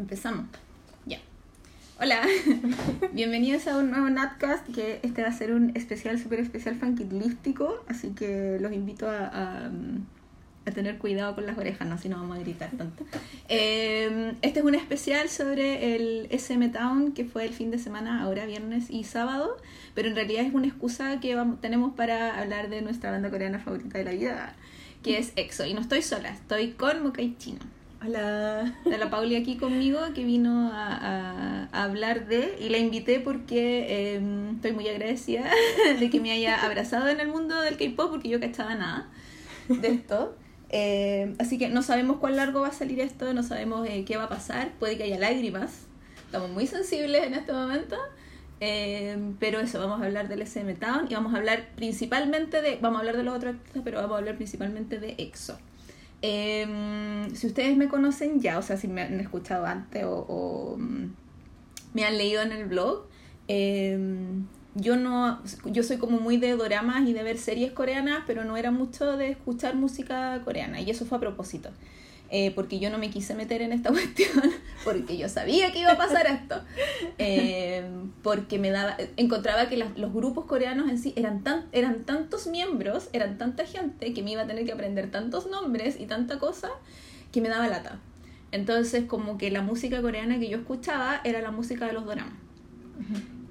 Empezamos. Ya. Hola, bienvenidos a un nuevo Natcast, que este va a ser un especial, súper especial fanquitlístico, así que los invito a, a, a tener cuidado con las orejas, no, si no vamos a gritar tanto. Eh, este es un especial sobre el SM Town, que fue el fin de semana, ahora viernes y sábado, pero en realidad es una excusa que vamos, tenemos para hablar de nuestra banda coreana favorita de la vida, que es EXO. Y no estoy sola, estoy con Mokai Chino. Hola. de la Pauli aquí conmigo que vino a, a- a hablar de y la invité porque eh, estoy muy agradecida de que me haya abrazado en el mundo del K-pop porque yo cachaba nada de esto. Eh, así que no sabemos cuán largo va a salir esto, no sabemos eh, qué va a pasar, puede que haya lágrimas, estamos muy sensibles en este momento. Eh, pero eso, vamos a hablar del SM Town y vamos a hablar principalmente de, vamos a hablar de los otros artistas, pero vamos a hablar principalmente de EXO. Em, si ustedes me conocen ya, o sea, si me han escuchado antes o, mm, me han leído en el blog, em, yo no, yo soy como muy de doramas y de ver series coreanas, pero no era mucho de escuchar música coreana y eso fue a propósito. Eh, porque yo no me quise meter en esta cuestión, porque yo sabía que iba a pasar esto. Eh, porque me daba, encontraba que las- los grupos coreanos en sí eran, tan, eran tantos miembros, eran tanta gente, que me iba a tener que aprender tantos nombres y tanta cosa, que me daba lata. Entonces, como que la música coreana que yo escuchaba era la música de los doramas.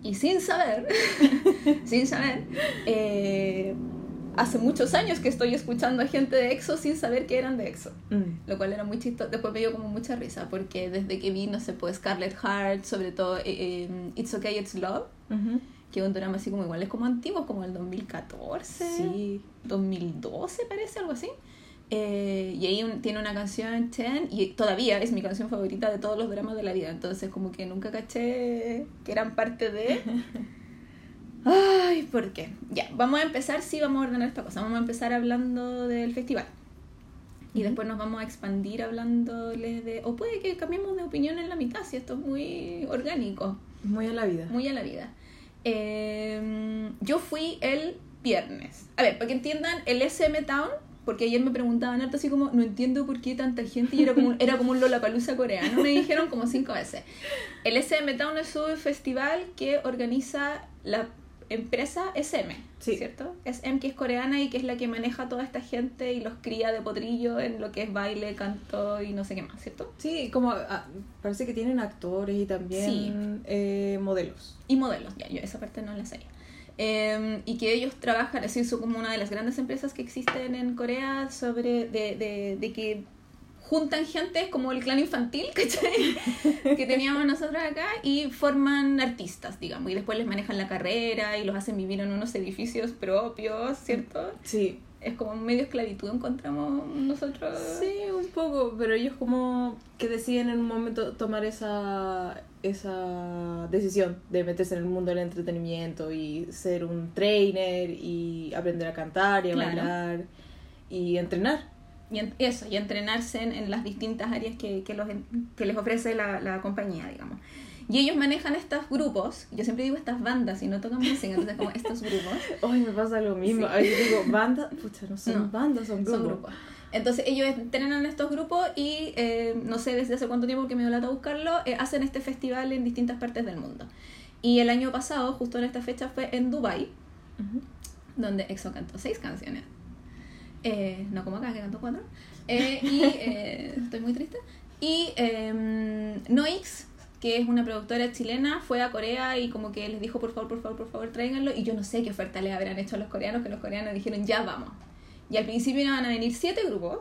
Y sin saber, sin saber, eh, hace muchos años que estoy escuchando a gente de EXO sin saber que eran de EXO. Mm. Lo cual era muy chistoso. Después me dio como mucha risa, porque desde que vi, no sé, pues Scarlet Heart, sobre todo eh, eh, It's Okay, It's Love, que es un drama así como igual, es como antiguo, como el 2014, Sí. 2012 parece, algo así. Eh, y ahí un- tiene una canción, Chen, y todavía es mi canción favorita de todos los dramas de la vida. Entonces, como que nunca caché que eran parte de. Ay, ¿por qué? Ya, vamos a empezar, sí, vamos a ordenar esta cosa. Vamos a empezar hablando del festival. Y después nos vamos a expandir hablándoles de. O puede que cambiemos de opinión en la mitad, si esto es muy orgánico Muy a la vida. muy a la vida. Eh, yo fui el viernes. A ver, para que entiendan, el SM Town, porque ayer me preguntaban harto así como, no entiendo por qué tanta gente y era como, un- era como un Lollapalooza coreano, me dijeron como cinco veces. El SM Town es un festival que organiza la empresa SM, Sí. ¿cierto? SM que es coreana y que es la que maneja a toda esta gente y los cría de potrillo en lo que es baile, canto y no sé qué más, ¿cierto? Sí, como ah, parece que tienen actores y también eh, modelos. y modelos, ya, yo esa parte no la sabía. Eh, y que ellos trabajan, así son como una de las grandes empresas que existen en Corea sobre de, de, de que juntan gente es como el clan infantil ¿cachai? que teníamos nosotros acá y forman artistas, digamos, y después les manejan la carrera y los hacen vivir en unos edificios propios, ¿cierto? Sí. Es como medio esclavitud encontramos nosotros. Sí, un poco, pero ellos como que deciden en un momento tomar esa, esa decisión de meterse en el mundo del entretenimiento y ser un trainer y aprender a cantar y a Claro. bailar y entrenar. Y en- eso, y entrenarse en, en las distintas áreas que, que, los, que les ofrece la, la compañía, digamos. Y ellos manejan estos grupos, yo siempre digo estas bandas y no tocan música, entonces como estos grupos, Ay, me pasa lo mismo. Sí. Yo digo, banda, pucha, no son No, bandas, son grupos. son grupos. Entonces ellos entrenan estos grupos y eh, no sé desde hace cuánto tiempo que me dio lata buscarlo, eh, hacen este festival en distintas partes del mundo. Y el año pasado, justo en esta fecha, fue en Dubai donde EXO cantó seis canciones. Eh, no como acá, que cantó cuatro. Eh, y eh, estoy muy triste. Y eh, Noix, que es una productora chilena, fue a Corea y como que les dijo, por favor, por favor, por favor, tráiganlo. Y yo no sé qué oferta les habrán hecho a los coreanos, que los coreanos dijeron, ya vamos. Y al principio iban a venir siete grupos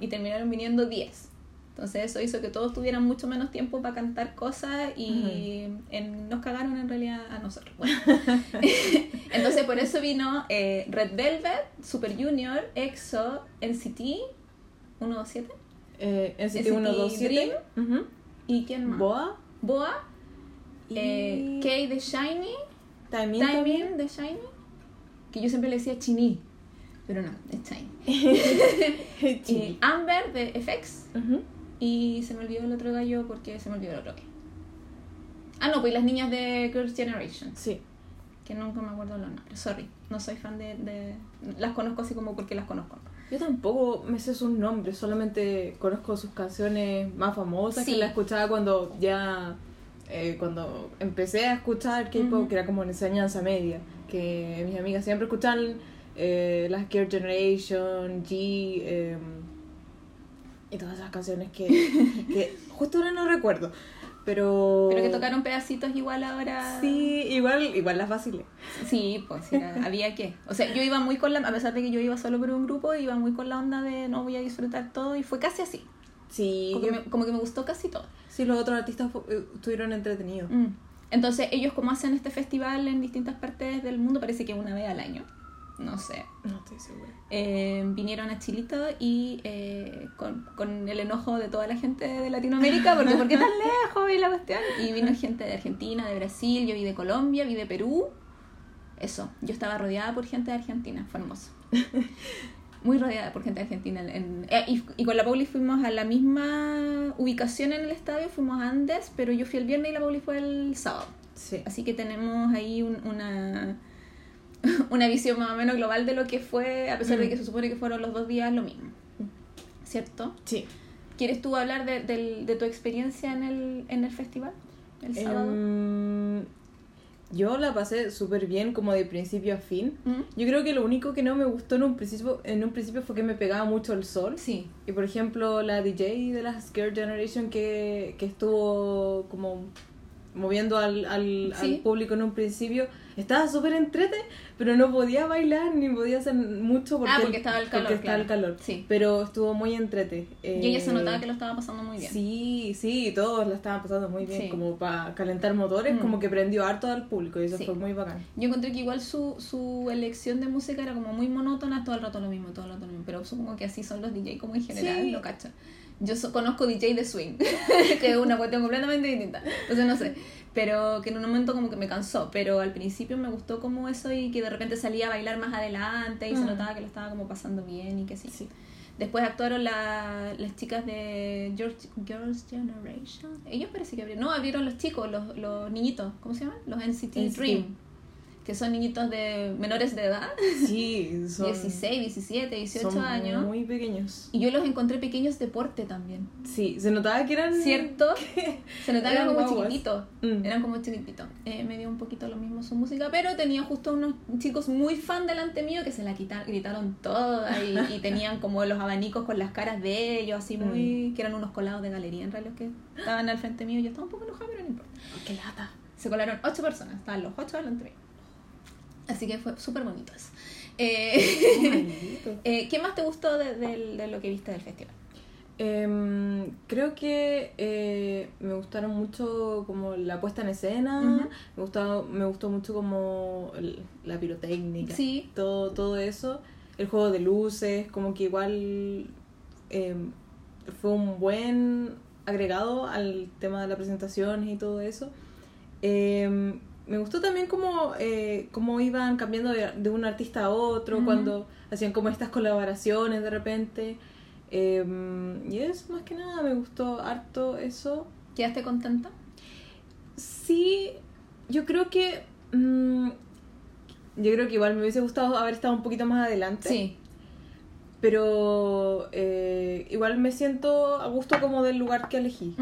y terminaron viniendo diez. Entonces eso hizo que todos tuvieran mucho menos tiempo para cantar cosas y en- nos cagaron en realidad a nosotros. Bueno. Entonces por eso vino eh, Red Velvet, Super Junior, EXO, NCT 127 Eh, NCT NCT 127. Ujú. y quién más? Boa. Boa, Y eh, Kay de Shiny, también. Taemin de Shiny, que yo siempre le decía Chini, pero no, es Shiny. Sí. Y Amber de FX Ujú. Y se me olvidó el otro gallo porque se me olvidó el otro que. Ah, no, pues las niñas de Girls' Generation. Sí. que nunca me acuerdo los nombres, sorry, no soy fan de, de- las conozco así como porque las conozco. Yo tampoco me sé sus nombres, solamente conozco sus canciones más famosas Sí. que las escuchaba cuando ya. eh, cuando empecé a escuchar K-pop, que era como en enseñanza media. Que mis amigas siempre escuchaban eh, las Girl Generation, G. eh, y todas esas canciones que, que justo ahora no recuerdo. Pero. Pero que tocaron pedacitos igual ahora. Sí, igual, igual las vacilé. Sí, pues era- había que. O sea, yo iba muy con la. A pesar de que yo iba solo por un grupo, iba muy con la onda de no voy a disfrutar todo y fue casi así. Sí, Como, yo- que, me, como que me gustó casi todo. sí, los otros artistas eh, estuvieron entretenidos. Mm. Entonces, ellos, como hacen este festival en distintas partes del mundo, parece que una vez al año. No sé. No estoy segura. eh, vinieron a Chilito y eh, con, con el enojo de toda la gente de Latinoamérica, porque ¿por qué tan lejos y la cuestión? Y vino gente de Argentina, de Brasil, yo vi de Colombia, vi de Perú. Eso, yo estaba rodeada por gente de Argentina, fue hermoso. Muy rodeada por gente de Argentina. en- eh, y, y con la Pauli fuimos a la misma ubicación en el estadio, fuimos a Andes, pero yo fui el viernes y la Pauli fue el sábado. Sí. Así que tenemos ahí un- una, una visión más o menos global de lo que fue, a pesar de Mm. que se supone que fueron los dos días lo mismo. ¿Cierto? Sí. ¿Quieres tú hablar de, del- de tu experiencia en el, en el festival? El sábado. Em, yo la pasé súper bien, como de principio a fin. ¿Mm? Yo creo que lo único que no me gustó en un principio, en un principio fue que me pegaba mucho el sol. Sí. Y por ejemplo, la DJ de la Girl Generation que, que estuvo como moviendo al, al, Sí. al público en un principio, estaba súper entrete, pero no podía bailar ni podía hacer mucho porque, Ah, porque estaba el calor, porque estaba el claro. calor. Sí. Pero estuvo muy entrete. Y ella se Eh, notaba que lo estaba pasando muy bien. Sí, sí, todos la estaban pasando muy bien, Sí. como para calentar motores, Mm. como que prendió harto al público y eso Sí. fue muy bacán. Yo encontré que igual su, su elección de música era como muy monótona, todo el rato lo mismo, todo el rato lo mismo. Pero supongo que así son los DJ como en general, lo cacho. Yo so- conozco DJ de swing, que es una cuestión completamente distinta. Entonces no sé. Pero que en un momento como que me cansó. Pero al principio me gustó como eso y que de repente salía a bailar más adelante y se Mm. notaba que lo estaba como pasando bien y que sí. Sí. Después actuaron la- las chicas de George, Girls' Generation. Ellos parece que abrieron. No, abrieron los chicos, los, los niñitos. ¿Cómo se llaman? Los NCT, NCT. Dream. Que son niñitos de menores de edad. Sí, son, 16, 17, 18 son años. muy pequeños. Y yo los encontré pequeños de porte también. Sí, se notaba que eran... ¿Cierto? Se notaban Eran como guaguas. chiquititos. Mm. Eran como chiquititos. Eh, me dio un poquito lo mismo su música, pero tenía justo unos chicos muy fan delante mío que se la quitaron, gritaron todas y, y tenían como los abanicos con las caras de ellos, así muy. Mm. que eran unos colados de galería en realidad que estaban al frente mío. Yo estaba un poco enojada, pero no importa. ¡Qué lata! Se colaron ocho personas, estaban los ocho delante mío. Así que fue súper bonito eso. Eh, eh, ¿Qué más te gustó de, de- de lo que viste del festival? Em, creo que eh, me gustaron mucho como la puesta en escena, me, gustó, me gustó mucho como el- la pirotécnica, Sí. todo, todo eso, el juego de luces, como que igual em, fue un buen agregado al tema de las presentaciones y todo eso. Me gustó también como, eh, cómo iban cambiando de, de un artista a otro, cuando hacían como estas colaboraciones de repente. Em, y eso, más que nada, me gustó harto eso. ¿Quedaste contenta? Sí, yo creo que... mm, yo creo que igual me hubiese gustado haber estado un poquito más adelante. Sí. Pero eh, igual me siento a gusto como del lugar que elegí.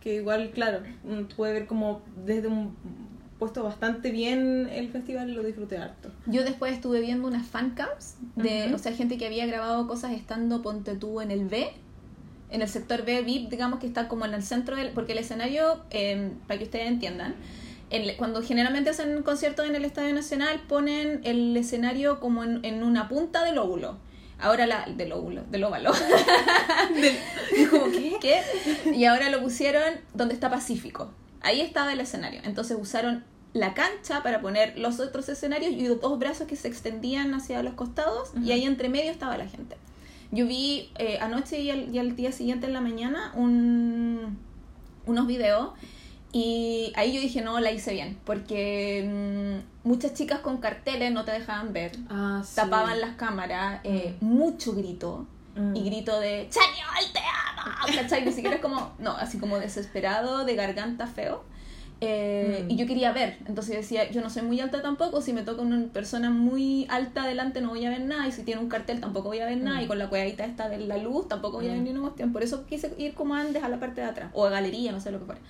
Que igual, claro, mm, puede ver como desde un puesto bastante bien el festival y lo disfruté harto. Yo después estuve viendo unas fancams de, o sea, gente que había grabado cosas estando ponte tú en el B, en el sector B VIP, digamos que está como en el centro del, porque el escenario, eh, para que ustedes entiendan, el- cuando generalmente hacen conciertos en el Estadio Nacional ponen el escenario como en, en una punta del óvulo. Ahora la del óvulo, del óvalo. Como, ¿qué? ¿Qué? Y ahora lo pusieron donde está Pacífico. Ahí estaba el escenario. Entonces usaron la cancha para poner los otros escenarios y dos brazos que se extendían hacia los costados y ahí entre medio estaba la gente. Yo vi eh, anoche y al, y al día siguiente en la mañana un, unos videos y ahí yo dije, no, la hice bien, porque mm, muchas chicas con carteles no te dejaban ver, Ah, sí. tapaban las cámaras, eh, mucho grito Mm. y grito de ¡Chañol, te amo! ¿Cachai? Ni siquiera es como, no, así como desesperado, de garganta feo. Eh, Mm. Y yo quería ver, entonces yo decía, yo no soy muy alta tampoco, si me toca una persona muy alta adelante no voy a ver nada, y si tiene un cartel tampoco voy a ver nada, Mm. y con la cuevadita esta de la luz tampoco voy a ver Mm. ni una cuestión. Por eso quise ir como antes a la parte de atrás, o a galería, no sé lo que fuera.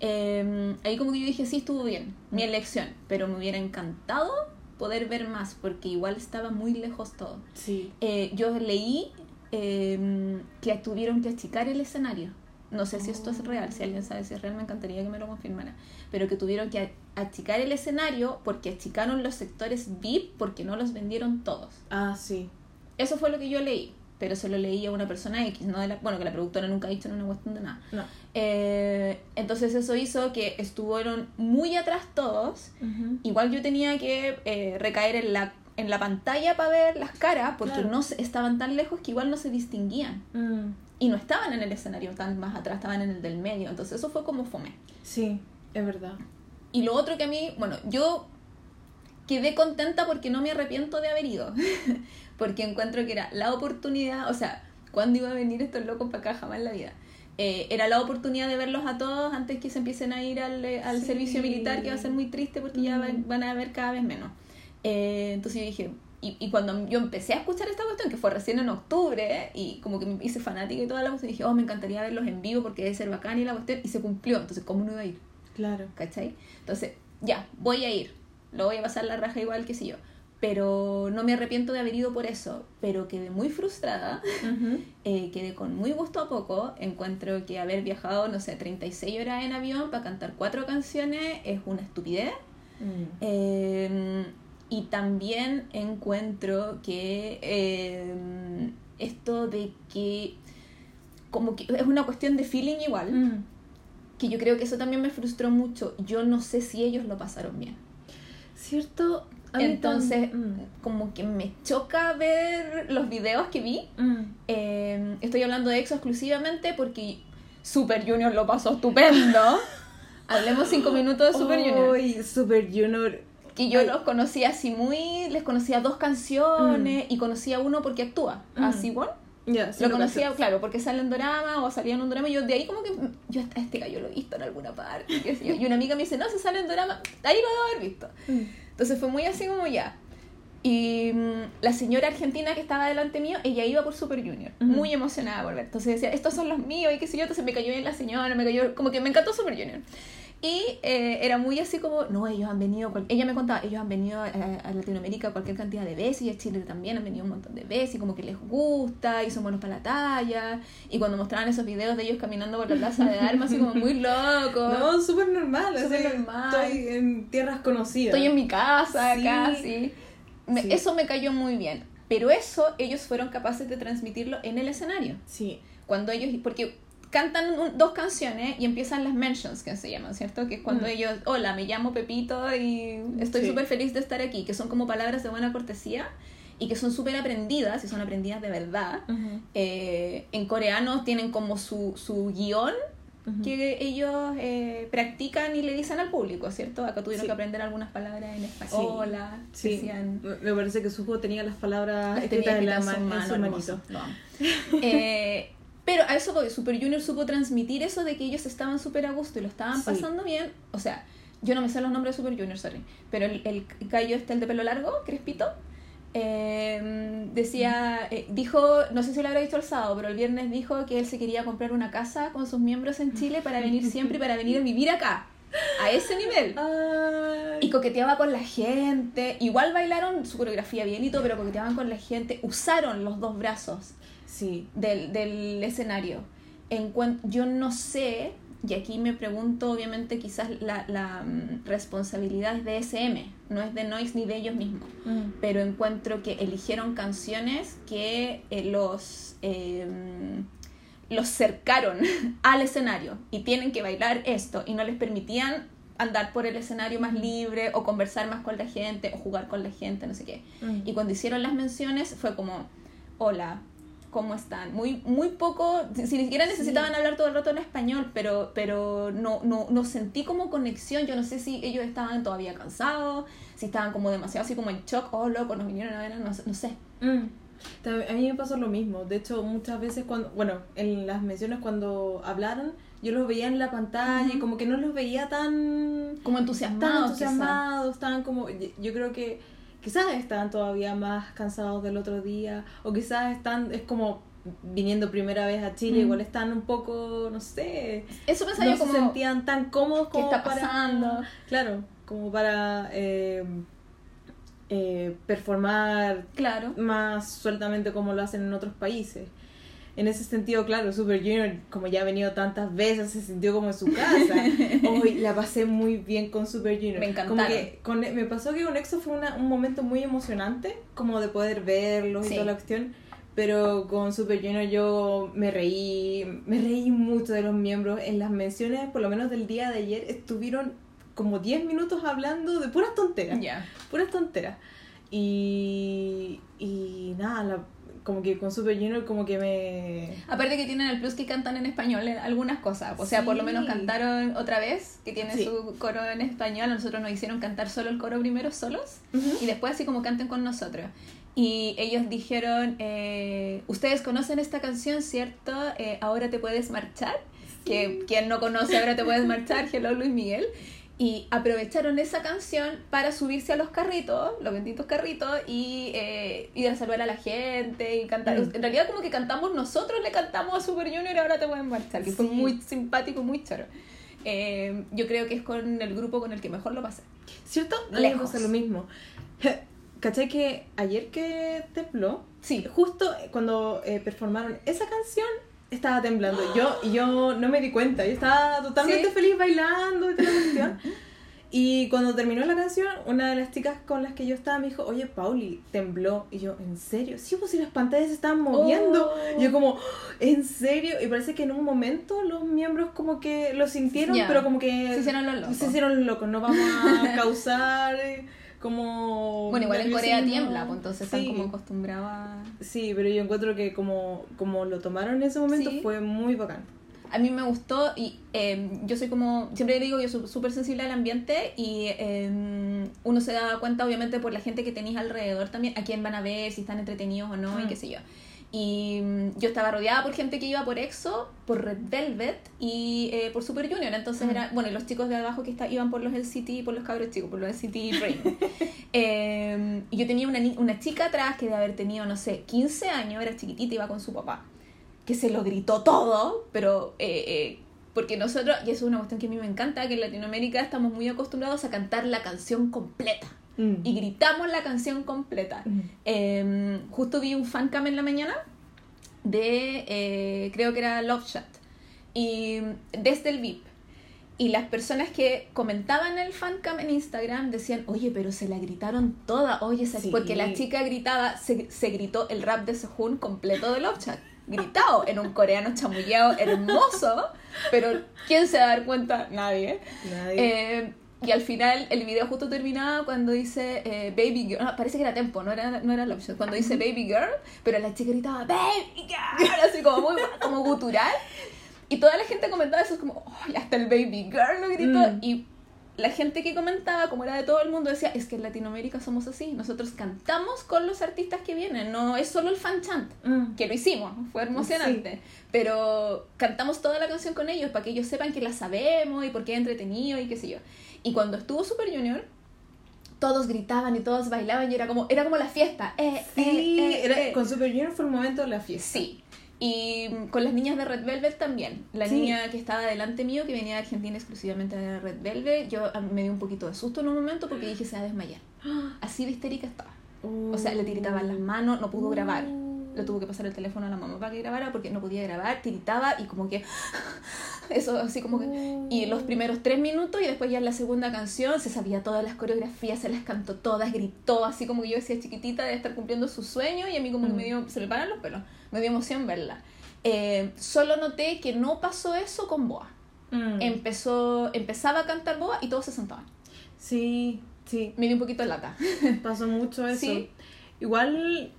Eh, ahí como que yo dije, sí, estuvo bien, mi Mm. elección, pero me hubiera encantado poder ver más, porque igual estaba muy lejos todo. Sí. Eh, yo leí eh, que tuvieron que achicar el escenario. No sé si esto es real, si alguien sabe si es real, me encantaría que me lo confirmara. Pero que tuvieron que achicar el escenario porque achicaron los sectores VIP porque no los vendieron todos. Ah, sí. Eso fue lo que yo leí, pero se lo leí a una persona X, no de la, bueno, que la productora nunca ha dicho en una cuestión de nada. No. Eh, entonces eso hizo que estuvieron muy atrás todos. Igual yo tenía que eh, recaer en la, en la pantalla para ver las caras porque Claro. no se- estaban tan lejos que igual no se distinguían. Mm. Y no estaban en el escenario, estaban más atrás, estaban en el del medio. Entonces eso fue como fome. Sí, es verdad. Y lo otro que a mí, bueno, yo quedé contenta porque no me arrepiento de haber ido. porque encuentro que era la oportunidad, o sea, ¿cuándo iba a venir estos locos para acá? Jamás en la vida. Eh, era la oportunidad de verlos a todos antes que se empiecen a ir al, eh, al Sí. servicio militar, que va a ser muy triste porque ya Mm. van, van a ver cada vez menos. Eh, entonces yo dije, y, y cuando yo empecé a escuchar esta cuestión, que fue recién en octubre, y como que me hice fanática y toda la cuestión, dije, oh, me encantaría verlos en vivo porque debe ser bacán y la cuestión, y se cumplió, entonces, ¿cómo no iba a ir? Claro. ¿cachai? Entonces, ya, voy a ir, lo voy a pasar la raja igual que si yo, pero no me arrepiento de haber ido por eso, pero quedé muy frustrada, eh, quedé con muy gusto a poco, encuentro que haber viajado, no sé, 36 horas en avión para cantar cuatro canciones es una estupidez, Mm. eh, y también encuentro que eh, esto de que como que es una cuestión de feeling igual, Mm. que yo creo que eso también me frustró mucho. Yo no sé si ellos lo pasaron bien. ¿Cierto? Entonces, mm. como que me choca ver los videos que vi. Mm. Eh, estoy hablando de EXO exclusivamente porque Super Junior lo pasó estupendo. Hablemos cinco minutos de Super Junior. Uy, Super Junior. Que yo Ay. los conocía así muy... Les conocía dos canciones y conocía uno porque actúa. Mm. A Siwon. Ya, sí lo conocía, claro, porque sale en drama o salía en un drama. Y yo de ahí como que... Yo a este gallo lo he visto en alguna parte. Y una amiga me dice, no, se sale en drama. Ahí lo debo haber visto. Mm. Entonces fue muy así como ya. Y mm, la señora argentina que estaba delante mío, ella iba por Super Junior, Ujú. muy emocionada por ver. Entonces decía, estos son los míos y qué sé yo. Entonces me cayó bien la señora, me cayó, como que me encantó Super Junior. Y eh, era muy así como, no, ellos han venido, ella me contaba, ellos han venido a, a Latinoamérica cualquier cantidad de veces y a Chile también han venido un montón de veces y como que les gusta y son buenos para la talla. Y cuando mostraban esos videos de ellos caminando por la plaza de armas, así como muy locos. No, súper normal. Súper normal. Estoy en tierras conocidas. Estoy en mi casa, Sí. sí. Me- Sí. Eso me cayó muy bien. Pero eso ellos fueron capaces de transmitirlo en el escenario. Sí. Cuando ellos, porque cantan un- dos canciones y empiezan las mentions que se llaman, ¿cierto? Que es cuando Mm. ellos, hola, me llamo Pepito y estoy Sí. súper feliz de estar aquí, que son como palabras de buena cortesía y que son súper aprendidas y son aprendidas de verdad. Eh, en coreano tienen como su, su guion que ellos eh, practican y le dicen al público, ¿cierto? Acá tuvieron Sí. que aprender algunas palabras en española, Sí, decían, me parece que Suho tenía las palabras escritas en, la su en su manito. amo. Eh, pero a eso voy, Super Junior supo transmitir eso de que ellos estaban súper a gusto y lo estaban Sí. pasando bien. O sea, yo no me sé los nombres de Super Junior, sorry, pero el, el gallo este, el de pelo largo, Crespito, eh, decía, eh, dijo, no sé si lo habrá visto el sábado, pero el viernes dijo que él se quería comprar una casa con sus miembros en Chile para venir siempre y para venir a vivir acá, a ese nivel. Ay. Y coqueteaba con la gente. Igual bailaron su coreografía bien y todo, pero coqueteaban con la gente. Usaron los dos brazos Sí. del, del escenario. En cuen- yo no sé, y aquí me pregunto, obviamente, quizás la, la, mm, responsabilidad es de SM, no es de Noise ni de ellos mismos. Mm. Pero encuentro que eligieron canciones que eh, los, eh, los cercaron al escenario y tienen que bailar esto y no les permitían andar por el escenario más libre o conversar más con la gente o jugar con la gente, no sé qué. Mm. Y cuando hicieron las menciones fue como, hola, ¿cómo están? Muy, muy poco, si ni siquiera necesitaban hablar todo el rato en español, pero, pero no, no, no sentí como conexión, yo no sé si ellos estaban todavía cansados, si estaban como demasiado así como en shock, oh loco, nos vinieron a ver, no, sé- no sé. Mm. A mí me pasó lo mismo. De hecho, muchas veces cuando, bueno, en las menciones cuando hablaron, yo los veía en la pantalla y como que no los veía tan Como tan entusiasmados. entusiasmados, estaban como, yo creo que quizás están todavía más cansados del otro día, o quizás están, es como viniendo primera vez a Chile, Mm. igual están un poco, no sé, no se sentían tan cómodos ¿Qué como está para- pasando? claro, como para eh, eh, performar Claro. más sueltamente como lo hacen en otros países. En ese sentido, claro, Super Junior, como ya ha venido tantas veces, se sintió como en su casa. Hoy la pasé muy bien con Super Junior. Me que con- me pasó que con EXO fue una- un momento muy emocionante, como de poder verlos Sí. y toda la cuestión. Pero con Super Junior yo me reí, me reí mucho de los miembros. En las menciones, por lo menos del día de ayer, estuvieron como 10 minutos hablando de puras tonteras Ya. puras tonteras. Y, y nada, la- como que con Super Junior como que me... Aparte que tienen el plus que cantan en español en algunas cosas. O sea, por lo menos cantaron otra vez, que tiene Sí. su coro en español. A nosotros nos hicieron cantar solo el coro primero solos. Y después así como canten con nosotros. Y ellos dijeron, eh, ustedes conocen esta canción, ¿cierto? Eh, ahora te puedes marchar. Que quien no conoce Ahora te puedes marchar, Hello Luis Miguel. Y aprovecharon esa canción para subirse a los carritos, los benditos carritos, y eh, ir a salvar a la gente y cantar. Mm. En realidad como que cantamos nosotros, le cantamos a Super Junior, ahora te pueden marchar, que fue muy simpático, muy choro. Eh, yo creo que es con el grupo con el que mejor lo pasé. ¿Cierto? Lejos. lo mismo. ¿Cachai que ayer que tembló, Sí, justo cuando eh, performaron esa canción, estaba temblando. Yo, yo no me di cuenta, yo estaba totalmente ¿Sí? feliz bailando y toda la cuestión. Y cuando terminó la canción, una de las chicas con las que yo estaba me dijo, oye, Pauli, tembló. Y yo, ¿en serio? Sí, pues si las pantallas se estaban moviendo. Oh. Y yo como, ¿en serio? Y parece que en un momento los miembros como que lo sintieron, Ya. pero como que... se hicieron los locos. Se hicieron los locos, no vamos a causar eh, como... Bueno, igual en Corea tiembla, pues entonces están Sí. como acostumbrados a... Sí, pero yo encuentro que como, como lo tomaron en ese momento Sí. fue muy bacán. A mí me gustó y eh, yo soy como, siempre digo, yo soy súper sensible al ambiente y eh, uno se da cuenta obviamente por la gente que tenéis alrededor también, a quién van a ver, si están entretenidos o no y Mm. qué sé yo. Y mm, yo estaba rodeada por gente que iba por EXO, por Red Velvet y eh, por Super Junior. Entonces Mm. era, bueno, y los chicos de abajo que está, iban por los LCT, por los cabros chicos, por los LCT Dream. Eh, y yo tenía una, una chica atrás que de haber tenido, no sé, 15 años, era chiquitita, iba con su papá, que se lo gritó todo, pero eh, eh, porque nosotros, y eso es una cuestión que a mí me encanta, que en Latinoamérica estamos muy acostumbrados a cantar la canción completa. Mm. Y gritamos la canción completa. Mm. Eh, justo vi un fancam en la mañana de, eh, creo que era Love Shot, y desde el VIP. Y las personas que comentaban el fancam en Instagram decían, oye, pero se la gritaron toda, oye, Sí. porque la chica gritaba, se, se gritó el rap de Sehun completo de Love Shot, gritado en un coreano chamullado hermoso, pero ¿quién se va a dar cuenta? Nadie. Nadie. Eh, y al final el video justo terminaba cuando dice eh, Baby Girl, no, parece que era Tempo, no era, no era Love Shot, cuando dice Baby Girl, pero la chica gritaba Baby Girl, así como muy como gutural. Y toda la gente comentaba eso, es como, "Ay, hasta el Baby Girl lo gritó. Mm. Y la gente que comentaba, como era de todo el mundo, decía, es que en Latinoamérica somos así, nosotros cantamos con los artistas que vienen, no es solo el fan chant Mm. que lo hicimos, fue emocionante. Pero cantamos toda la canción con ellos para que ellos sepan que la sabemos y por qué es entretenido y qué sé yo. Y cuando estuvo Super Junior, todos gritaban y todos bailaban y era como, era como la fiesta. Eh, Sí, eh, era- eh. con Super Junior fue el momento de la fiesta. Sí. Y con las niñas de Red Velvet también. La Sí. niña que estaba delante mío, que venía de Argentina exclusivamente de Red Velvet, yo me dio un poquito de susto en un momento porque dije se va a desmayar. Así de histérica estaba. O sea, le tiritaban las manos, no pudo grabar. Le tuvo que pasar el teléfono a la mamá para que grabara porque no podía grabar, tiritaba y como que... Eso así como que... Y los primeros tres minutos y después ya en la segunda canción se sabía todas las coreografías, se las cantó todas, gritó, así como que yo decía chiquitita de estar cumpliendo su sueño y a mí como que Mm. me dio, se me paran los pelos, me dio emoción verla. Eh, solo noté que no pasó eso con Boa. Mm. Empezó, empezaba a cantar Boa y todos se sentaban. Sí, sí, Me dio un poquito de lata. pasó mucho eso. Sí. Igual,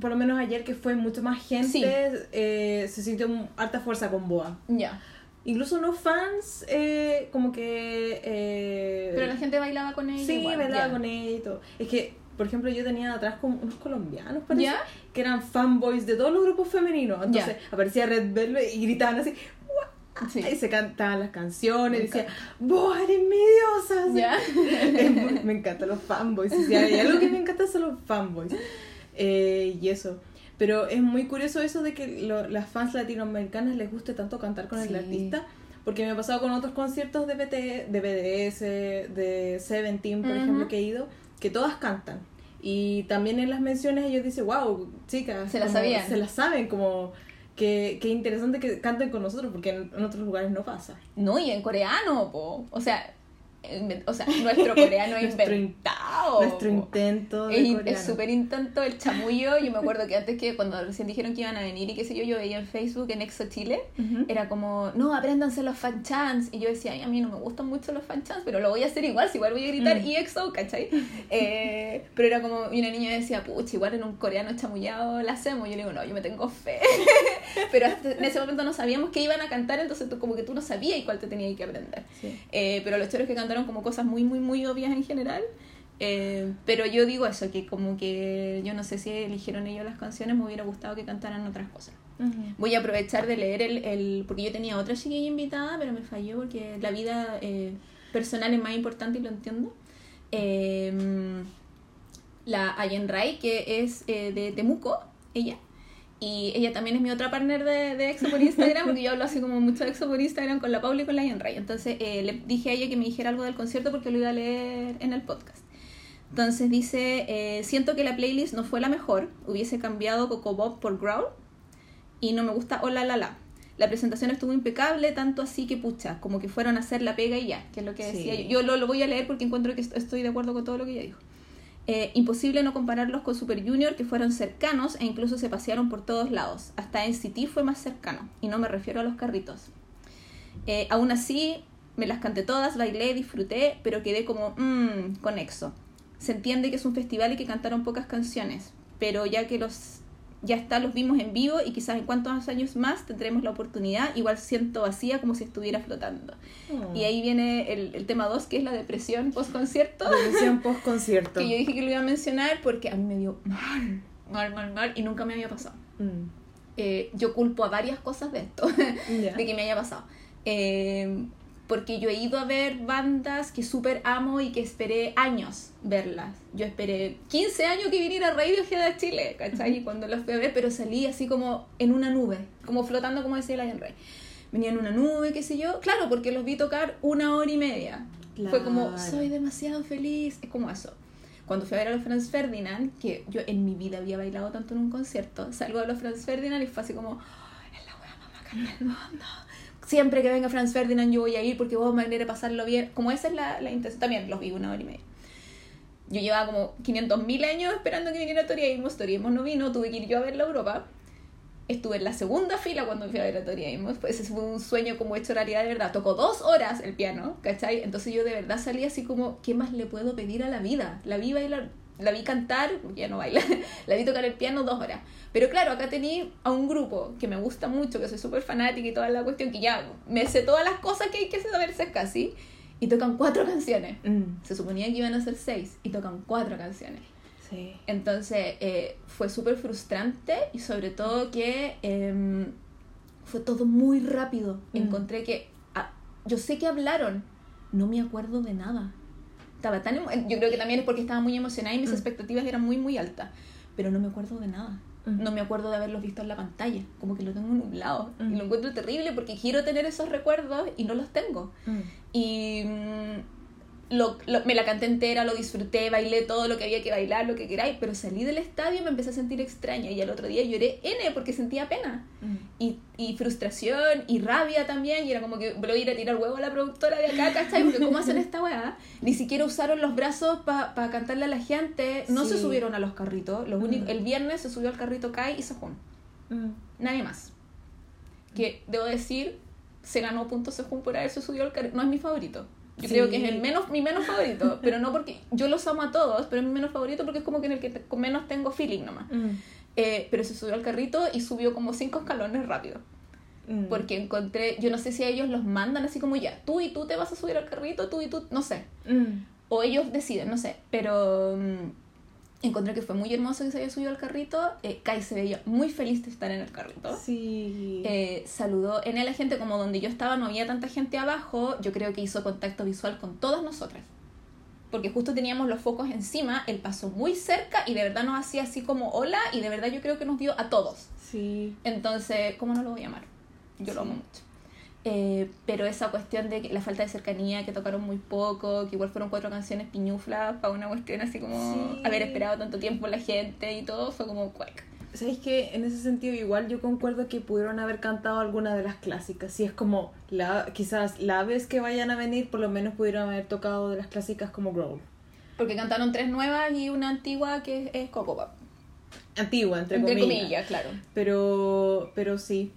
por lo menos ayer que fue mucho más gente, Sí. eh, se sintió harta fuerza con Boa. ya. Incluso no fans, eh, como que... eh, Pero la gente bailaba con ella. Sí, igual, bailaba con ella y todo. Es que por ejemplo, yo tenía atrás como unos colombianos, parece, ¿Ya? que eran fanboys de todos los grupos femeninos. Entonces aparecía Red Velvet y gritaban así, Sí. y se cantaban las canciones, decía, vos eres mi diosa. muy- me encantan los fanboys. y algo que me encanta son los fanboys. Eh, y eso. Pero es muy curioso eso de que lo- las fans latinoamericanas les guste tanto cantar con Sí. el artista. Porque me ha pasado con otros conciertos de, BT, de BDS, de Seventeen, por Ujú. ejemplo, que he ido, que todas cantan. Y también en las menciones ellos dicen, wow, chicas. Se la como- sabían. Se la saben, como que, que interesante que canten con nosotros, porque en, en otros lugares no pasa. No, y en coreano, po. O sea, o sea nuestro coreano es Nuestro in- inventado. Nuestro intento de Es, súper intento el chamullo. Yo me acuerdo que antes que cuando recién dijeron que iban a venir y qué sé yo, yo veía en Facebook en Exo Chile, Ujú. era como, no, apréndanse los fan chants. Y yo decía, ay, a mí no me gustan mucho los fan chants, pero lo voy a hacer igual, si igual voy a gritar Mm. y EXO, ¿cachai? Eh, pero era como, y una niña decía, pucha, igual en un coreano chamullado la hacemos. Yo le digo, no, yo me tengo fe. pero hasta en ese momento no sabíamos que iban a cantar, entonces tú, como que tú no sabías cuál te tenías que aprender. Sí. Eh, pero los choros que cantaron como cosas muy, muy, muy obvias en general. Eh, pero yo digo eso, que como que yo no sé si eligieron ellos las canciones, me hubiera gustado que cantaran otras cosas. Ujú. Voy a aprovechar de leer el, el porque yo tenía otra chiquilla invitada, pero me falló porque la vida eh, personal es más importante y lo entiendo. Eh, la Ayen Rai, que es eh, de Temuco, ella. Y ella también es mi otra partner de, de EXO por Instagram, porque yo hablo así como mucho de EXO por Instagram con la Paula y con la Ayen Rai. Entonces eh, le dije a ella que me dijera algo del concierto porque lo iba a leer en el podcast. Entonces dice, eh, siento que la playlist no fue la mejor, hubiese cambiado Coco Bob por Growl y no me gusta Hola La La. La presentación estuvo impecable, tanto así que pucha, como que fueron a hacer la pega y ya, que es lo que Sí. decía yo. Yo lo, lo voy a leer porque encuentro que est- estoy de acuerdo con todo lo que ella dijo. Eh, imposible no compararlos con Super Junior, que fueron cercanos e incluso se pasearon por todos lados. Hasta NCT fue más cercano, y no me refiero a los carritos. Eh, aún así, me las canté todas, bailé, disfruté, pero quedé como, mmm, con EXO. Se entiende que es un festival y que cantaron pocas canciones, pero ya que los ya está, los vimos en vivo y quizás en cuántos años más tendremos la oportunidad, igual siento vacía como si estuviera flotando. Mm. Y ahí viene el, el tema 2, que es la depresión post-concierto, Depresión post concierto. que yo dije que lo iba a mencionar porque a mí me dio mal, mal, mal, mal, y nunca me había pasado. Mm. Eh, yo culpo a varias cosas de esto, de que me haya pasado. Eh, porque yo he ido a ver bandas que súper amo y que esperé años verlas. Yo esperé 15 años que viniera Radiohead a Chile, ¿cachai? Y cuando los fui a ver, pero salí así como en una nube, como flotando, como decía Lion Rey. Venía en una nube, qué sé yo. Claro, porque los vi tocar una hora y media. Fue como, Claro. soy demasiado feliz. Es como eso. Cuando fui a ver a los Franz Ferdinand, que yo en mi vida había bailado tanto en un concierto, salgo de los Franz Ferdinand y fue así como, "Oh, es la wea más del mundo. Siempre que venga Franz Ferdinand yo voy a ir porque vos me de pasarlo bien. Como esa es la, la intención. También los vi una hora y media. Yo llevaba como 500.000 años esperando que viniera Tori Amos. Tori Amos no vino, tuve que ir yo a verla a Europa. Estuve en la segunda fila cuando fui a ver a Tori Amos. Pues ese fue un sueño como hecho realidad de verdad. Tocó dos horas el piano, ¿cachai? Entonces yo de verdad salí así como, ¿qué más le puedo pedir a la vida? La vi bailar, la vi cantar, porque ya no baila, la vi tocar el piano dos horas. Pero claro, acá tenía a un grupo que me gusta mucho, que soy súper fanática y toda la cuestión, que ya me sé todas las cosas que hay que saberse casi, y tocan cuatro canciones. Mm. Se suponía que iban a ser seis y tocan cuatro canciones. Sí. Entonces eh, fue súper frustrante y sobre todo que em, fue todo muy rápido. Mm. Encontré que ah, yo sé que hablaron, no me acuerdo de nada. Estaba tan yo creo que también es porque estaba muy emocionada y mis Mm. expectativas eran muy muy altas, pero no me acuerdo de nada. Mm. No me acuerdo de haberlos visto en la pantalla, como que lo tengo nublado Mm. y lo encuentro terrible porque quiero tener esos recuerdos y no los tengo. Mm. Y lo, lo- me la canté entera, lo disfruté, bailé todo lo que había que bailar, lo que queráis, pero salí del estadio y me empecé a sentir extraña. Y al otro día lloré N porque sentía pena. Mm. Y, y frustración y rabia también. Y era como que voy a ir a tirar huevo a la productora de acá, ¿cachai? Porque ¿cómo hacen esta weá? Ni siquiera usaron los brazos para cantarle a la gente. No se subieron a los carritos. Los únicos- Mm. El viernes se subió al carrito Kai y Sejun. Mm. Nadie más. Que debo decir, se ganó puntos Sejun por haberse subido al carrito. No es mi favorito. Yo Sí. creo que es el menos, mi menos favorito, pero no porque yo los amo a todos, pero es mi menos favorito porque es como que en el que con menos tengo feeling nomás. Mm. Eh, pero se subió al carrito y subió como cinco escalones rápido. Mm. Porque encontré, yo no sé si a ellos los mandan así como ya, tú y tú te vas a subir al carrito, tú y tú, no sé. Mm. O ellos deciden, no sé. Pero mm, Encontré que fue muy hermoso que se haya subido al carrito. Eh, Kai se veía muy feliz de estar en el carrito. Sí. Eh, saludó en él a gente como donde yo estaba, no había tanta gente abajo. Yo creo que hizo contacto visual con todas nosotras. Porque justo teníamos los focos encima, él pasó muy cerca y de verdad nos hacía así como hola y de verdad yo creo que nos dio a todos. sí. Entonces, ¿cómo no lo voy a amar? Yo lo amo mucho. Eh, pero esa cuestión de la falta de cercanía, que tocaron muy poco, que igual fueron cuatro canciones piñuflas para una cuestión así como Sí. haber esperado tanto tiempo la gente y todo, fue como cuac. ¿Sabéis que en ese sentido igual yo concuerdo que pudieron haber cantado alguna de las clásicas? Si es como, la, quizás la vez que vayan a venir, por lo menos pudieron haber tocado de las clásicas como Growl. Porque cantaron tres nuevas y una antigua que es, es Coco Pop. Antigua, entre, Entre comillas. comillas, claro. Pero, pero sí.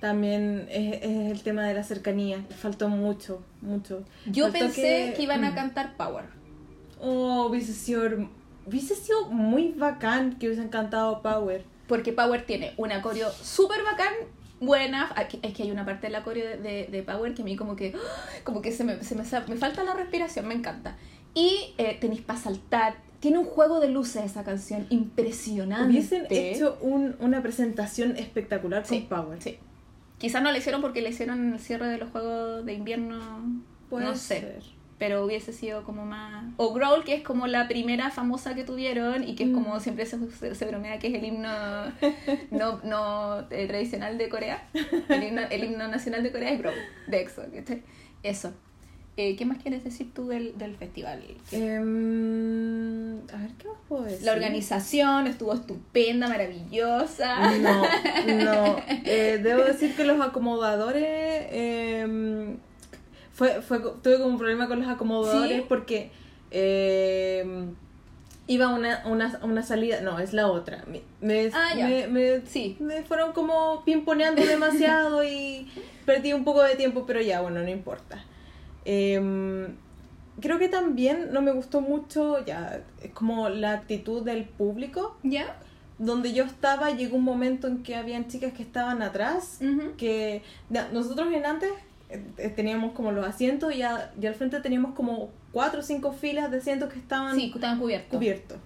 También es, es el tema de la cercanía. Faltó mucho, mucho. Yo Faltó pensé que, iban a mm, cantar Power. Oh, hubiese sido, hubiese sido muy bacán que hubiesen cantado Power. Porque Power tiene una coreo súper bacán, buena. Aquí- Es que hay una parte de la coreo de, de- de Power que a mí como que, como que se me, se me, me falta la respiración, me encanta. Y eh, tenéis para saltar. Tiene un juego de luces esa canción impresionante. Hubiesen hecho un, una presentación espectacular con Sí, Power. Sí. Quizás no la hicieron porque la hicieron en el cierre de los juegos de invierno. Puede no sé. ser. Pero hubiese sido como más. O Growl, que es como la primera famosa que tuvieron y que es como Mm. siempre se, se, bromea que es el himno no, no eh, tradicional de Corea. El himno, el himno nacional de Corea es Growl, de EXO. Eso. Eh, ¿Qué más quieres decir tú del, del festival? Em, a ver, ¿qué más puedo decir? La organización estuvo estupenda, maravillosa. No, no. Eh, debo decir que los acomodadores. em, fue, fue, tuve como un problema con los acomodadores ¿Sí? porque em, iba una, una, una salida. No, es la otra. Me, me, Ah, ya. me, me- Sí. me fueron como pimponeando demasiado y perdí un poco de tiempo, pero ya, bueno, no importa. Em, creo que también no me gustó mucho, ya, es como la actitud del público ¿Ya? donde yo estaba llegó un momento en que habían chicas que estaban atrás, que ya, nosotros en antes eh, eh, teníamos como los asientos y, a- y al frente teníamos como cuatro o cinco filas de asientos que estaban Sí, estaban cubiertos. cubiertos.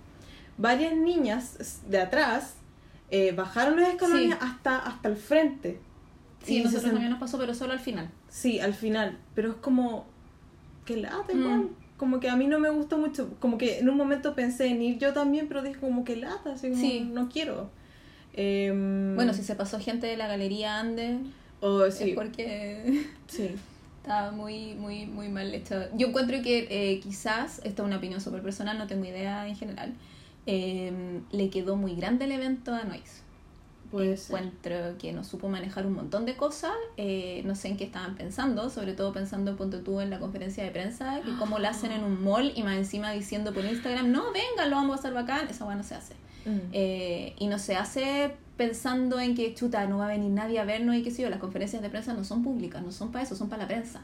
Varias niñas de atrás eh, bajaron los escalones Sí. hasta, hasta el frente. Sí, Y nosotros también nos pasó, pero solo al final. Sí, al final. Pero es como. Que lata, Mm. igual. Como que a mí no me gustó mucho. Como que en un momento pensé en ir yo también, pero dije como que lata, así como Sí. no quiero. Em, Bueno, si se pasó gente de la Galería Andes, oh, es sí, porque sí. estaba muy, muy, muy mal hecho. Yo encuentro que eh, quizás, esta es una opinión súper personal, no tengo idea en general, eh, le quedó muy grande el evento a Noise. Puede. Encuentro que no supo manejar un montón de cosas, eh, no sé en qué estaban pensando, sobre todo pensando, ponte tú, en la conferencia de prensa, que cómo la hacen en un mall y más encima diciendo por Instagram, no, vengan, lo vamos a hacer bacán, esa bueno no se hace. Mm. Eh, y no se hace pensando en que chuta, no va a venir nadie a vernos y qué sé yo, las conferencias de prensa no son públicas, no son para eso, son para la prensa.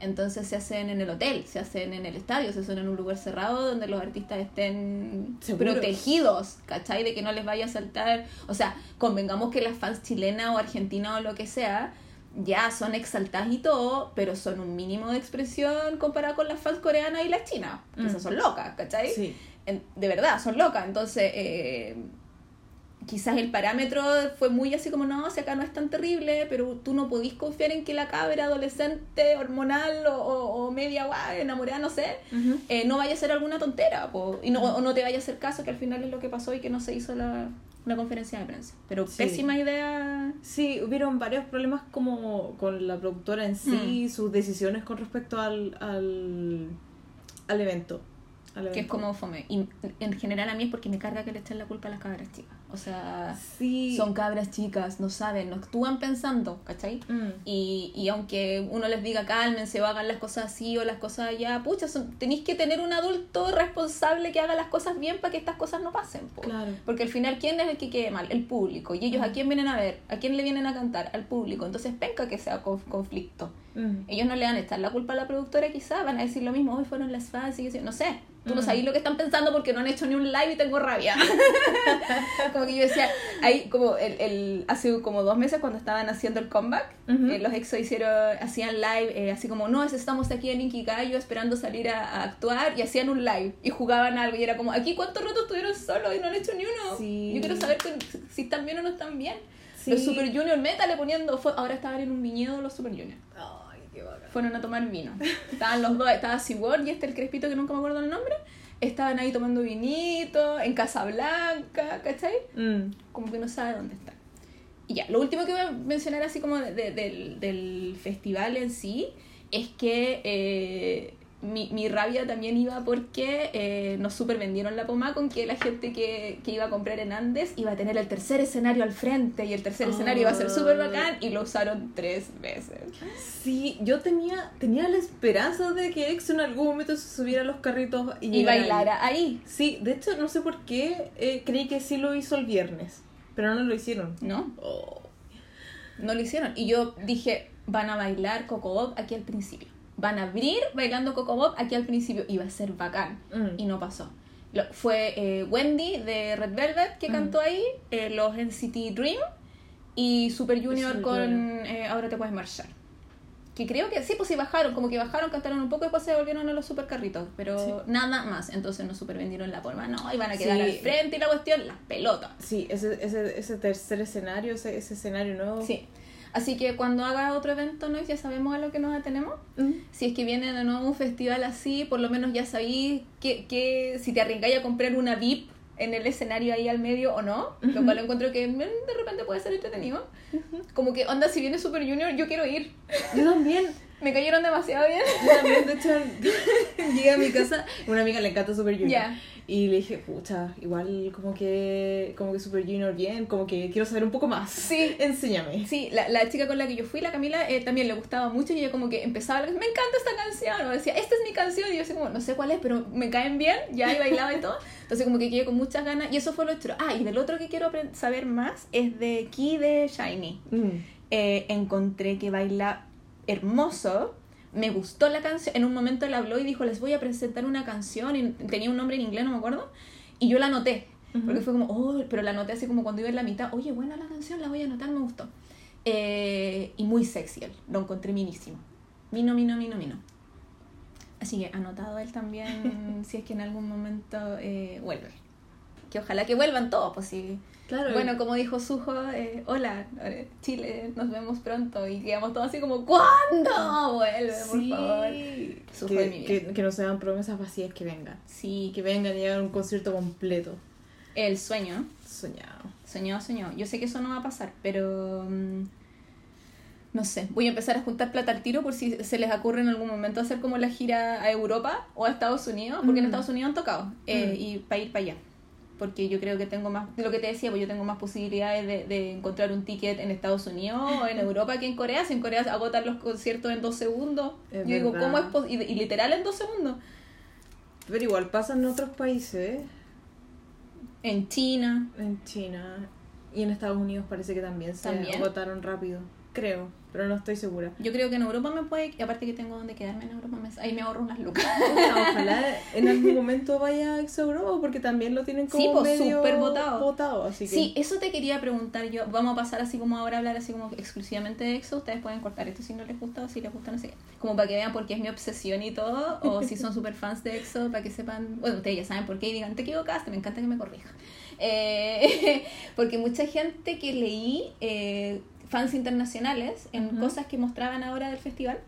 Entonces se hacen en el hotel, se hacen en el estadio, se hacen en un lugar cerrado donde los artistas estén protegidos, ¿cachai? De que no les vaya a saltar. O sea, convengamos que las fans chilenas o argentinas o lo que sea, ya son exaltadas y todo, pero son un mínimo de expresión comparado con las fans coreanas y las chinas, que Mm. esas son locas, ¿cachai? Sí. De verdad, son locas. Entonces, eh, quizás el parámetro fue muy así como, no, si acá no es tan terrible, pero tú no podís confiar en que la cabra adolescente, hormonal o, o- o media guay, enamorada, no sé, eh, no vaya a ser alguna tontera, po, y no, o no te vaya a hacer caso, que al final es lo que pasó y que no se hizo la, la conferencia de prensa. Pero Sí. pésima idea. Sí, hubieron varios problemas como con la productora en sí, sus decisiones con respecto al, al, al evento. Que es como fome. Y en general a mí es porque me carga que le echen la culpa a las cabras chicas. O sea, Sí. son cabras chicas, no saben, no actúan pensando, ¿cachai? Mm. Y, y aunque uno les diga cálmense o hagan las cosas así o las cosas allá, pucha, son- tenéis que tener un adulto responsable que haga las cosas bien para que estas cosas no pasen. po. Claro. Porque al final, ¿quién es el que quede mal? El público. Y ellos, ¿a Mm. quién vienen a ver? ¿A quién le vienen a cantar? Al público. Entonces, penca que sea conf- conflicto. Mm. Ellos no le van a echar la culpa a la productora, quizá, van a decir lo mismo, hoy fueron las fans, y yo. no sé. Tú no Mm. sabes lo que están pensando porque no han hecho ni un live y tengo rabia. como que yo decía, ahí como el, el, hace como dos meses cuando estaban haciendo el comeback, Ujú. eh, los EXO hicieron, hacían live eh, así como, no, es- estamos aquí en Inkigayo esperando salir a, a actuar y hacían un live y jugaban algo y era como, aquí cuántos ratos estuvieron solos y no han hecho ni uno. Sí. Yo quiero saber que- si están bien o no están bien. Sí. Los Super Junior Meta le poniendo, ahora estaban en un viñedo los Super Junior. Ay, qué. Fueron a tomar vino. Estaban los dos, estaba Seward y este el crespito que nunca me acuerdo el nombre. Estaban ahí tomando vinito, en Casablanca, ¿cachai? Mm. Como que no sabe dónde están. Y ya, lo último que voy a mencionar así como de- de- del, del festival en sí es que eh, mi, mi rabia también iba porque eh, nos super vendieron la poma con que la gente que, que iba a comprar en Andes iba a tener el tercer escenario al frente y el tercer escenario iba a ser súper bacán y lo usaron tres veces. Sí, yo tenía, tenía la esperanza de que EXO en algún momento se subiera a los carritos y, Y llegara ahí. bailara ahí. Sí, de hecho no sé por qué eh, creí que sí lo hizo el viernes, pero no lo hicieron. ¿no? Oh. No lo hicieron. Y yo dije, van a bailar Coco Bob aquí al principio. Van a abrir bailando Coco Bob aquí al principio. Y va a ser bacán. Mm. Y no pasó. Lo- fue eh, Wendy de Red Velvet que Mm. cantó ahí, eh, los NCT Dream y Super Junior Super con eh, Ahora te puedes marchar. Que creo que sí, pues sí bajaron, como que bajaron, cantaron un poco y después se volvieron a los super carritos, pero Sí. nada más. Entonces no super vendieron la polva, no, iban a quedar Sí. al frente y la cuestión, las pelotas. Sí, ese, ese, ese tercer escenario, ese, ese escenario nuevo. Sí. Así que cuando haga otro evento, ¿no? Ya sabemos a lo que nos atenemos. Mm. Si es que viene de nuevo un festival así, por lo menos ya sabéis que, que si te arriesgáis a comprar una VIP en el escenario ahí al medio o no, lo Ujú. cual encuentro que de repente puede ser entretenido. Como que, onda, si viene Super Junior, yo quiero ir. Yo también. Me cayeron demasiado bien. Yo también, de hecho, llegué a mi casa, una amiga le encanta Super Junior. Ya. Y le dije, pucha, igual como que, como que Super Junior bien, como que quiero saber un poco más. Sí. Enséñame. Sí, la, la chica con la que yo fui, la Camila, eh, también le gustaba mucho y ella como que empezaba, me encanta esta canción, o decía, esta es mi canción, y yo así como, no sé cuál es, pero me caen bien, ya, y bailaba y todo. Entonces como que quedé con muchas ganas, y eso fue lo otro. Ah, y del otro que quiero saber más es de Key de Shiny. Mm. Eh, encontré que baila hermoso. Me gustó la canción. En un momento él habló y dijo, les voy a presentar una canción. Y tenía un nombre en inglés, no me acuerdo. Y yo la anoté. Porque fue como, oh, pero la anoté así como cuando iba en la mitad. Oye, buena la canción, la voy a anotar, me gustó. Eh, y muy sexy él. Lo encontré minísimo. Mino, mino, mino, mino. Así que anotado él también, si es que en algún momento eh, vuelve. Que ojalá que vuelvan todos, pues sí. Claro. Bueno, como dijo Sujo, eh, hola, eh, Chile, nos vemos pronto. Y quedamos todos así como, ¿cuándo? Vuelve, por sí. favor. Sujo de mi Que, vida. que, que no sean promesas vacías que vengan. Sí, Que vengan y hagan un concierto completo. el sueño, Soñado. soñado, soñado. Yo sé que eso no va a pasar, pero mm, no sé. Voy a empezar a juntar plata al tiro por si se les ocurre en algún momento hacer como la gira a Europa o a Estados Unidos, porque en Mm. Estados Unidos han tocado, eh, Mm. y para ir para allá. Porque yo creo que tengo más, de lo que te decía, pues yo tengo más posibilidades de, de encontrar un ticket en Estados Unidos o en Europa que en Corea. Si en Corea agotan los conciertos en dos segundos, Es yo digo. ¿cómo es posible? Y, y literal en dos segundos. Pero igual pasa en otros países, En China, en China y en Estados Unidos parece que también se ¿También? agotaron rápido. Creo, pero no estoy segura. yo creo que en Europa me puede, y aparte que tengo donde quedarme en Europa, me- ahí me ahorro unas lucas. Ojalá en algún momento vaya a Exo Europa porque también lo tienen como Sí, pues, medio súper votado. votado, así que Sí, eso te quería preguntar yo. Vamos a pasar así como ahora a hablar así como exclusivamente de EXO. Ustedes pueden cortar esto si no les gusta o si les gusta, no sé. Como para que vean por qué es mi obsesión y todo. O si son super fans de EXO, para que sepan. Bueno, ustedes ya saben por qué y digan, te equivocaste, me encanta que me corrijan. Eh, porque mucha gente que leí, eh, fans internacionales, en Ujú. cosas que mostraban ahora del festival,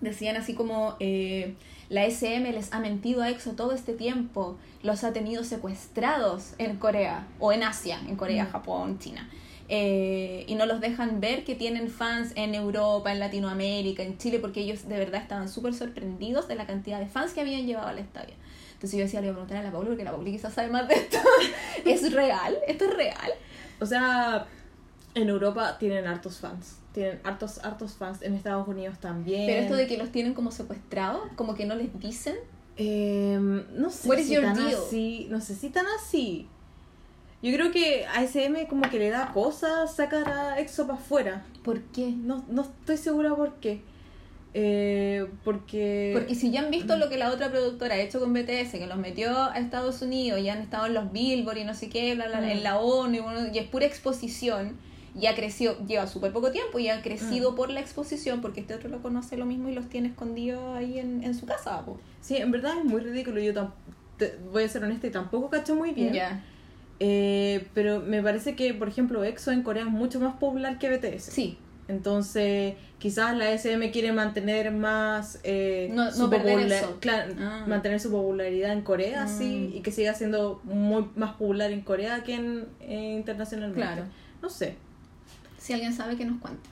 decían así como eh, la SM les ha mentido a EXO todo este tiempo, los ha tenido secuestrados en Corea o en Asia, en Corea. Japón, China. Eh, y no los dejan ver que tienen fans en Europa, en Latinoamérica, en Chile, porque ellos de verdad estaban súper sorprendidos de la cantidad de fans que habían llevado al estadio. Entonces yo decía, le voy a preguntar a la Paula, porque la Paula quizás sabe más de esto. ¿Es real? ¿Esto es real? O sea, en Europa tienen hartos fans. Tienen hartos, hartos fans. En Estados Unidos también. Pero esto de que los tienen como secuestrados, como que no les dicen. Em, no sé What is si your tan deal? así. No sé si tan así. Yo creo que a SM como que le da cosas sacar a EXO para afuera. ¿Por qué? No, no estoy segura por qué. Eh, porque... Porque si ya han visto lo que la otra productora ha hecho con BTS, que los metió a Estados Unidos y han estado en los Billboard y no sé qué, bla, bla, bla, Mm. en la ONU, y, bueno, y es pura exposición, y ha crecido, lleva súper poco tiempo y ha crecido Mm. por la exposición, porque este otro lo conoce lo mismo y los tiene escondidos ahí en, en su casa. po. Sí, en verdad es muy ridículo. Yo te- voy a ser honesta y tampoco cacho muy bien. Ya. Eh, pero me parece que, por ejemplo, EXO en Corea es mucho más popular que BTS. Sí, Entonces, quizás la SM quiere mantener más eh, No- su no claro, Ah. mantener su popularidad en Corea, Mm. sí, y que siga siendo muy más popular en Corea que en, eh, internacionalmente. Claro. No sé. Si alguien sabe que nos cuente.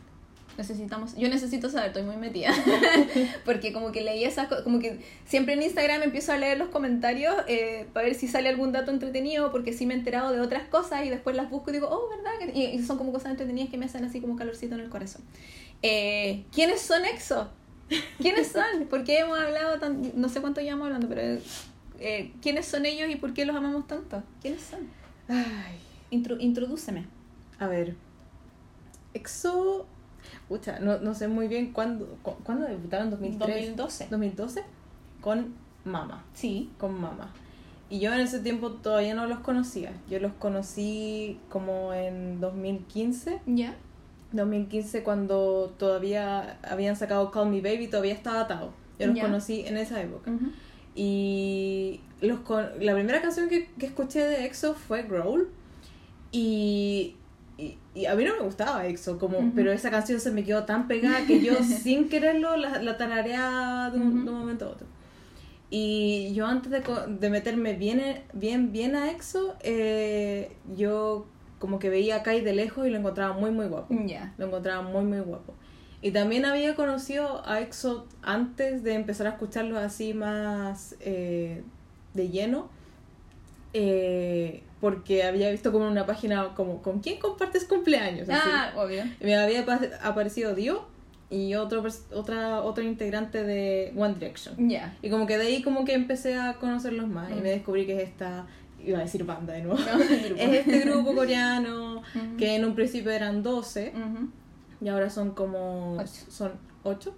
Necesitamos, yo necesito saber, estoy muy metida. Porque como que leí esas cosas, como que siempre en Instagram empiezo a leer los comentarios eh, para ver si sale algún dato entretenido, porque sí me he enterado de otras cosas y después las busco y digo, oh, ¿verdad? que-?" Y, y son como cosas entretenidas que me hacen así como calorcito en el corazón. Eh, ¿Quiénes son EXO? ¿Quiénes son? ¿Por qué hemos hablado tan, no sé cuánto llevamos hablando, pero eh, ¿quiénes son ellos y por qué los amamos tanto? ¿Quiénes son? Ay, Intro, introdúceme. a ver. EXO. Pucha, no, no sé muy bien cuándo, cu- cuándo debutaron, 2003. 2012. 2012. Con Mama. Sí. con mamá. Y yo en ese tiempo todavía no los conocía. Yo los conocí como en 2015. ¿Ya? 2015 cuando todavía habían sacado Call Me Baby, todavía estaba atado. Yo los conocí en esa época. Y los con- la primera canción que, que escuché de EXO fue Growl. Y, y, y a mí no me gustaba EXO, como, pero esa canción se me quedó tan pegada que yo sin quererlo la, la tarareaba de un, Ujú. de un momento a otro. Y yo antes de, de meterme bien, en- bien, bien a EXO, eh, yo como que veía a Kai de lejos y lo encontraba muy, muy guapo. Ya. Lo encontraba muy, muy guapo. Y también había conocido a EXO antes de empezar a escucharlos así más eh, de lleno. eh, porque había visto como en una página como ¿con quién compartes cumpleaños? Así. Ah, obvio. Y me había apa- aparecido Dio y otro, otra, otro integrante de One Direction. Ya. Y como que de ahí como que empecé a conocerlos más y me descubrí que es esta, iba a decir banda de nuevo, No, es este grupo coreano que en un principio eran 12 Ujú. y ahora son como... Ocho. Son 8.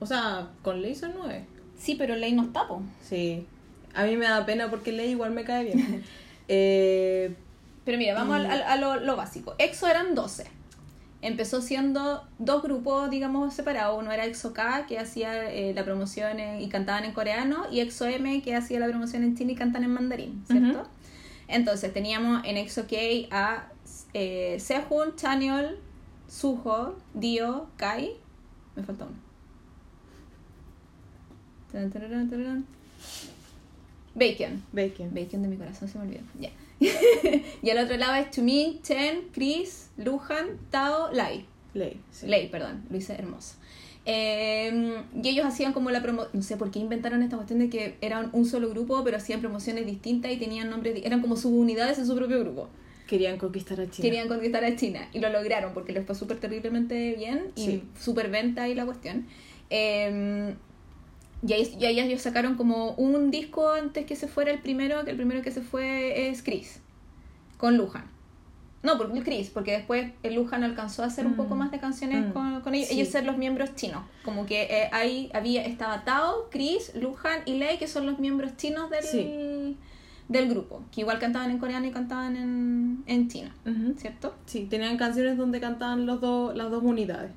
O sea, con Ley son 9. Sí, pero Ley nos tapo. Sí. A mí me da pena porque Ley igual me cae bien. eh, Pero mira, vamos Y- al- al- a, lo, lo básico. EXO eran 12. Empezó siendo dos grupos, digamos, separados. Uno era EXO K, que hacía eh, la promoción en- y cantaban en coreano, y EXO M, que hacía la promoción en chino y cantan en mandarín, ¿cierto? Entonces teníamos en EXO K a eh, Sehun, Chanyeol, Suho, Dio, Kai. Me falta uno. Bacon. Bacon. Bacon de mi corazón se me olvidó. Ya. y al otro lado es Chumin, Chen, Chris, Luhan, Tao, Lai. Ley. sí. Lei, perdón, lo hice hermoso. Eh, y ellos hacían como la promoción, no sé por qué inventaron esta cuestión de que eran un solo grupo, pero hacían promociones distintas y tenían nombres, eran como subunidades en su propio grupo. Querían conquistar a China. Querían conquistar a China y lo lograron porque les fue súper terriblemente bien y Sí. súper venta y la cuestión. Eh, y ahí, y ahí ellos sacaron como un disco antes que se fuera el primero, que el primero que se fue es Chris, con Lujan. No, porque Chris, porque después Lujan alcanzó a hacer un Mm. poco más de canciones Mm. con, con ellos, Sí. ellos ser los miembros chinos. Como que eh, ahí había, estaba Tao, Chris, Lujan y Lei, que son los miembros chinos del, Sí. del grupo, que igual cantaban en coreano y cantaban en, en chino, Ujú. ¿cierto? Sí, tenían canciones donde cantaban los dos, las dos unidades.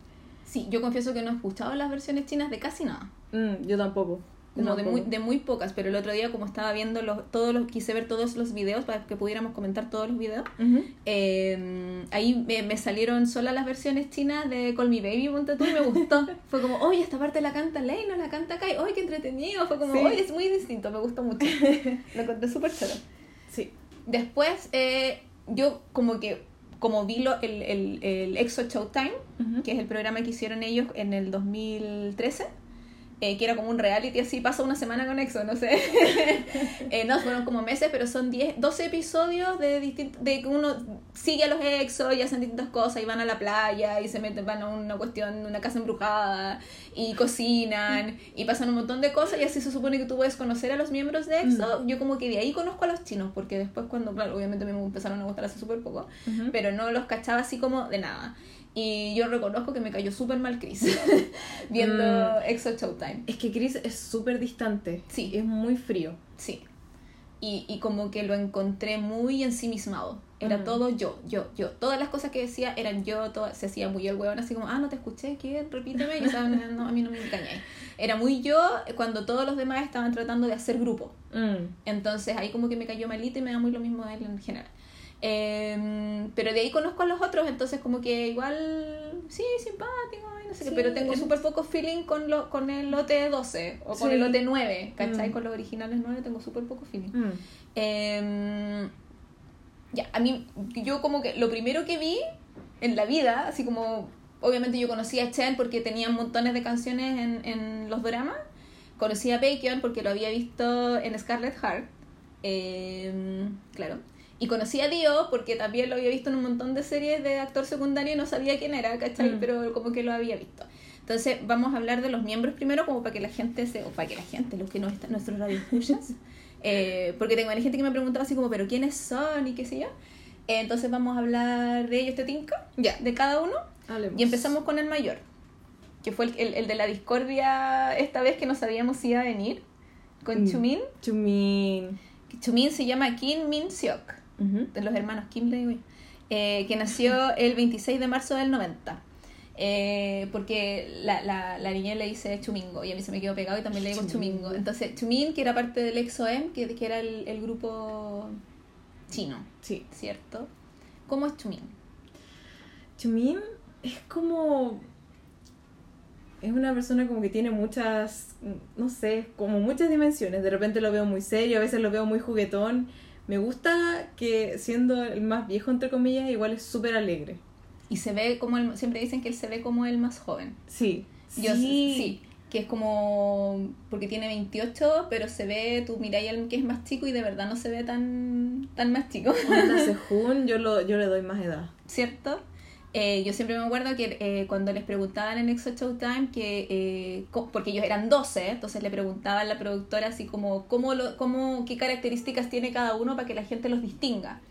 Sí, yo confieso que no he escuchado las versiones chinas de casi nada. Mm, yo tampoco. Yo Como de muy, de muy pocas, pero el otro día como estaba viendo los, todos los, quise ver todos los videos para que pudiéramos comentar todos los videos. Ujú. eh, ahí me, me salieron solas las versiones chinas de Call Me Baby, ponte tú, y me gustó. Fue como, oye, esta parte la canta Lei, no la canta Kai, oye, qué entretenido. Fue como, Sí. oye, es muy distinto, me gustó mucho. Lo encontré súper chulo. Sí. Después, eh, yo como que, como vi lo, el, el, el EXO Showtime, Que es el programa que hicieron ellos en el 2013, eh, que era como un reality así, pasa una semana con EXO, no sé. Eh, no, fueron como meses, pero son 10, 12 episodios de distintos, de que uno sigue a los EXO y hacen distintas cosas y van a la playa y se meten, van a una cuestión, una casa embrujada y cocinan y pasan un montón de cosas y así se supone que tú puedes conocer a los miembros de EXO. Yo como que de ahí conozco a los chinos, porque después cuando, claro, obviamente me empezaron a gustar hace súper poco pero no los cachaba así como de nada. Y yo reconozco que me cayó súper mal Chris viendo Mm. EXO Showtime. Es que Chris es súper distante. Sí. Es muy frío. Sí. Y, y como que lo encontré muy ensimismado. Era Mm. todo yo, yo, yo. Todas las cosas que decía eran yo, todo, se hacía muy el huevón, así como, ah, no te escuché, ¿qué? Repíteme. Y yo estaba, no, a mí no me engañáis. Era muy yo cuando todos los demás estaban tratando de hacer grupo. Mm. Entonces ahí como que me cayó malito y me da muy lo mismo a él en general. Eh, pero de ahí conozco a los otros, entonces como que igual, sí, simpático, no sé qué, pero tengo es- súper poco feeling con, lo, con el lote 12 o con Sí. el lote 9, ¿cachai? Mm. Con los originales 9 tengo súper poco feeling. Mm. Eh, ya, a mí, yo como que lo primero que vi en la vida, así como, obviamente yo conocí a Chen porque tenía montones de canciones en, en los dramas, conocí a Baekhyun porque lo había visto en Scarlet Heart, eh, claro, y conocí a Dio porque también lo había visto en un montón de series de actor secundario y no sabía quién era, ¿cachai? Mm. Pero como que lo había visto. Entonces vamos a hablar de los miembros primero como para que la gente se, o para que la gente, los que no están, nuestros radioescuchas, eh, porque tengo hay gente que me ha preguntado así como, pero ¿quiénes son? y qué sé yo. Eh, entonces vamos a hablar de ellos, ¿te tinca? Ya. De cada uno. Hablemos. Y empezamos con el mayor, que fue el, el- el de la discordia esta vez que no sabíamos si iba a venir, con Mm. Chumin. Chumin. Chumin se llama Kim Min Seok, De los hermanos Kim le digo yo, eh, que nació el 26 de marzo del 90. Eh, porque la, la, la niña le dice Chumingo y a mí se me quedó pegado y también le digo Chumingo. Chumingo. Entonces, Chumin, que era parte del EXO-M, que, que era el, el grupo chino, Sí. ¿cierto? ¿Cómo es Chumin? Chumin es como. Es una persona como que tiene muchas. No sé, como muchas dimensiones. De repente lo veo muy serio, a veces lo veo muy juguetón. Me gusta que siendo el más viejo, entre comillas, igual es súper alegre. Y se ve como el, siempre dicen que él se ve como el más joven. Sí. Yo sí. sí, que es como porque tiene 28, pero se ve, tú miráis al que es más chico y de verdad no se ve tan, tan más chico, Sehun, yo, lo, yo le doy más edad. ¿cierto? Eh, yo siempre me acuerdo que eh, cuando les preguntaban en Exo Showtime que, eh, porque ellos eran 12, entonces le preguntaba a la productora así como, ¿cómo lo, cómo, ¿qué características tiene cada uno para que la gente los distinga?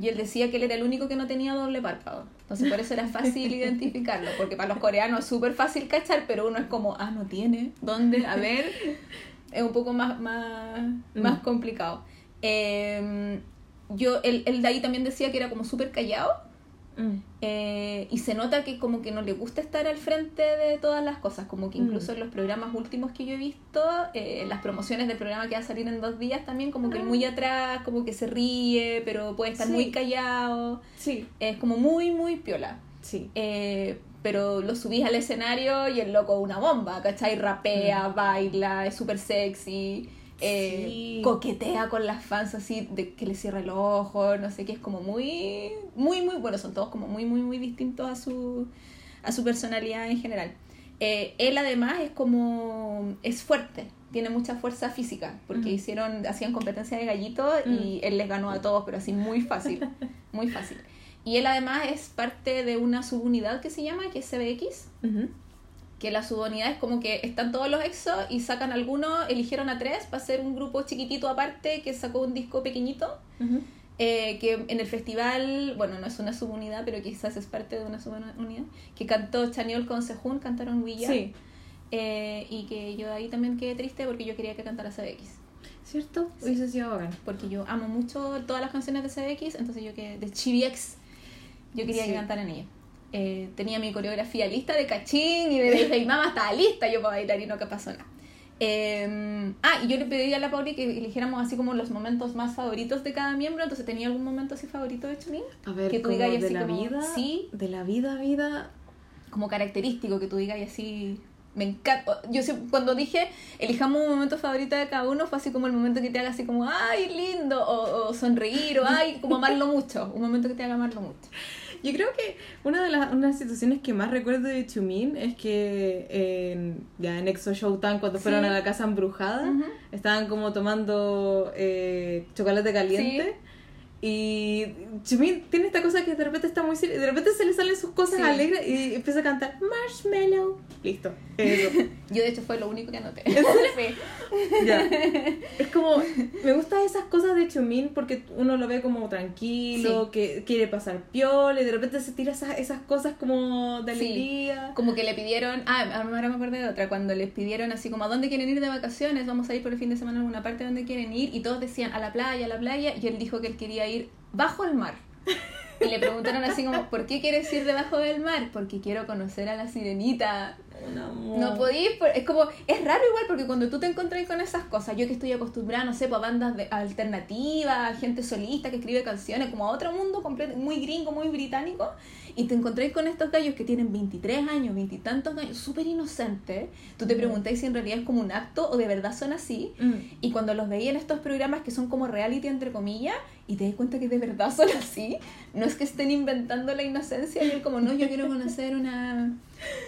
Y él decía que él era el único que no tenía doble párpado. Entonces por eso era fácil identificarlo. Porque para los coreanos es súper fácil cachar, pero uno es como, ah, no tiene. ¿Dónde? A ver. Es un poco más, más, más Mm. complicado. Eh, yo, él, él de ahí también decía que era como súper callado. Mm. eh, y se nota que como que no le gusta estar al frente de todas las cosas. Como que incluso Mm. en los programas últimos que yo he visto, eh, las promociones del programa que va a salir en dos días también, como que él muy atrás, como que se ríe, pero puede estar Sí. muy callado. Sí, Es como muy, muy piola. sí. Eh, pero lo subís al escenario y el loco una bomba, ¿cachai? Rapea, baila, es súper sexy. Eh, Sí. coquetea con las fans así de que le cierra el ojo, no sé qué, es como muy, muy, muy, bueno, son todos como muy, muy, muy distintos a su, a su personalidad en general. Eh, él además es como, es fuerte, tiene mucha fuerza física, porque Ujú. hicieron, hacían competencia de gallito y él les ganó a todos, pero así muy fácil, muy fácil. Y él además es parte de una subunidad que se llama, que es CBX. Que la subunidad es como que están todos los EXO y sacan algunos, eligieron a tres para hacer un grupo chiquitito aparte que sacó un disco pequeñito, eh, que en el festival, bueno, no es una subunidad, pero quizás es parte de una subunidad, que cantó Chanyeol con Sehun, cantaron Are, Sí. eh, y que yo ahí también quedé triste porque yo quería que cantara CBX. ¿Cierto? Hubiese sido bacán. Porque yo amo mucho todas las canciones de CBX, entonces yo que de CBX, yo quería Sí. que cantaran ella. Eh, tenía mi coreografía lista de cachín y de Baby Mama estaba lista yo para bailar y no que pasó nada. Eh, ah, y yo le pedí a la Pauli que eligiéramos así como los momentos más favoritos de cada miembro, entonces tenía algún momento así favorito de Chumin, A ver, Que tú digas de así la como, vida. sí. De la vida, vida. como característico que tú digas y así me encanta. Yo cuando dije elijamos un momento favorito de cada uno fue así como el momento que te haga así como ay lindo o, o sonreír o ay como amarlo mucho, un momento que te haga amarlo mucho. Yo creo que una de las, una de las situaciones que más recuerdo de Chumin es que en, ya en Exo Showtime, cuando fueron a la casa embrujada, estaban como tomando eh, chocolate caliente. Y Chumin tiene esta cosa que de repente está muy seria, de repente se le salen sus cosas Sí. alegres y empieza a cantar Marshmallow. Listo. Eso. Yo de hecho fue lo único que anoté. Sí. Ya. Es como, me gustan esas cosas de Chumin porque uno lo ve como tranquilo, Sí. que quiere pasar piola y de repente se tira esas, esas cosas como de Sí. alegría. Como que le pidieron, ah, ahora me acordé de otra, cuando les pidieron así como, ¿a dónde quieren ir de vacaciones? Vamos a ir por el fin de semana a alguna parte donde quieren ir. Y todos decían, a la playa, a la playa. Y él dijo que él quería ir bajo el mar. Y le preguntaron así como, ¿por qué quieres ir debajo del mar? Porque quiero conocer a la sirenita. Un amor. No podís, es como, es raro igual porque cuando tú te encontrás con esas cosas, yo que estoy acostumbrada, no sé, pues, a bandas de, alternativas, gente solista que escribe canciones, como a otro mundo completo, muy gringo, muy británico, y te encontráis con estos gallos que tienen 23 años, 20 y tantos años, súper inocentes, tú te preguntáis si en realidad es como un acto o de verdad son así, Mm. y cuando los veía en estos programas que son como reality entre comillas, y te das cuenta que de verdad son así, no es que estén inventando la inocencia y él como, no, yo quiero conocer una,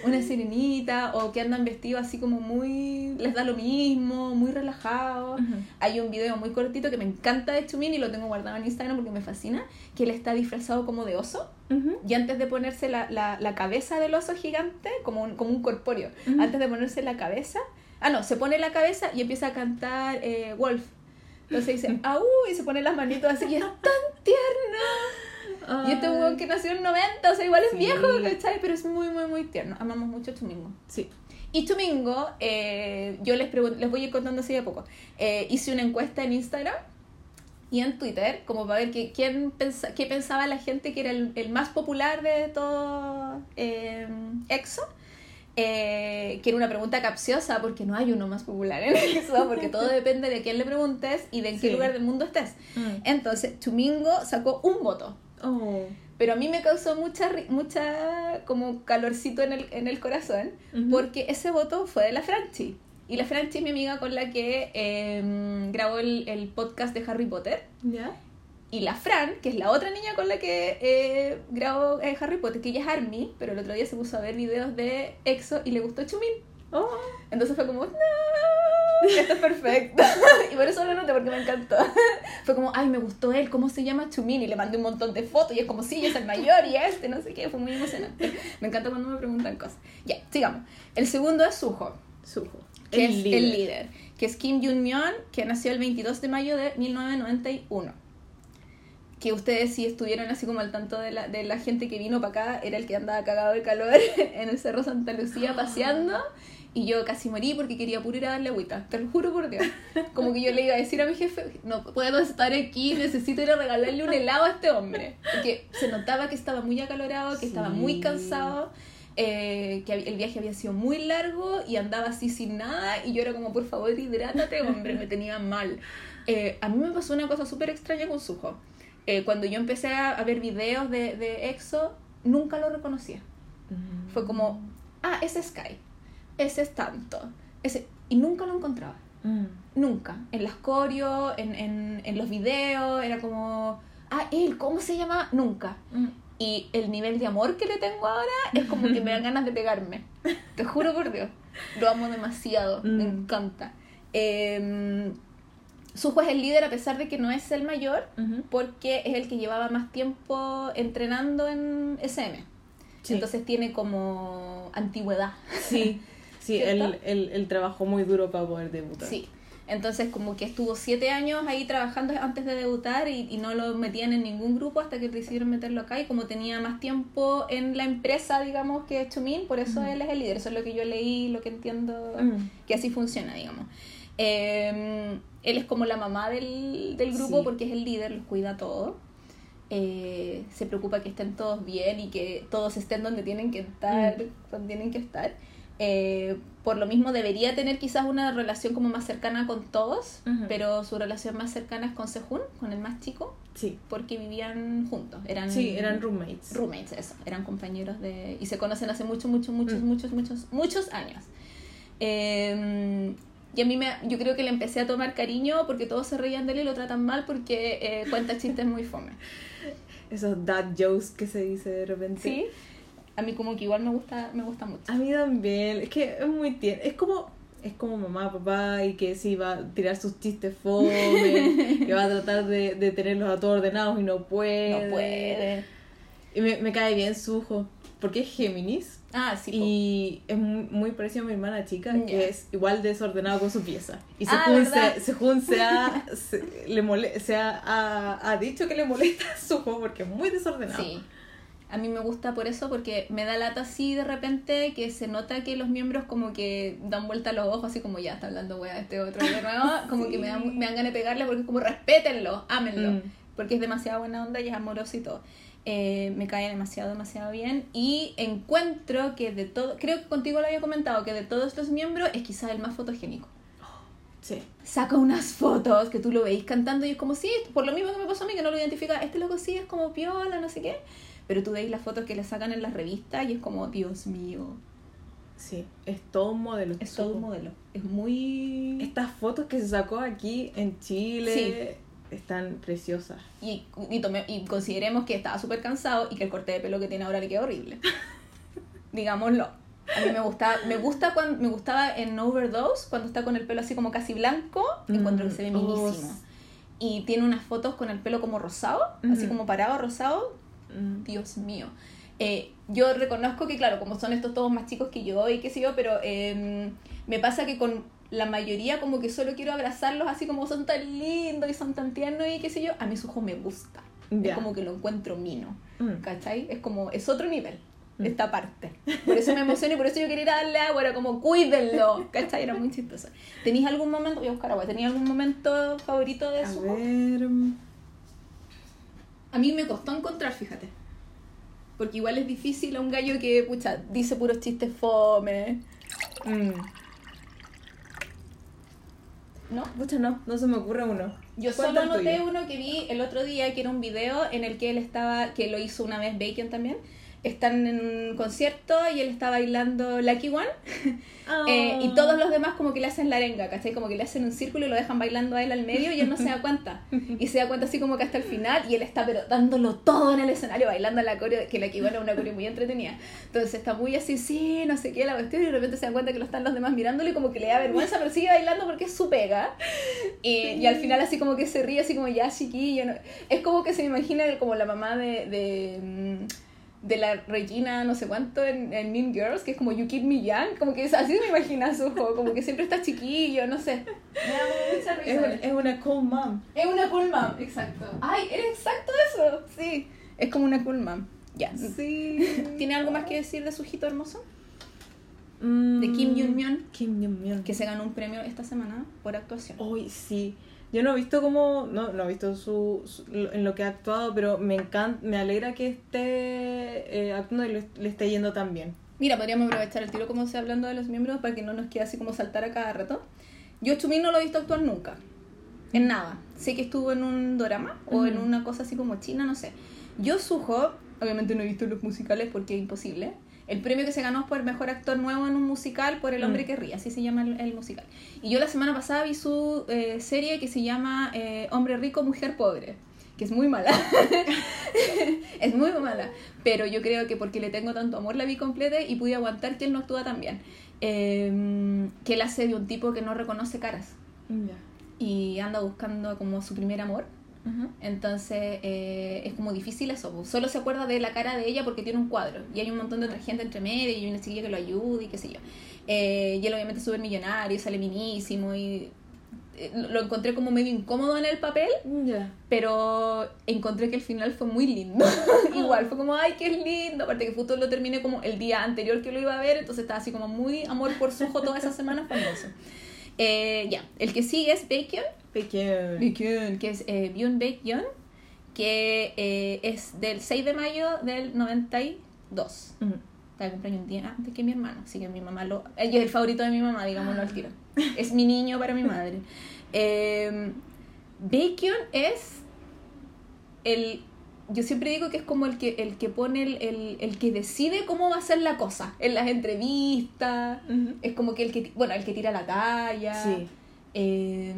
una sirenita, o que andan vestidos así como muy, les da lo mismo, muy relajados. Hay un video muy cortito que me encanta de Chumin y lo tengo guardado en Instagram porque me fascina, que él está disfrazado como de oso. Y antes de ponerse la, la, la cabeza del oso gigante, como un, como un corpóreo, antes de ponerse la cabeza, ah, no, se pone la cabeza y empieza a cantar eh, Wolf. Entonces dice, ¡au! Y se pone las manitos así y es tan tierno. Y este Ay. huevón que nació en 90, o sea, igual es Sí. viejo, ¿cachai? Pero es muy, muy, muy tierno. Amamos mucho a Chumingo. Sí. Y Chumingo, eh, yo les, les voy a ir contando así de poco. Eh, hice una encuesta en Instagram y en Twitter, como para ver que, quién pensa, qué pensaba la gente que era el, el más popular de todo eh, EXO. Eh, que era una pregunta capciosa porque no hay uno más popular en EXO, porque todo depende de quién le preguntes y de en qué Sí. lugar del mundo estés. Mm. Entonces, Chumingo sacó un voto. Oh. Pero a mí me causó mucha, mucha como calorcito en el, en el corazón, porque ese voto fue de la Franchi. Y la Franchi es mi amiga con la que eh, grabó el, el podcast de Harry Potter. ¿Ya? Y la Fran, que es la otra niña con la que eh, grabó eh, Harry Potter, que ella es Army, pero el otro día se puso a ver videos de EXO y le gustó Chumin. Oh. Entonces fue como, no, esto es perfecto. y por eso lo noté, porque me encantó. fue como, ay, me gustó él, ¿cómo se llama Chumin? Y le mandé un montón de fotos y es como, sí, yo soy el mayor y este, no sé qué. Fue muy emocionante. Me encanta cuando me preguntan cosas. Ya, sigamos. El segundo es Suho, Sujo. que es el líder, que es Kim Jun-myeon, que nació el 22 de mayo de 1991. Que ustedes si estuvieron así como al tanto de la, de la gente que vino para acá, era el que andaba cagado de calor en el Cerro Santa Lucía paseando. Y yo casi morí porque quería puro ir a darle agüita. Te lo juro por Dios. Como que yo le iba a decir a mi jefe, no puedo estar aquí, necesito ir a regalarle un helado a este hombre. Porque se notaba que estaba muy acalorado, que estaba muy Sí. cansado, eh, que el viaje había sido muy largo y andaba así sin nada. Y yo era como, por favor, hidrátate, hombre, me tenía mal. Eh, a mí me pasó una cosa súper extraña con Suho. Eh, cuando yo empecé a, ver videos de, de EXO, nunca lo reconocía. Mm. Fue como, ah, es Sky, ese es tanto, ese... y nunca lo encontraba. Mm. Nunca. En las coreos, en, en, en los videos, era como, ah, él, ¿cómo se llama? Nunca. Mm. Y el nivel de amor que le tengo ahora es como que me dan ganas de pegarme. Te juro por Dios. Lo amo demasiado. Me Mm. encanta. Eh, Suho es el líder a pesar de que no es el mayor, porque es el que llevaba más tiempo entrenando en SM. Sí. Entonces tiene como antigüedad. Sí, sí, él, él, él trabajó muy duro para poder debutar. Sí. Entonces como que estuvo siete años ahí trabajando antes de debutar y, y no lo metían en ningún grupo hasta que decidieron meterlo acá y como tenía más tiempo en la empresa, digamos, que Chumin, por eso Ujú. él es el líder. Eso es lo que yo leí, lo que entiendo, Mm. que así funciona, digamos. Eh, él es como la mamá del, del grupo Sí. porque es el líder, los cuida todo. Eh, se preocupa que estén todos bien y que todos estén donde tienen que estar, donde tienen que estar. Eh, por lo mismo debería tener quizás una relación como más cercana con todos, pero su relación más cercana es con Sehun, con el más chico, Sí, porque vivían juntos. Eran, sí, eran roommates. roommates, eso, eran compañeros de... y se conocen hace muchos, muchos, muchos, Mm. muchos, muchos, muchos años. Eh, y a mí me, yo creo que le empecé a tomar cariño porque todos se reían de él y lo tratan mal porque eh, cuenta chistes muy fome. Esos dad jokes que se dice de repente. Sí, a mí como que igual me gusta, me gusta mucho. A mí también, es que es muy tierno. Es como, es como mamá, papá, y que sí va a tirar sus chistes fome, que va a tratar de, de tenerlos a todos ordenados y no puede. No puede. Y me, me cae bien Sujo, porque es Géminis. Ah, sí. po. Y es muy, muy parecido a mi hermana chica, que es igual desordenado con su pieza. Y Ah, Sejun se, se, ha, se, le mole, se ha, ha, ha dicho que le molesta a Suho porque es muy desordenado. Sí. A mí me gusta por eso, porque me da lata así de repente que se nota que los miembros como que dan vuelta los ojos, así como ya está hablando wea este otro de nuevo, como que me dan, me dan ganas de pegarle porque es como respétenlo, ámenlo, Mm. porque es demasiado buena onda y es amoroso y todo. Eh, me cae demasiado, demasiado bien y encuentro que de todo, creo que contigo lo había comentado, que de todos los miembros es quizá el más fotogénico. Sí. saca unas fotos que tú lo veis cantando y es como, sí, por lo mismo que me pasó a mí, que no lo identifica, este loco sí es como piola, no sé qué. Pero tú veis las fotos que le sacan en las revistas y es como, Dios mío, Sí, es todo un modelo. es todo un modelo. Es muy... Estas fotos que se sacó aquí en Chile están preciosas. Y, y, tome- y consideremos que estaba súper cansado y que el corte de pelo que tiene ahora le queda horrible. Digámoslo. A mí me gusta, me gusta cuando me gustaba en Overdose, cuando está con el pelo así como casi blanco, encuentro que se ve Mm, oh, minísimo. Y tiene unas fotos con el pelo como rosado, así como parado rosado, Mm. Dios mío. Eh, yo reconozco que, claro, como son estos todos más chicos que yo y qué sé yo, pero eh, me pasa que con la mayoría como que solo quiero abrazarlos así como son tan lindos y son tan tiernos y qué sé yo, a mis ojos me gusta. Ya. Es como que lo encuentro mino, Mm. ¿cachai? Es como, es otro nivel, Mm. esta parte. Por eso me emociono y por eso yo quería ir a darle agua, era como, cuídenlo, ¿cachai? Era muy chistoso. ¿Tenéis algún momento, voy a buscar agua, ¿tenéis algún momento favorito de A su ver. A mí me costó encontrar, fíjate. Porque igual es difícil a un gallo que, pucha, dice puros chistes fome. Mm. ¿No? Pucha, no, no se me ocurre uno. Yo ¿Cuál solo tuyo? uno que vi el otro día, que era un video en el que él estaba, que lo hizo una vez Bacon también. Están en un concierto y él está bailando Lucky One. eh, y todos los demás como que le hacen la arenga, ¿cachai? Como que le hacen un círculo y lo dejan bailando a él al medio y él no se da cuenta. Y se da cuenta así como que hasta el final y él está pero dándolo todo en el escenario, bailando la coreo, que Lucky One es una coreo muy entretenida. Entonces está muy así, sí, no sé qué, la cuestión y de repente se da cuenta que lo están los demás mirándole como que le da vergüenza, pero sigue bailando porque es su pega. Y, y al final así como que se ríe, así como ya chiquillo. ¿no? Es como que se me imagina como la mamá de, de, mm, de la Regina, no sé cuánto, en, en Mean Girls, que es como You Keep Me Young. Como que es, así me imagina su juego, como que siempre está chiquillo, no sé. Me da mucha Es, un- es una cool mom. Es una cool mom, exacto. Ay, era exacto eso, sí. Es como una cool mom. Ya. Sí. ¿Tiene algo más que decir de su hijito hermoso? Mm. De Kim Jong-myon. Que se ganó un premio esta semana por actuación. Hoy sí. Yo no he visto cómo, no, no he visto su, en lo que ha actuado, pero me encanta, me alegra que esté eh, actuando y le, le esté yendo tan bien. Mira, podríamos aprovechar el tiro como se hablando de los miembros para que no nos quede así como saltar a cada rato. Yo Chumin no lo he visto actuar nunca. En nada. Sé que estuvo en un drama o en una cosa así como china, no sé. Yo Suho, obviamente no he visto los musicales porque es imposible. El premio que se ganó es por mejor actor nuevo en un musical por El hombre Mm. que ríe, así se llama el, el musical. Y yo la semana pasada vi su eh, serie que se llama eh, Hombre rico, mujer pobre, que es muy mala. es muy mala. Pero yo creo que porque le tengo tanto amor la vi completa y pude aguantar que él no actúa tan bien. Eh, que él hace de un tipo que no reconoce caras y anda buscando como su primer amor. Entonces eh, es como difícil eso. po. Solo se acuerda de la cara de ella porque tiene un cuadro. Y hay un montón de otra gente entre medio y una chiquilla que lo ayuda y qué sé yo. Eh, y él obviamente es súper millonario, sale minísimo y eh, lo encontré como medio incómodo en el papel, Ya. pero encontré que el final fue muy lindo. Igual, fue como, ay, qué lindo. Aparte que justo lo terminé como el día anterior que lo iba a ver, entonces estaba así como muy amor por su ojo toda esa semana, fue hermoso. Eh, ya, el que sigue es Bacon. Baekhyun, que es eh, Byun Baekhyun, que eh, es del 6 de mayo del 92. Ujú. Está de cumpleaños un día antes que mi hermano, así que mi mamá lo... Ella es el favorito de mi mamá, digámoslo al tiro. Es mi niño para mi madre. Eh, Baekhyun es el... Yo siempre digo que es como el que, el que pone, el, el, el que decide cómo va a ser la cosa en las entrevistas. Es como que el que, bueno, el que tira la talla. Sí. Eh,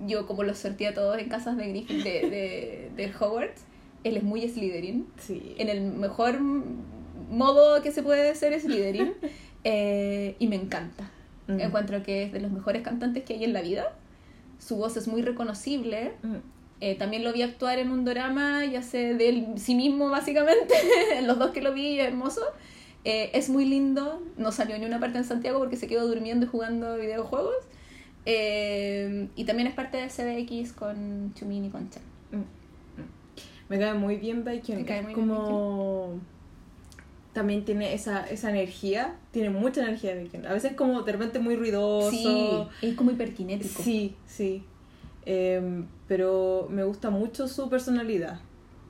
yo como los sortía a todos en casas de Griffith de, de, de Hogwarts, él es muy Slytherin. Sí. En el mejor modo que se puede ser Slytherin. eh, y me encanta. Mm. Encuentro que es de los mejores cantantes que hay en la vida. Su voz es muy reconocible. Mm. Eh, también lo vi actuar en un drama, ya sé de él, sí mismo básicamente, en los dos que lo vi, hermoso. Eh, es muy lindo, no salió ni una parte en Santiago porque se quedó durmiendo y jugando videojuegos. Eh, y también es parte de CDX con Chumin y con Chan. Me cae muy bien Baekhyun. Me cae es muy bien como... También tiene esa, esa energía, tiene mucha energía Baekhyun. A veces como de repente muy ruidoso. Sí, es como hiperkinético. Sí, sí. Em, pero me gusta mucho su personalidad.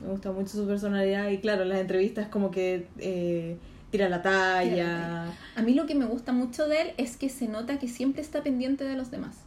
Me gusta mucho su personalidad y claro, en las entrevistas como que eh, tira la talla. A mí lo que me gusta mucho de él es que se nota que siempre está pendiente de los demás.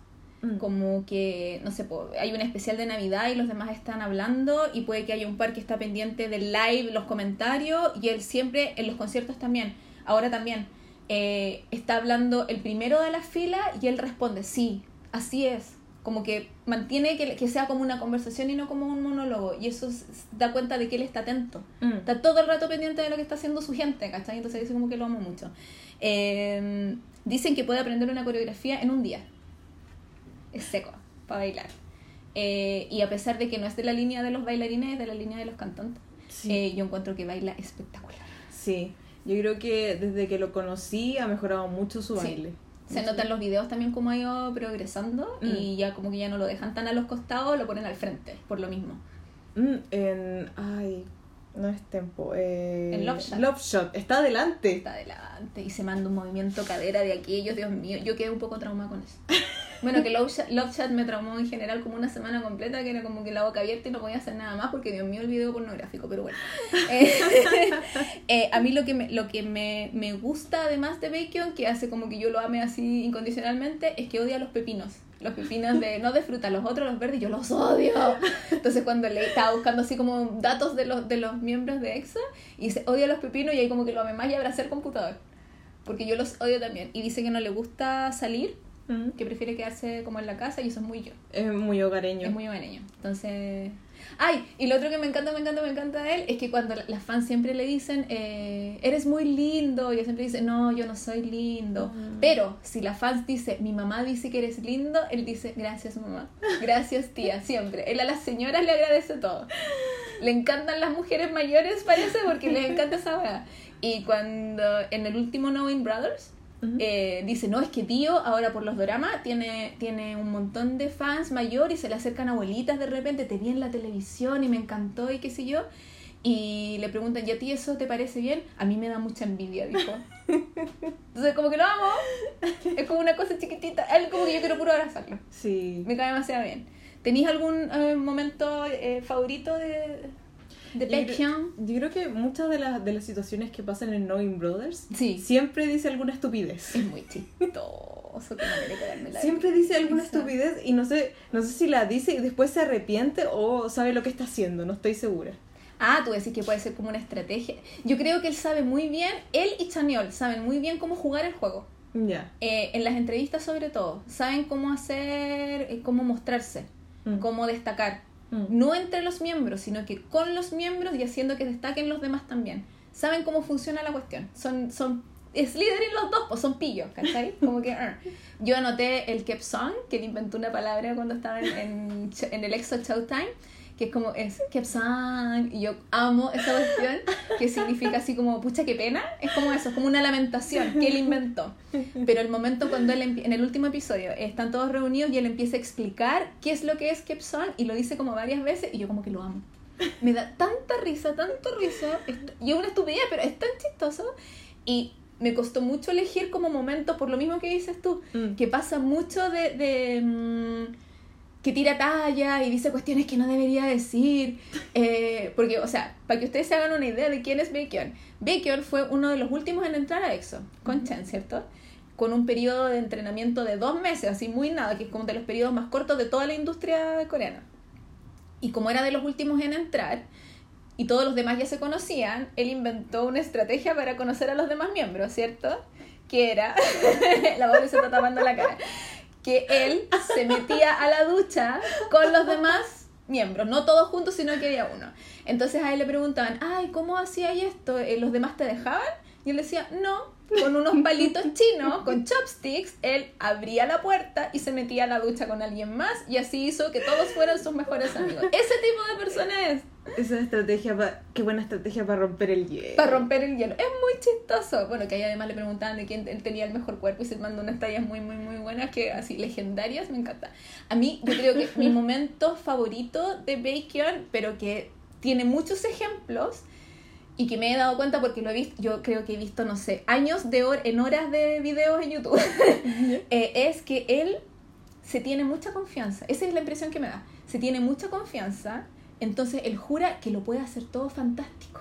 Mm. Como que, no sé, hay un especial de Navidad y los demás están hablando y puede que haya un par que está pendiente del live, los comentarios y él siempre, en los conciertos también, ahora también, eh, está hablando el primero de la fila y él responde, sí, así es. Como que mantiene que, que sea como una conversación y no como un monólogo. Y eso da cuenta de que él está atento. Mm. Está todo el rato pendiente de lo que está haciendo su gente, ¿cachai? Entonces dice como que lo amo mucho. Eh, dicen que puede aprender una coreografía en un día. Es seco, para bailar. Eh, y a pesar de que no es de la línea de los bailarines, es de la línea de los cantantes, Sí. eh, yo encuentro que baila espectacular. Sí, yo creo que desde que lo conocí ha mejorado mucho su Sí. baile. Se nota en los videos también cómo ha ido progresando Mm. y ya como que ya no lo dejan tan a los costados, lo ponen al frente, por lo mismo. Mm, en. Ay, no es tempo. Eh, Love Shot. Love Shot. Está adelante. está adelante y se manda un movimiento cadera de aquellos, Dios mío, yo quedé un poco traumada con eso. Bueno, que Love Chat, Love Chat me traumó en general como una semana completa, que era como que la boca abierta y no podía hacer nada más porque Dios mío el video pornográfico, pero bueno. Eh, eh, a mí lo que, me, lo que me, me gusta además de Bacon, que hace como que yo lo ame así incondicionalmente, es que odia los pepinos. Los pepinos de, no de fruta, los otros, los verdes, yo los odio. Entonces cuando le estaba buscando así como datos de los, de los miembros de EXA, y dice, odia los pepinos y ahí como que lo ame más y abraza el computador. Porque yo los odio también. Y dice que no le gusta salir, Mm. que prefiere quedarse como en la casa y eso es muy yo. Es muy hogareño. Es muy hogareño. Entonces... Ay, y lo otro que me encanta, me encanta, me encanta de él es que cuando la- las fans siempre le dicen, eh, eres muy lindo, y él siempre dice, no, yo no soy lindo. Mm. Pero si la fans dice, mi mamá dice que eres lindo, él dice, gracias mamá, gracias tía, siempre. Él a las señoras le agradece todo. Le encantan las mujeres mayores, parece, porque les encanta esa weá. Y cuando en el último Knowing Brothers, Eh, dice, no, es que tío, ahora por los doramas, tiene, tiene un montón de fans mayor y se le acercan abuelitas de repente, te vi en la televisión y me encantó y qué sé yo. Y le preguntan, ¿y a ti eso te parece bien? A mí me da mucha envidia, dijo. Entonces, como que lo amo. Es como una cosa chiquitita. Él como que yo quiero puro abrazarlo. Sí. Me cae demasiado bien. ¿Tenéis algún eh, momento eh, favorito de, de Yo creo- Baekhyun? Yo creo que muchas de las, de las situaciones que pasan en Knowing Brothers Sí. siempre dice alguna estupidez. Es muy chistoso. Cagarme la Siempre dice alguna estupidez y no sé, no sé si la dice y después se arrepiente o sabe lo que está haciendo, no estoy segura. Ah, tú decís que puede ser como una estrategia. Yo creo que él sabe muy bien, él y Chaniol saben muy bien cómo jugar el juego. Ya. Eh, en las entrevistas sobre todo, saben cómo hacer, eh, cómo mostrarse, Mm. cómo destacar. Mm. No entre los miembros, sino que con los miembros y haciendo que destaquen los demás también. Saben cómo funciona la cuestión. Son, son es líder en los dos, pues son pillos, ¿cachai? Como que... ah. Yo anoté el Kepsong, que él inventó una palabra cuando estaba en, en, en el EXO Showtime, que es como, es Kepsong, y yo amo esa cuestión, que significa así como, pucha, qué pena, es como eso, es como una lamentación que él inventó. Pero el momento cuando él, en el último episodio, están todos reunidos y él empieza a explicar qué es lo que es Kepsong, y lo dice como varias veces, y yo como que lo amo. Me da tanta risa, tanto risa, y es una estupidez, pero es tan chistoso, y me costó mucho elegir como momento, por lo mismo que dices tú, Mm. que pasa mucho de, de, mm, que tira talla y dice cuestiones que no debería decir. Eh, porque, o sea, para que ustedes se hagan una idea de quién es Baekhyun. Baekhyun fue uno de los últimos en entrar a EXO, con Chen, ¿cierto? Con un periodo de entrenamiento de dos meses, así muy nada, que es como de los periodos más cortos de toda la industria coreana. Y como era de los últimos en entrar, y todos los demás ya se conocían, él inventó una estrategia para conocer a los demás miembros, ¿cierto? Que era, la pobre se está tapando la cara, que él se metía a la ducha con los demás miembros, no todos juntos, sino que había uno. Entonces a él le preguntaban, ay, ¿cómo hacía esto? Eh, ¿Los demás te dejaban? Y él decía, no, con unos palitos chinos, con chopsticks, él abría la puerta y se metía a la ducha con alguien más y así hizo que todos fueran sus mejores amigos. Ese tipo de persona es. Esa estrategia, pa- qué buena estrategia para romper el hielo. Para romper el hielo. Es muy chistoso. Bueno, que ahí además le preguntaban de quién él tenía el mejor cuerpo y se mandó unas tallas muy, muy, muy buenas, que así, legendarias, me encanta. A mí, yo creo que mi momento favorito de Bacon, pero que tiene muchos ejemplos y que me he dado cuenta porque lo he visto, yo creo que he visto, no sé, años de hor en horas de videos en YouTube, eh, es que él se tiene mucha confianza. Esa es la impresión que me da. Se tiene mucha confianza, entonces él jura que lo puede hacer todo fantástico.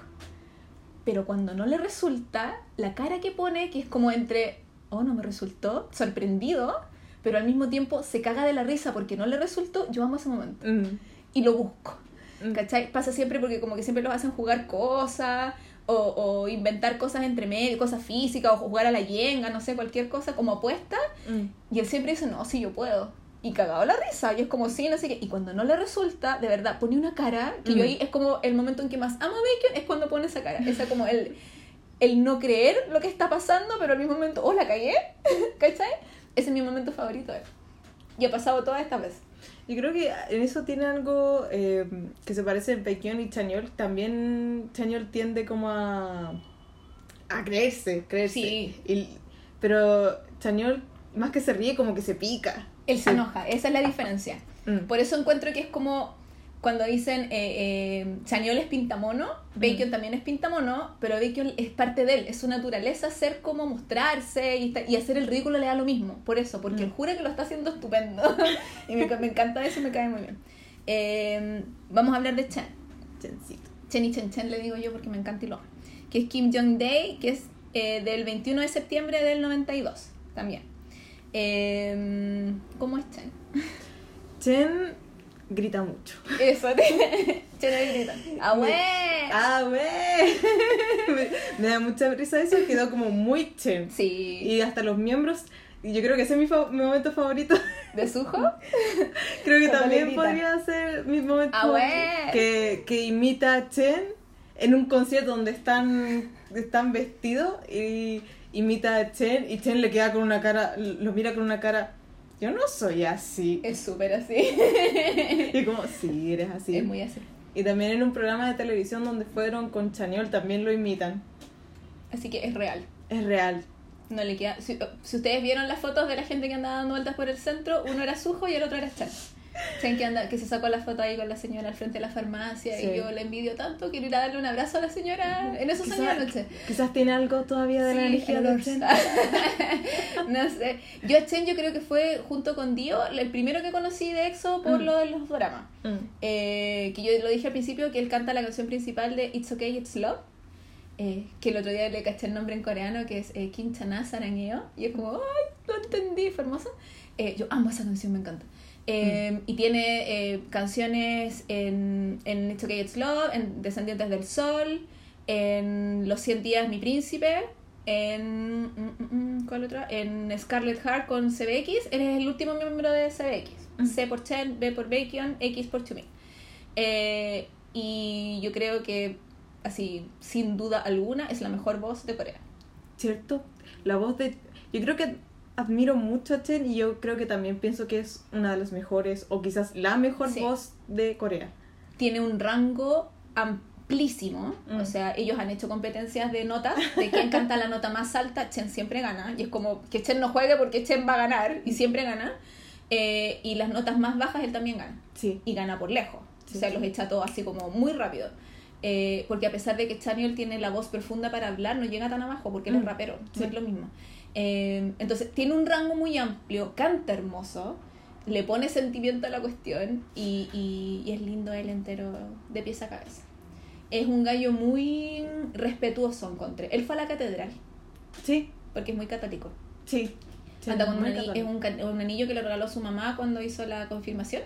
Pero cuando no le resulta, la cara que pone, que es como entre, oh, no me resultó, sorprendido, pero al mismo tiempo se caga de la risa porque no le resultó, yo amo ese momento. Mm. Y lo busco. Mm. ¿Cachai? Pasa siempre porque como que siempre los hacen jugar cosas o, o inventar cosas entre medio, cosas físicas o jugar a la yenga, no sé, cualquier cosa como apuesta. Mm. Y él siempre dice, no, sí, yo puedo. Y cagado la risa. Y es como, sí, no sé qué. Y cuando no le resulta, de verdad, pone una cara que yo Mm. ahí es como el momento en que más amo a Bacon, es cuando pone esa cara. Esa como el, el no creer lo que está pasando, pero al mismo momento, oh, la cagué. ¿Cachai? Ese es mi momento favorito él. Y ha pasado todas estas veces. Yo creo que en eso tiene algo eh, que se parece en Baekhyun y Chañol. También Chañol tiende como a, a creerse, creerse. Sí. Y- pero Chañol, más que se ríe, como que se pica. Él se enoja, esa es la diferencia. Mm. Por eso encuentro que es como cuando dicen eh, eh, Chañol es pintamono, Bacon Mm. también es pintamono, pero Bacon es parte de él, es su naturaleza ser como mostrarse y, y hacer el ridículo le da lo mismo, por eso, porque Mm. él jura que lo está haciendo estupendo. y me, me encanta eso y me cae muy bien. Eh, vamos a hablar de Chen. Chencito. Chen y Chen Chen le digo yo porque me encanta y lo amo. Que es Kim Jong-dae, que es eh, del 21 de septiembre del 92 también. Eh, ¿Cómo es Chen? Chen grita mucho. Eso, Chen le grita. ¡Ah! ¡Ah, güey! me, me da mucha risa eso, quedó como muy Chen. Sí. Y hasta los miembros, yo creo que ese es mi, fa- mi momento favorito. ¿De Sujo? Creo que también podría ser mi momento Ah, favorito. bueno. que, que imita a Chen en un concierto donde están, están vestidos y imita a Chen y Chen le queda con una cara, lo mira con una cara, yo no soy así. Es súper así. Y como, sí, eres así. Es muy así. Y también en un programa de televisión donde fueron con Chañol también lo imitan. Así que es real. Es real. No le queda... Si, si ustedes vieron las fotos de la gente que andaba dando vueltas por el centro, uno era Sujo y el otro era Chen. Que, anda, que se sacó la foto ahí con la señora al frente de la farmacia Sí. y yo le envidio tanto, quiero ir a darle un abrazo a la señora en esos años de noche. Quizás tiene algo todavía de la Sí, energía el de. Chen. no sé. Yo a Chen yo creo que fue junto con Dio el primero que conocí de EXO por Mm. lo de los dramas. Mm. Eh, que yo lo dije al principio que él canta la canción principal de It's Okay, It's Love. eh, que el otro día le caché el nombre en coreano que es eh, Kim Chana Sarangeo. Y es como, ¡ay! Lo entendí, fue hermoso. Eh, yo amo esa canción, me encanta. Eh, Y tiene eh, canciones en, en It's Okay, It's Love, en Descendientes del Sol, en Los 100 Días, Mi Príncipe, en. mm, mm, mm, ¿Cuál otra? En Scarlet Heart con CBX. Él es el último miembro de CBX. Mm. C por Chen, B por Bacon, X por Chumi. Eh, y yo creo que, así, sin duda alguna, es la mejor voz de Corea. ¿Cierto? La voz de... Yo creo que admiro mucho a Chen y yo creo que también pienso que es una de las mejores o quizás la mejor Sí. voz de Corea. Tiene un rango amplísimo. Mm. O sea, ellos han hecho competencias de notas. De quién canta la nota más alta, Chen siempre gana. Y es como que Chen no juegue porque Chen va a ganar y siempre gana. Eh, y las notas más bajas él también gana. Sí. y gana por lejos. Sí, o sea, los echa todos así como muy rápido. Eh, porque a pesar de que Chaniel tiene la voz profunda para hablar, no llega tan abajo porque él es Mm, rapero, no es lo mismo. Eh, entonces, tiene un rango muy amplio, canta hermoso, le pone sentimiento a la cuestión y, y- y es lindo él entero de pies a cabeza. Es un gallo muy respetuoso, encontré. Él fue a la catedral Sí. porque es muy católico. Sí. Sí, Anda con un, muy ani- es un, anillo que le regaló su mamá cuando hizo la confirmación.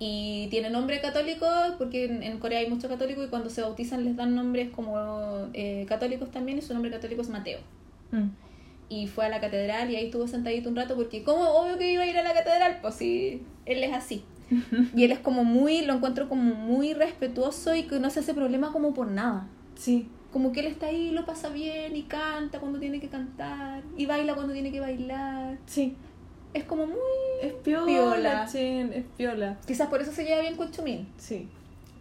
Y tiene nombre católico porque en, en Corea hay muchos católicos y cuando se bautizan les dan nombres como eh, católicos también y su nombre católico es Mateo. Mm. Y fue a la catedral y ahí estuvo sentadito un rato porque como obvio que iba a ir a la catedral, pues sí, él es así. Y él es como muy, lo encuentro como muy respetuoso y que no se hace problema como por nada. Sí. Como que él está ahí, lo pasa bien y canta cuando tiene que cantar y baila cuando tiene que bailar. Sí. Es como muy... Es piola, Piola. Chen, es piola. Quizás por eso se lleva bien con Chumín. Sí.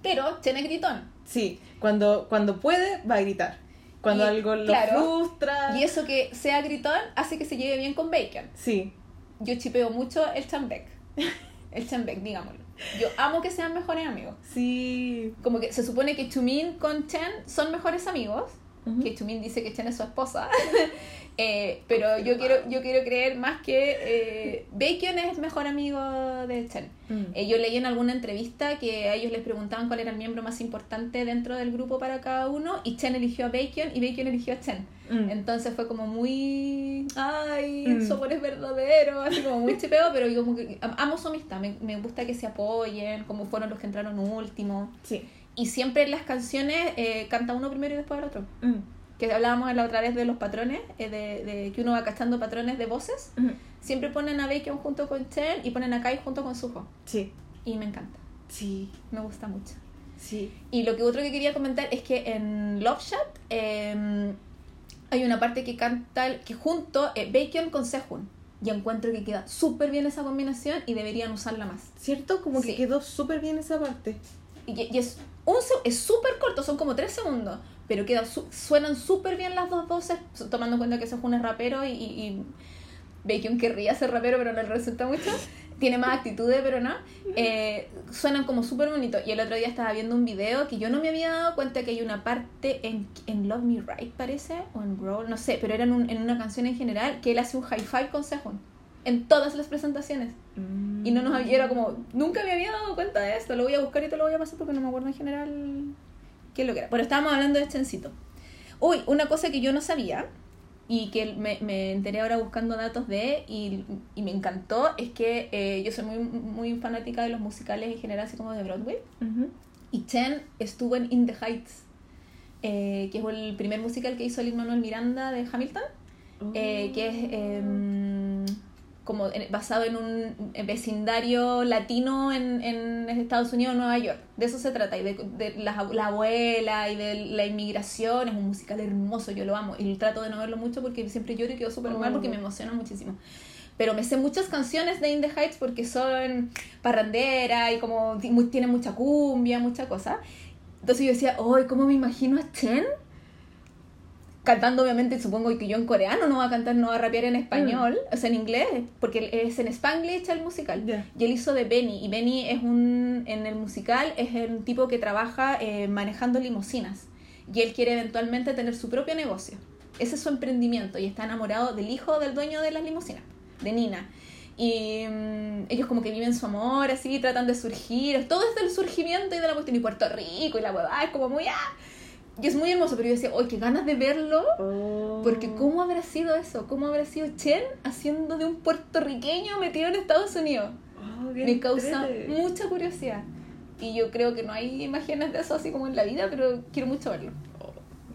Pero Chen es gritón. Sí, cuando, cuando puede, va a gritar. Cuando Y- algo lo claro. frustra. Y eso que sea gritón hace que se lleve bien con Bacon. Sí. Yo chipeo mucho el Chanbeck. El Chanbeck, digámoslo. Yo amo que sean mejores amigos. Sí. Como que se supone que Chumin con Chen son mejores amigos. Ujú. Que Chumin dice que Chen es su esposa. Eh, pero yo quiero, yo quiero creer más que eh, Bacon es mejor amigo de Chen. Mm. Eh, yo leí en alguna entrevista que a ellos les preguntaban cuál era el miembro más importante dentro del grupo para cada uno y Chen eligió a Bacon y Bacon eligió a Chen. Mm. Entonces fue como muy. ¡Ay! Mm. Su amor es verdadero. Así como muy chipeo, pero yo como que am- amo su amistad. Me, me gusta que se apoyen, como fueron los que entraron último. Sí. Y siempre en las canciones eh, canta uno primero y después el otro. Que hablábamos la otra vez de los patrones, eh, de, de que uno va cachando patrones de voces. Mm. Siempre ponen a Bacon junto con Chen y ponen a Kai junto con Suho. Sí. Y me encanta. Sí. Me gusta mucho. Sí. Y lo que otro que quería comentar es que en Love Shot eh, hay una parte que canta, que junto eh, Bacon con Sehun. Y encuentro que queda súper bien esa combinación y deberían usarla más. ¿Cierto? Como que Sí. quedó súper bien esa parte. Y, y es se- es súper corto, son como tres segundos, pero queda su- suenan súper bien las dos voces, tomando en cuenta que Sehun es rapero y, y, querría ser rapero, pero no le resulta mucho. Tiene más actitudes, pero no. Eh, suenan como súper bonitos. Y el otro día estaba viendo un video que yo no me había dado cuenta que hay una parte en, en Love Me Right, parece, o en Growl, no sé, pero era en, un- en una canción en general que él hace un high five con. En todas las presentaciones. Y no nos había, era como, nunca me había dado cuenta de esto, lo voy a buscar y te lo voy a pasar porque no me acuerdo en general qué es lo que era. Pero estábamos hablando de Chencito. Uy, una cosa que yo no sabía y que me, me enteré ahora buscando datos de y, y me encantó es que eh, yo soy muy, muy fanática de los musicales en general, así como de Broadway. Y Chen estuvo en In the Heights, eh, que es el primer musical que hizo Lin Manuel Miranda de Hamilton eh, que es em, como en- basado en un vecindario latino en, en Estados Unidos, Nueva York. De eso se trata, y de, de la, la abuela y de la inmigración. Es un musical hermoso, yo lo amo. Y trato de no verlo mucho porque siempre lloro y quedo súper mal porque me emociona muchísimo. Pero me sé muchas canciones de In the Heights porque son parrandera y como tienen mucha cumbia, mucha cosa. Entonces yo decía, ¡ay, cómo me imagino a Chen! Cantando obviamente supongo que yo en coreano no va a cantar no va a rapear en español o sea en inglés porque es en Spanglish el musical. Ya. y él hizo de Benny y Benny es un en el musical es un tipo que trabaja eh, manejando limusinas. Y él quiere eventualmente tener su propio negocio. Ese es su emprendimiento y está enamorado del hijo del dueño de las limusinas de Nina. Y mm, ellos como que viven su amor así tratan de surgir. Todo es del surgimiento y de la cuestión. Y Puerto Rico y la huevada es como muy ah y es muy hermoso pero yo decía ¡ay qué ganas de verlo! Oh. Porque ¿cómo habrá sido eso? ¿Cómo habrá sido Chen haciendo de un puertorriqueño metido en Estados Unidos? Oh, Me causa mucha curiosidad. Y yo creo que no hay imágenes de eso así como en la vida, pero quiero mucho verlo.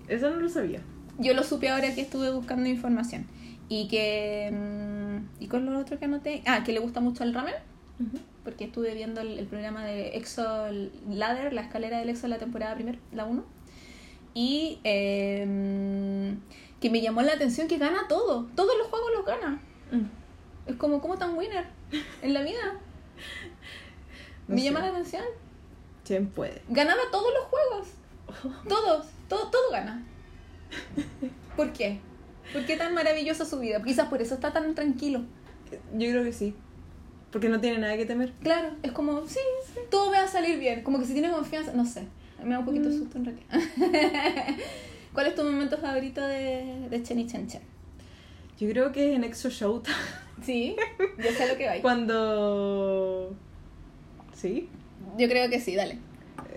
Eso no lo sabía. Yo lo supe ahora que estuve buscando información. Y que... mm, ¿Y con lo otro que anoté? Ah, que le gusta mucho el ramen. Porque estuve viendo el, el programa de Exo Ladder, la escalera del Exo la temporada primera, la 1. Y eh, que me llamó la atención que gana todo. Todos los juegos los gana. Mm. Es como, como tan winner en la vida. No me sé. llama la atención. Chen puede. Ganaba todos los juegos. Todos. Todo, todo gana. ¿Por qué? ¿Por qué tan maravillosa su vida? Quizás por eso está tan tranquilo. Yo creo que sí. Porque no tiene nada que temer. Claro, es como, sí, sí, todo me va a salir bien. Como que si tiene confianza, no sé. Me da un poquito Mm. susto en realidad. ¿Cuál es tu momento favorito de, de Chen y Chen Chen? Yo creo que es en Exo Showtime. Sí, yo sé lo que va. Cuando. ¿Sí? Yo creo que sí, dale.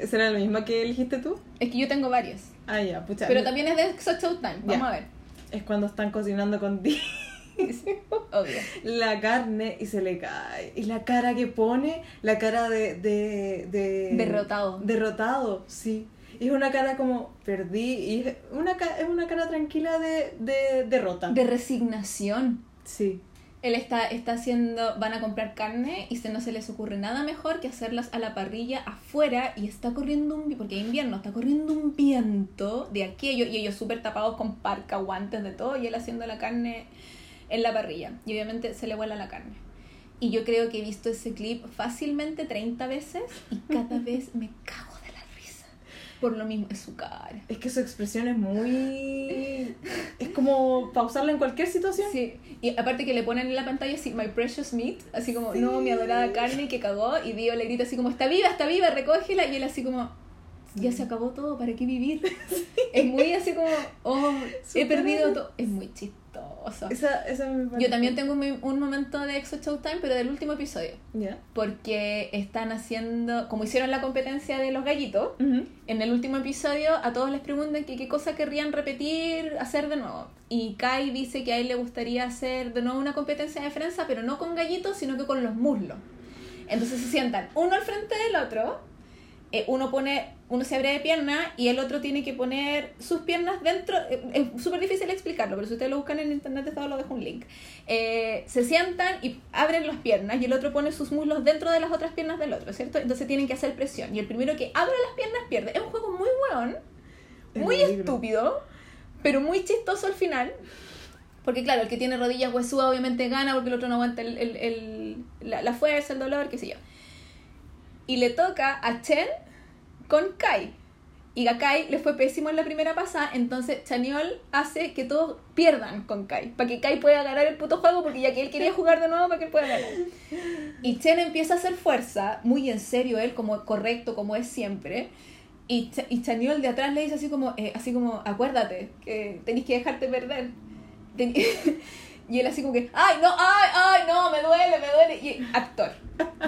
¿Será la misma que elegiste tú? Es que yo tengo varios. Ah, ya, pucha. Pero también es de Exo Showtime. Vamos Ya. a ver. Es cuando están cocinando con ti Obvio. la carne y se le cae. Y la cara que pone, la cara de. de, de- Derrotado. Derrotado, sí. Y es una cara como perdí. Y es una, es una cara tranquila de, de derrota. De resignación. Sí. Él está, está haciendo, van a comprar carne y se, no se les ocurre nada mejor que hacerlas a la parrilla afuera y está corriendo un, porque es invierno, está corriendo un viento de aquello y ellos súper tapados con parca, guantes, de todo y él haciendo la carne en la parrilla y obviamente se le vuela la carne. Y yo creo que he visto ese clip fácilmente 30 veces y cada vez me cago de la risa. Por lo mismo, es su cara. Es que su expresión es muy... Es como pausarla en cualquier situación. Sí, y aparte que le ponen en la pantalla así, my precious meat, así como, Sí. no, mi adorada carne que cagó, y Dio le grita así como, está viva, está viva, recógela, y él así como, ya se acabó todo, ¿para qué vivir? Es muy así como, oh, Su he perdido todo, es muy Esa, esa me Yo también tengo un, un momento de Exo Showtime, pero del último episodio, ¿Ya? porque están haciendo, como hicieron la competencia de los gallitos, Ujú. en el último episodio a todos les preguntan que qué cosa querrían repetir, hacer de nuevo. Y Kai dice que a él le gustaría hacer de nuevo una competencia de prensa, pero no con gallitos, sino que con los muslos. Entonces se sientan uno al frente del otro, eh, uno pone, uno se abre de pierna y el otro tiene que poner sus piernas dentro. eh, Es súper difícil explicarlo, pero si ustedes lo buscan en internet, estado lo dejo un link. Eh, se sientan y abren las piernas y el otro pone sus muslos dentro de las otras piernas del otro, ¿cierto? Entonces tienen que hacer presión y el primero que abre las piernas pierde. Es un juego muy Es muy ridículo. estúpido, pero muy chistoso al final. Porque claro, el que tiene rodillas huesudas obviamente gana porque el otro no aguanta el, el- el- la, la fuerza, el dolor, qué sé yo. Y le toca a Chen con Kai. Y a Kai le fue pésimo en la primera pasada, entonces Chaniol hace que todos pierdan con Kai, para que Kai pueda ganar el puto juego, porque ya que él quería jugar de nuevo para que él pueda ganar. Y Chen empieza a hacer fuerza, muy en serio él, como correcto, como es siempre. Y, Ch- y Chaniol de atrás le dice así como, eh, así como, acuérdate, que tenéis que dejarte perder. Ten- y él así como que, ay, no, ay, ay, no, me duele, me duele. Y actor,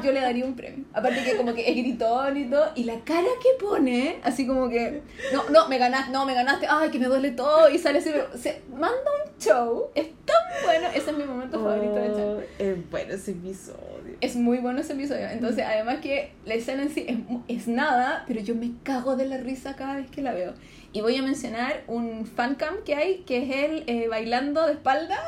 yo le daría un premio. Aparte que como que es gritón y todo. Y la cara que pone, así como que, no, no, me ganaste, no, me ganaste, ay, que me duele todo. Y sale así, se manda un show. Es tan bueno, ese es mi momento favorito de Chan. Oh, es bueno ese episodio. Es muy bueno ese episodio. Entonces, además que la escena en sí es, es nada, pero yo me cago de la risa cada vez que la veo. Y voy a mencionar un fancam que hay, que es él eh, bailando de espalda.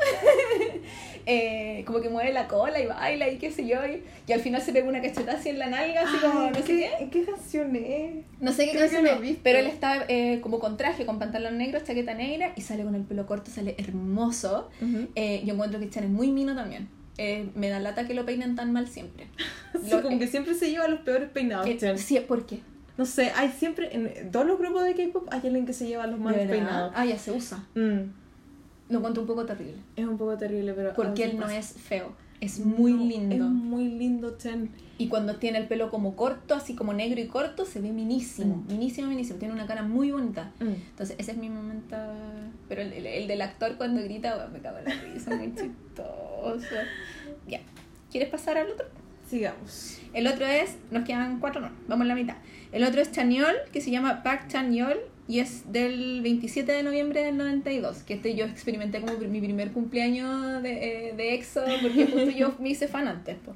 Eh, como que mueve la cola y baila y qué sé yo. Y, y al final se pega una cachetada así en la nalga, así como, no sé ¿qué, qué. ¿Qué canción es? No sé qué canción es, pero él está eh, como con traje, con pantalón negro, chaqueta negra y sale con el pelo corto, sale hermoso. Yo encuentro que Chan es muy mino también. Eh, me da lata que lo peinen tan mal siempre. Sí, Lo- como que siempre se lleva los peores peinados. Eh, sí, ¿por qué? No sé, hay siempre, en todos los grupos de K-pop hay alguien que se lleva los malos ¿De verdad? peinados. Ah, ya se usa. Mm, Lo encuentro un poco terrible. es un poco terrible, pero... a Porque él no pasa. es feo. Es muy No, lindo. Es muy lindo, Chen. Y cuando tiene el pelo como corto, así como negro y corto, se ve minísimo. Mm. Minísimo, minísimo. Tiene una cara muy bonita. Mm. Entonces, ese es mi momento. Pero el, el- el del actor cuando grita, weón, me cago en la risa, muy chistoso. Ya. ¿Quieres pasar al otro? Sigamos. El otro es, nos quedan cuatro, no, vamos en la mitad. El otro es Chaniol, que se llama Park Chaniol y es del 27 de noviembre del 92. Que este yo experimenté como mi primer cumpleaños de, eh, de EXO, porque justo yo me hice fan antes. po.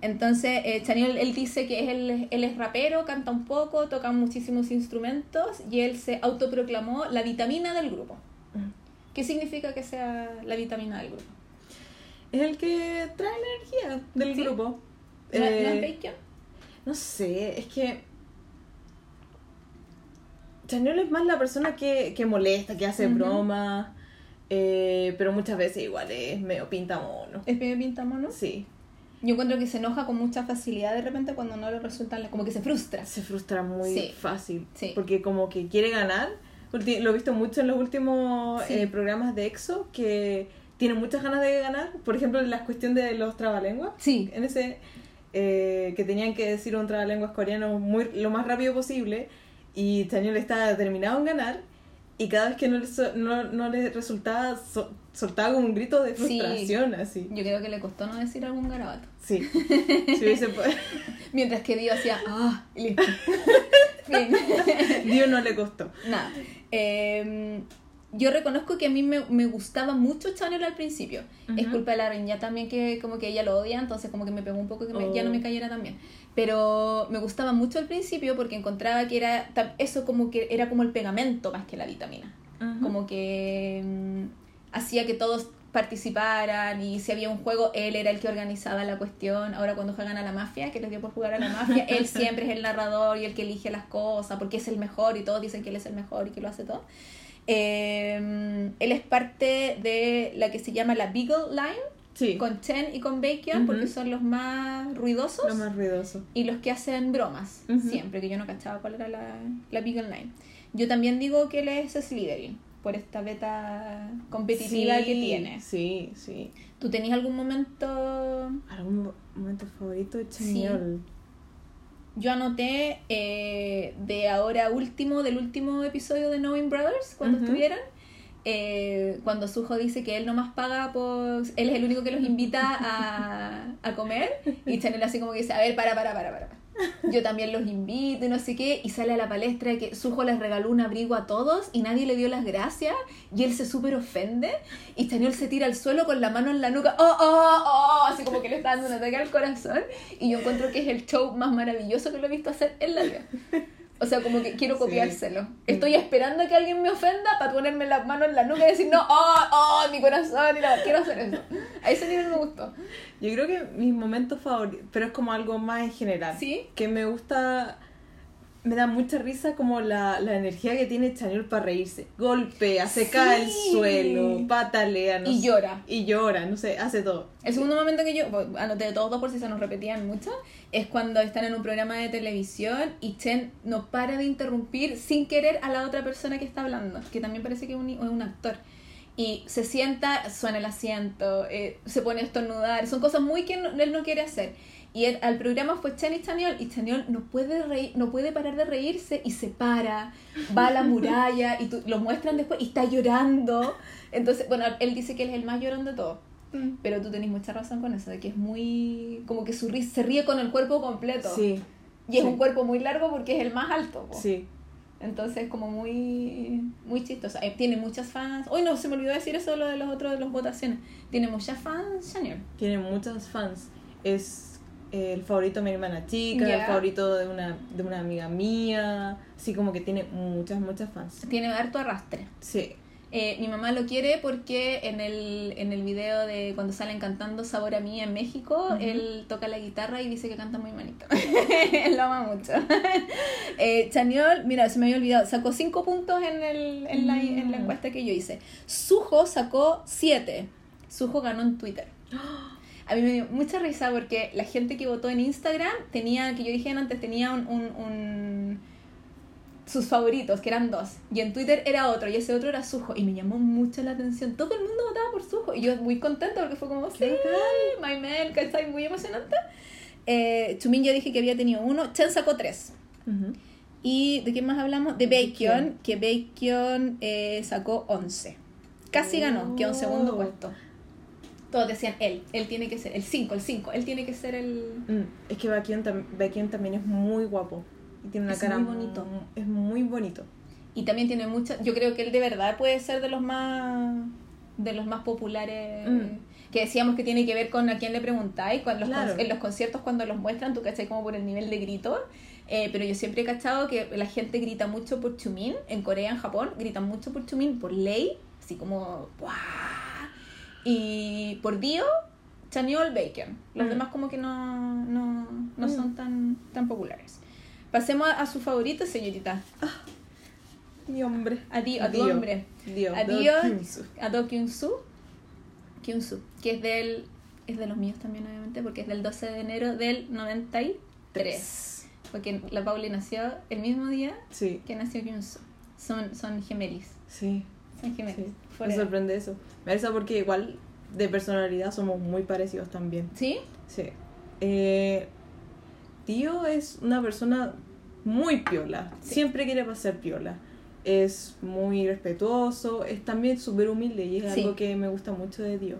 Entonces, eh, Chaniol, él dice que él, él es rapero, canta un poco, toca muchísimos instrumentos y él se autoproclamó la vitamina del grupo. Mm. ¿Qué significa que sea la vitamina del grupo? Es el que trae la energía del Sí. grupo. ¿No, no Eh, es bacon? No sé, es que. Chanel es más la persona que, que molesta, que hace Ujú. bromas, eh, pero muchas veces igual es medio pinta mono. ¿Es medio pintamono? Sí, Yo encuentro que se enoja con mucha facilidad de repente cuando no le resultan, como que se frustra. se frustra muy Sí. fácil. Sí. Porque como que quiere ganar. Lo he visto mucho en los últimos Sí. eh, programas de EXO que tiene muchas ganas de ganar. Por ejemplo, la cuestión de los trabalenguas. Sí. en ese eh, que tenían que decir un trabalenguas coreano muy, lo más rápido posible y Daniel estaba determinado en ganar y cada vez que no le, no, no le resultaba so- soltaba como un grito de Sí. frustración así Yo creo que le costó no decir algún garabato. sí si hubiese Mientras que Dio hacía, ah, listo. Dios no le costó Nada. Eh, yo reconozco que a mí me, me gustaba mucho Channel al principio. Es culpa de la reina también que como que ella lo odia, entonces como que me pegó un poco que me- ya no Oh. me cayera tan bien. Pero me gustaba mucho al principio porque encontraba que era eso como que era como el pegamento más que la vitamina. como que mm, hacía que todos participaran y si había un juego, él era el que organizaba la cuestión. Ahora cuando juegan a la mafia, que les dio por jugar a la mafia, él siempre es el narrador y el que elige las cosas porque es el mejor y todos dicen que él es el mejor y que lo hace todo. Eh, él es parte de la que se llama la Beagle Line, Sí. con Chen y con Bacon, porque son los más ruidosos Lo más ruidoso. y los que hacen bromas, siempre, que yo no cachaba cuál era la, la Beagle Line. Yo también digo que él es Slytherin, por esta beta competitiva Sí, que tiene. Sí, sí. ¿Tú tenías algún momento ¿Algún mo- momento favorito de Sí. Yo anoté eh, de ahora último, del último episodio de Knowing Brothers, cuando estuvieron, eh, cuando Suho dice que él nomás paga por... Él es el único que los invita a, a comer y Chanel así como que dice, a ver, para, para, para, para. Yo también los invito y no sé qué, y sale a la palestra que Suho les regaló un abrigo a todos y nadie le dio las gracias y él se súper ofende y Chanel se tira al suelo con la mano en la nuca, oh, oh, oh, así como que le está dando un ataque al corazón y yo encuentro que es el show más maravilloso que lo he visto hacer en la vida. O sea, como que quiero Sí. copiárselo. Estoy esperando a que alguien me ofenda para ponerme la mano en la nuca y decir, no, oh, oh, mi corazón, y quiero hacer eso. A ese nivel me gustó. Yo creo que mis momentos favoritos, pero es como algo más en general. ¿Sí? Que me gusta, me da mucha risa como la, la energía que tiene Chañol para reírse. Golpea, se Sí. cae al suelo, patalea, no Y sé- llora. Y llora, no sé, hace todo. El segundo momento que yo bueno, anoté de todos dos por si se nos repetían mucho es cuando están en un programa de televisión y Chen no para de interrumpir sin querer a la otra persona que está hablando, que también parece que es un, es un actor. Y se sienta, suena el asiento, eh, se pone a estornudar, son cosas muy que no- él no quiere hacer. Y él- al programa fue Chen y Chaniol y Chaniol no puede, reír, no puede parar de reírse y se para, va a la muralla y tú- lo muestran después y está llorando. Entonces, bueno, él dice que él es el más llorón de todos. Pero tú tenés mucha razón con eso, de que es muy. como que su se ríe con el cuerpo completo. Sí, Y es sí. un cuerpo muy largo porque es el más alto. po. sí. Entonces, como muy. muy chistoso. Eh, tiene muchas fans. Hoy no se me olvidó decir eso lo de los otros de las votaciones. Tiene muchas fans, Chanel. Tiene muchos fans. Es el favorito de mi hermana chica, el favorito de una, de una amiga mía. Así como que tiene muchas, muchas fans. Tiene harto arrastre. Sí. Eh, mi mamá lo quiere porque en el, en el video de cuando salen cantando Sabor a mí en México, él toca la guitarra y dice que canta muy manito. él lo ama mucho. eh, Chaniol, mira, se me había olvidado, sacó 5 puntos en, el, en, la, en la Mm. encuesta que yo hice. Sujo sacó 7. Sujo ganó en Twitter. A mí me dio mucha risa porque la gente que votó en Instagram tenía, que yo dije antes, tenía un, un- un- sus favoritos, que eran dos. Y en Twitter era otro, y ese otro era Sujo. Y me llamó mucho la atención. Todo el mundo votaba por Sujo. Y yo muy contenta porque fue como, sí, my man, ¿cachai? Muy emocionante. Eh, Chumin ya dije que había tenido uno. Chen sacó tres. ¿Y de quién más hablamos? De Bacon, que Bacon eh, sacó 11. Casi ganó, quedó en segundo Oh. puesto. Todos decían él, él tiene que ser, el 5, el 5, él tiene que ser el... Mm, Es que Baekhyun, tam- Baekhyun también es muy guapo. Y tiene una Es cara muy bonito. Es muy bonito. Y también tiene mucha, yo creo que él de verdad puede ser de los más de los más populares Mm. que decíamos que tiene que ver con a quién le preguntáis, Claro. en los conciertos cuando los muestran, tú cachai como por el nivel de grito. Eh, pero yo siempre he cachado que la gente grita mucho por Chumin, en Corea, en Japón, gritan mucho por Chumin, por ley, así como ¡buah! Y por Dio, Chaniol Bacon. Los Mm. demás como que no, no, no Mm. son tan, tan populares. Pasemos a, a su favorito, señorita. Mi hombre. A Dio, a Dio. hombre. Dio. A Do Dio, Kyung-soo. a Do Kyung-soo. Kyung-soo, que es del es de los míos también obviamente porque es del 12 de enero del 93. Porque la Pauli nació el mismo día Sí, que nació Kyung-soo. Son son gemelis, sí. son gemelis. sí. Me sorprende eso. Me risa porque igual de personalidad somos muy parecidos también. ¿Sí? Sí. Eh, tío es una persona muy piola. Sí. Siempre quiere pasar piola. Es muy respetuoso. Es también súper humilde y es Sí. algo que me gusta mucho de Dio.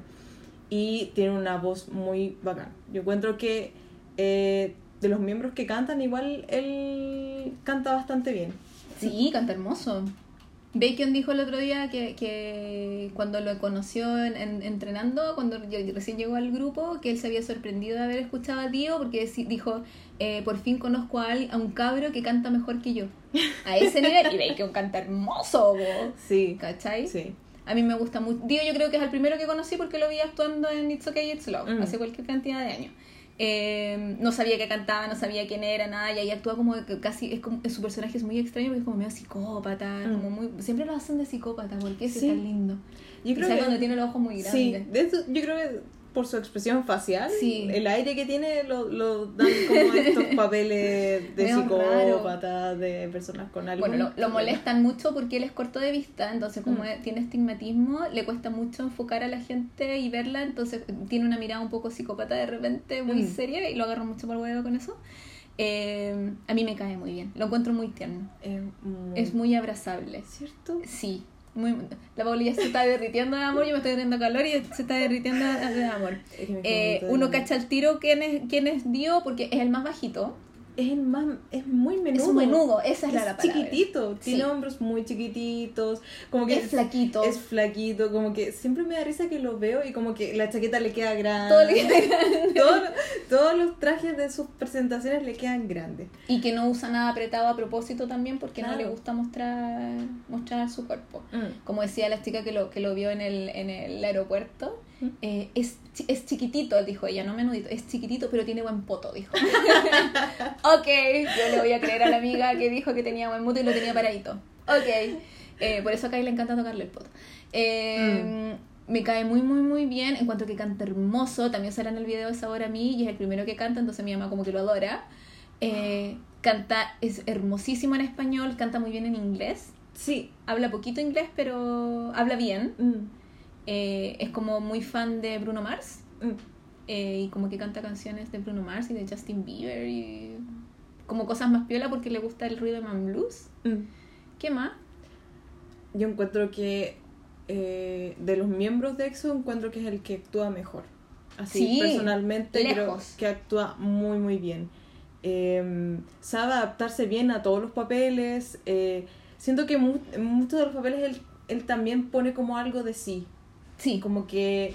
Y tiene una voz muy bacán. Yo encuentro que eh, de los miembros que cantan, igual él canta bastante bien. Sí, canta hermoso. Bacon dijo el otro día que, que cuando lo conoció en- en- entrenando, cuando recién llegó al grupo, que él se había sorprendido de haber escuchado a Dio porque dijo, eh, por fin conozco a, a un cabro que canta mejor que yo. A ese nivel. Y Bacon canta hermoso, po. Sí. ¿cachai? Sí. A mí me gusta mucho. Dio yo creo que es el primero que conocí porque lo vi actuando en It's Okay, It's Love, Mm. hace cualquier cantidad de años. Eh, no sabía que cantaba, no sabía quién era, nada, y ahí actúa como que casi, es como, su personaje es muy extraño porque es como medio psicópata, Mm. como muy, siempre lo hacen de psicópata, porque es Sí. tan lindo. Yo creo sea que cuando tiene los ojos muy Sí, grandes. de eso- yo creo que por su expresión facial, Sí. el aire que tiene lo, lo dan como estos papeles de psicópata, de personas con algo. Bueno, lo, lo molestan mucho porque él es corto de vista, entonces como Mm. tiene estigmatismo, le cuesta mucho enfocar a la gente y verla, entonces tiene una mirada un poco psicópata de repente, muy Mm. seria, y lo agarro mucho por huevo con eso. Eh, a mí me cae muy bien, lo encuentro muy tierno, muy... es muy abrazable. ¿Cierto? Sí, muy, la Pauli ya se está derritiendo de amor, yo me estoy teniendo calor y se está derritiendo de, de amor. Es que mi Eh, uno cacha al tiro quién es, quién es Dio porque es el más bajito, Es el más... Es muy menudo. es menudo, esa es, la, la palabra. chiquitito, tiene Sí. hombros muy chiquititos, como que Es flaquito. es flaquito, como que siempre me da risa que lo veo y como que la chaqueta le queda grande. Todo le queda grande. Todo- todos los trajes de sus presentaciones le quedan grandes. Y que no usa nada apretado a propósito también porque no le gusta mostrar mostrar su cuerpo. Mm. Como decía la chica que lo, que lo vio en el, en el aeropuerto. Eh, es, es chiquitito, dijo ella, no menudito, es chiquitito pero tiene buen poto, dijo. ok, yo le voy a creer a la amiga que dijo que tenía buen poto y lo tenía paradito. Ok, Eh, por eso a Kai le encanta tocarle el poto. Eh, Me cae muy, muy, muy bien. Encuentro que canta hermoso. También sale en el video de Sabor a mí y es el primero que canta, entonces mi mamá como que lo adora. Eh, canta, es hermosísimo en español, canta muy bien en inglés. Sí. Habla poquito inglés, pero habla bien. Mm. Eh, es como muy fan de Bruno Mars. Mm. eh, y como que canta canciones de Bruno Mars y de Justin Bieber y como cosas más piola porque le gusta el rhythm and blues. Mm. ¿Qué más? Yo encuentro que eh, de los miembros de EXO encuentro que es el que actúa mejor. Así, Sí, personalmente creo lejos. que actúa muy muy bien. Eh, sabe adaptarse bien a todos los papeles. siento que en muchos de los papeles él, él también pone como algo de sí. Sí, Como que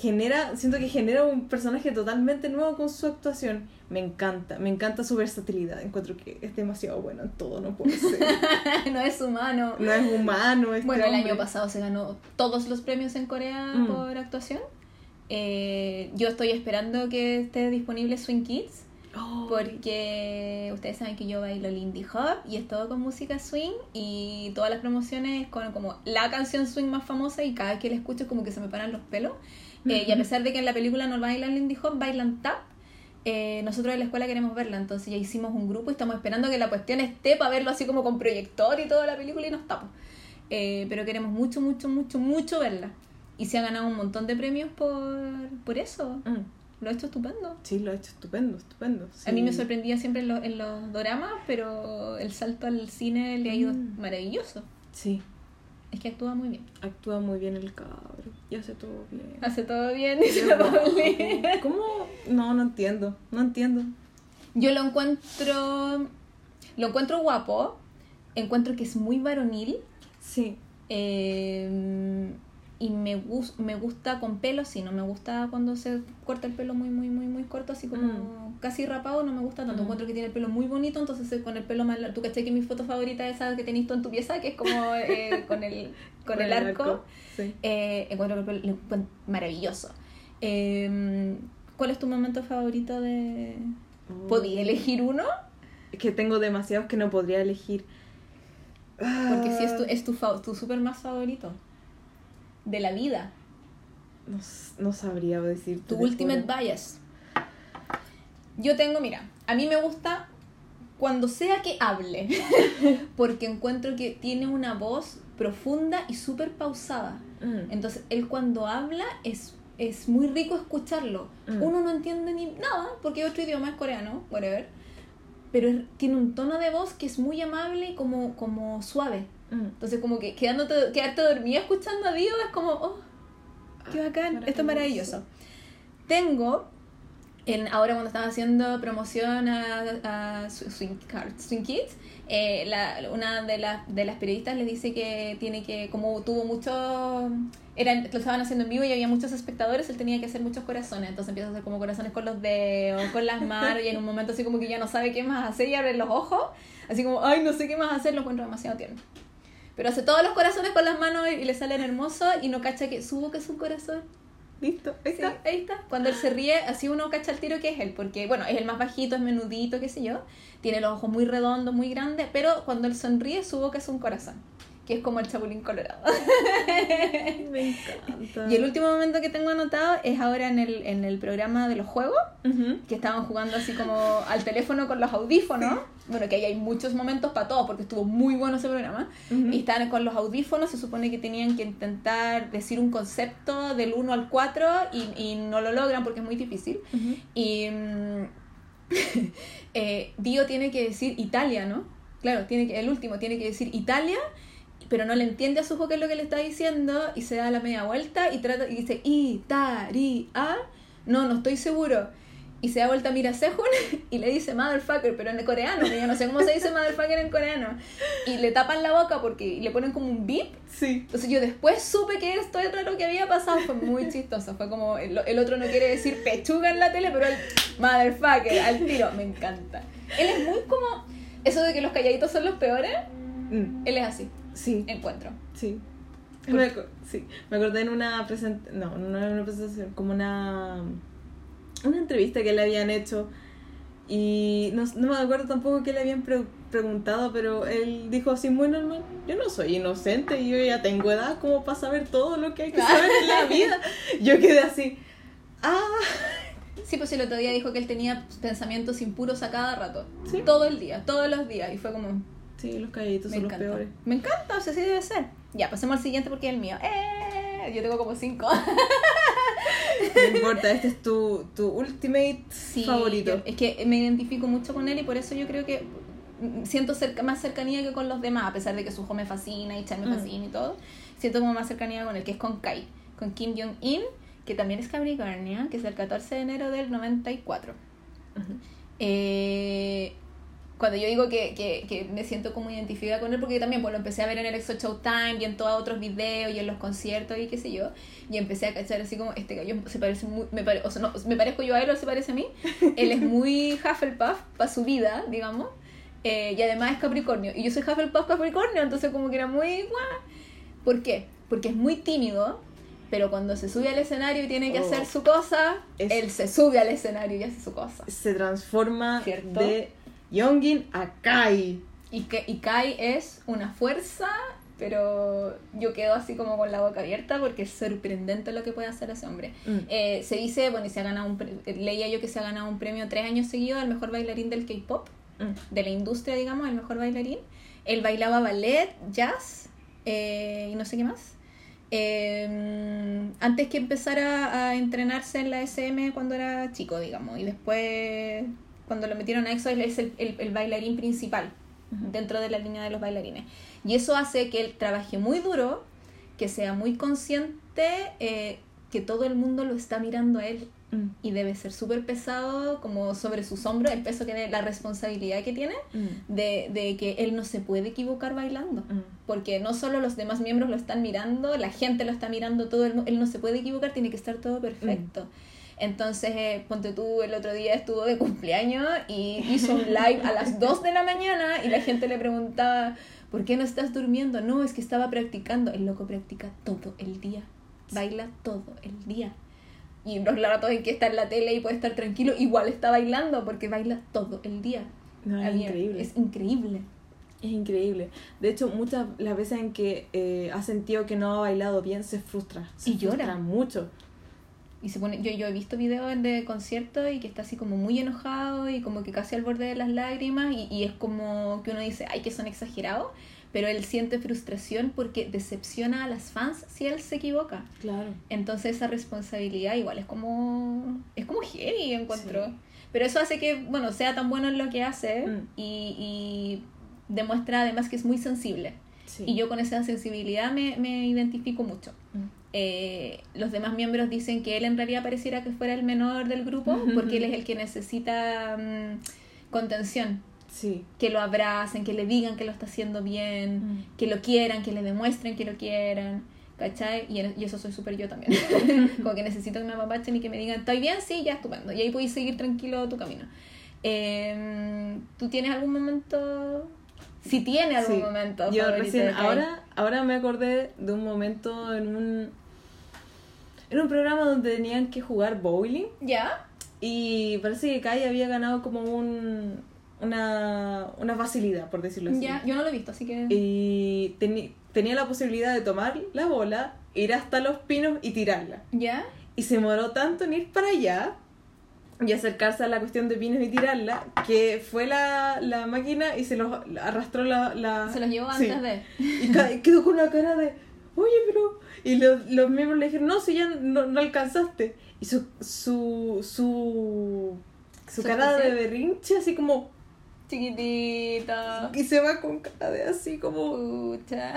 genera, siento que genera un personaje totalmente nuevo con su actuación. Me encanta, me encanta su versatilidad. Encuentro que es demasiado bueno en todo, no puede ser. no es humano. No es humano. Este Bueno, el hombre. año pasado se ganó todos los premios en Corea Mm. por actuación. Eh, yo estoy esperando que esté disponible Swing Kids Oh, porque ustedes saben que yo bailo Lindy Hop y es todo con música swing y todas las promociones con como la canción swing más famosa y cada vez que la escucho como que se me paran los pelos. Eh, y a pesar de que en la película no bailan Lindy Hop, bailan tap. eh, nosotros en la escuela queremos verla, entonces ya hicimos un grupo y estamos esperando que la cuestión esté para verlo así como con proyector y toda la película y nos tapo. Eh, pero queremos mucho, mucho, mucho, mucho verla. Y se ha ganado un montón de premios por, por eso. Mm. Lo ha hecho estupendo. Sí, lo ha hecho estupendo, estupendo. A mí me sorprendía siempre en, lo- en los doramas, pero el salto al cine le ha ido Mm. maravilloso. Sí, Es que actúa muy bien. actúa muy bien el cabro y hace todo bien. Hace todo bien, dice la. ¿Cómo? No, no entiendo, no entiendo. Yo lo encuentro. Lo encuentro guapo. Encuentro que es muy varonil. Sí, eh, y me, gus- me gusta con pelo, sí, no me gusta cuando se corta el pelo muy, muy, muy, muy corto, así como casi rapado, no me gusta tanto. Mm. Encuentro que tiene el pelo muy bonito, entonces con el pelo más largo. Tú caché que mi foto favorita es esa que tenés tú en tu pieza, que es como eh, con, el, con el arco. Sí. Eh, encuentro el pelo maravilloso. Eh, ¿Cuál es tu momento favorito de...? ¿Podí elegir uno? Es que tengo demasiados que no podría elegir. Porque si es tu, Ah, es tu, tu super más favorito. De la vida. No, sabría decir. Tu ultimate bias. Yo tengo, mira, a mí me gusta cuando sea que hable, porque encuentro que tiene una voz profunda y súper pausada. Mm. Entonces, él cuando habla es, es muy rico escucharlo. Mm. Uno no entiende ni nada, porque otro idioma es coreano, whatever. Pero es- tiene un tono de voz que es muy amable y como, como suave. Mm. Entonces, como que quedándote, quedarte dormida escuchando a Dio es como, oh, qué bacán, esto es maravilloso. Tengo, en, ahora cuando estaba haciendo promoción a, a Sw- Swing, Kids, eh, la, una de, las de las periodistas le dice que tiene que, como tuvo mucho, eran, lo estaban haciendo en vivo y había muchos espectadores, él tenía que hacer muchos corazones, entonces empieza a hacer como corazones con los dedos, con las manos y en un momento así como que ya no sabe qué más hacer y abre los ojos, así como, ay, no sé qué más hacer, lo encuentro demasiado tierno. Pero hace todos los corazones con las manos y le salen hermosos y no cacha que su boca es un corazón. Listo, ahí Sí, está. ahí está. Cuando él se ríe, así uno cacha el tiro que es él, porque bueno, es el más bajito, es menudito, qué sé yo. Tiene los ojos muy redondos, muy grandes, pero cuando él sonríe, su boca es un corazón, que es como el chapulín colorado. Me encanta. Y el último momento que tengo anotado es ahora en el, en el programa de los juegos, que estaban jugando así como al teléfono con los audífonos. Bueno, que ahí hay muchos momentos para todo, porque estuvo muy bueno ese programa. Y estaban con los audífonos, se supone que tenían que intentar decir un concepto del 1 al 4 y, y no lo logran porque es muy difícil. Y mm, eh, Dio tiene que decir Italia, ¿no? Claro, tiene que, el último tiene que decir Italia, pero no le entiende a su hijo qué es lo que le está diciendo y se da la media vuelta y trata y dice Italia. No, no estoy seguro. Y se da vuelta, mira a Sehun y le dice motherfucker, pero en coreano, que yo no sé cómo se dice motherfucker en coreano. Y le tapan la boca porque le ponen como un beep Sí. entonces yo después supe que esto era lo que había pasado, fue muy chistoso, fue como, el, el otro no quiere decir pechuga en la tele, pero el motherfucker, al tiro, me encanta. Él es muy como, eso de que los calladitos son los peores, Mm. él es así, Sí. encuentro. Sí. ¿Por Me, sí. me acordé en una presentación, no, no era una presentación, como una, una entrevista que le habían hecho y no, no me acuerdo tampoco qué le habían pre- preguntado, pero él dijo así muy normal, yo no soy inocente, yo ya tengo edad como para saber todo lo que hay que saber en la vida. Yo quedé así, ah, Sí, pues el otro día dijo que él tenía pensamientos impuros a cada rato, Sí. todo el día, todos los días, y fue como, sí, los calladitos me son los peores. Me encanta, o sea, sí debe ser. Ya, pasemos al siguiente porque es el mío. ¡Eh! Yo tengo como cinco. No importa, este es tu, tu ultimate Sí, favorito. yo- es que me identifico mucho con él y por eso yo creo que siento cerca, más cercanía que con los demás, a pesar de que su me fascina y Chan me Mm. fascina y todo. Siento como más cercanía con él, que es con Kai, con Kim Jong-un, que también es Capricornio, que es el 14 de enero del 94. Ujú. Eh, cuando yo digo que, que, que me siento como identificada con él, porque yo también pues, lo empecé a ver en el Exo Showtime y en todos otros videos y en los conciertos y qué sé yo, y empecé a cachar así como, este gallo se parece muy, me, pare- o sea, no, me parezco yo a él o se parece a mí, él es muy Hufflepuff para su vida, digamos, eh, y además es Capricornio, y yo soy Hufflepuff Capricornio, entonces como que era muy guau. ¿Por qué? Porque es muy tímido, pero cuando se sube al escenario y tiene que Oh. hacer su cosa, Es- él se sube al escenario y hace su cosa. Se transforma ¿Cierto? de Yongin a Kai. Y, que, y Kai es una fuerza, pero yo quedo así como con la boca abierta porque es sorprendente lo que puede hacer ese hombre. Mm. Eh, se dice, bueno, y se ha ganado un pre- leía yo que se ha ganado un premio tres años seguidos al mejor bailarín del K-pop, Mm. de la industria, digamos, el mejor bailarín. Él bailaba ballet, jazz eh, y no sé qué más. Eh, antes que empezara a entrenarse en la SM cuando era chico, digamos, y después cuando lo metieron a EXO, él es el, el- el bailarín principal dentro de la línea de los bailarines. Y eso hace que él trabaje muy duro, que sea muy consciente, eh, que todo el mundo lo está mirando a él Mm. y debe ser súper pesado como sobre sus hombros el peso que tiene, la responsabilidad que tiene Mm. de, de que él no se puede equivocar bailando Mm. porque no solo los demás miembros lo están mirando la gente lo está mirando todo el él no se puede equivocar tiene que estar todo perfecto entonces eh, ponte tú el otro día estuvo de cumpleaños y hizo un live a las 2 de la mañana y la gente le preguntaba ¿por qué no estás durmiendo? no es que estaba practicando el loco practica todo el día baila todo el día y los ratos en que está en la tele y puede estar tranquilo, igual está bailando porque baila todo el día. No, es Había- increíble. Es increíble. Es increíble. De hecho, muchas las veces en que eh, ha sentido que no ha bailado bien, se frustra. Se Y llora. frustra mucho. Y se pone, yo, yo he visto videos de conciertos y que está así como muy enojado y como que casi al borde de las lágrimas y, y es como que uno dice, ay, que son exagerados, pero él siente frustración porque decepciona a las fans si él se equivoca. Claro. Entonces esa responsabilidad igual es como, es como heavy, encuentro. Sí. Pero eso hace que, bueno, sea tan bueno en lo que hace Mm. y, y demuestra además que es muy sensible. Sí. Y yo con esa sensibilidad me, me identifico mucho. Mm. Eh, los demás miembros dicen que él en realidad pareciera que fuera el menor del grupo porque él es el que necesita mm, contención, Sí. que lo abracen, que le digan que lo está haciendo bien, Mm. que lo quieran, que le demuestren que lo quieran. ¿Cachai? Y, en- y eso soy súper yo también. Como que necesito que me apapachen y que me digan, ¿estoy bien? Sí, ya, estupendo. Y ahí puedes seguir tranquilo tu camino. Eh, ¿Tú tienes algún momento Si tiene algún Sí. momento. Yo favorito recién, ahora, ahora me acordé de un momento en un, en un programa donde tenían que jugar bowling ¿Ya? y parece que Kai había ganado como un, una, una facilidad, por decirlo así. Ya, yo no lo he visto, así que. Y teni- tenía la posibilidad de tomar la bola, ir hasta los pinos y tirarla. ¿Ya? Y se demoró tanto en ir para allá y acercarse a la cuestión de pinos y tirarla que fue la, la máquina y se los arrastró la... la- Se los llevó Sí. antes de. Y quedó con una cara de, oye, pero... Y los, los miembros le dijeron, no, si ya no, no alcanzaste. Y su, su, su, su ¿Su cara de berrinche así como... Chiquitito. Y se va con cara de así como... Pucha.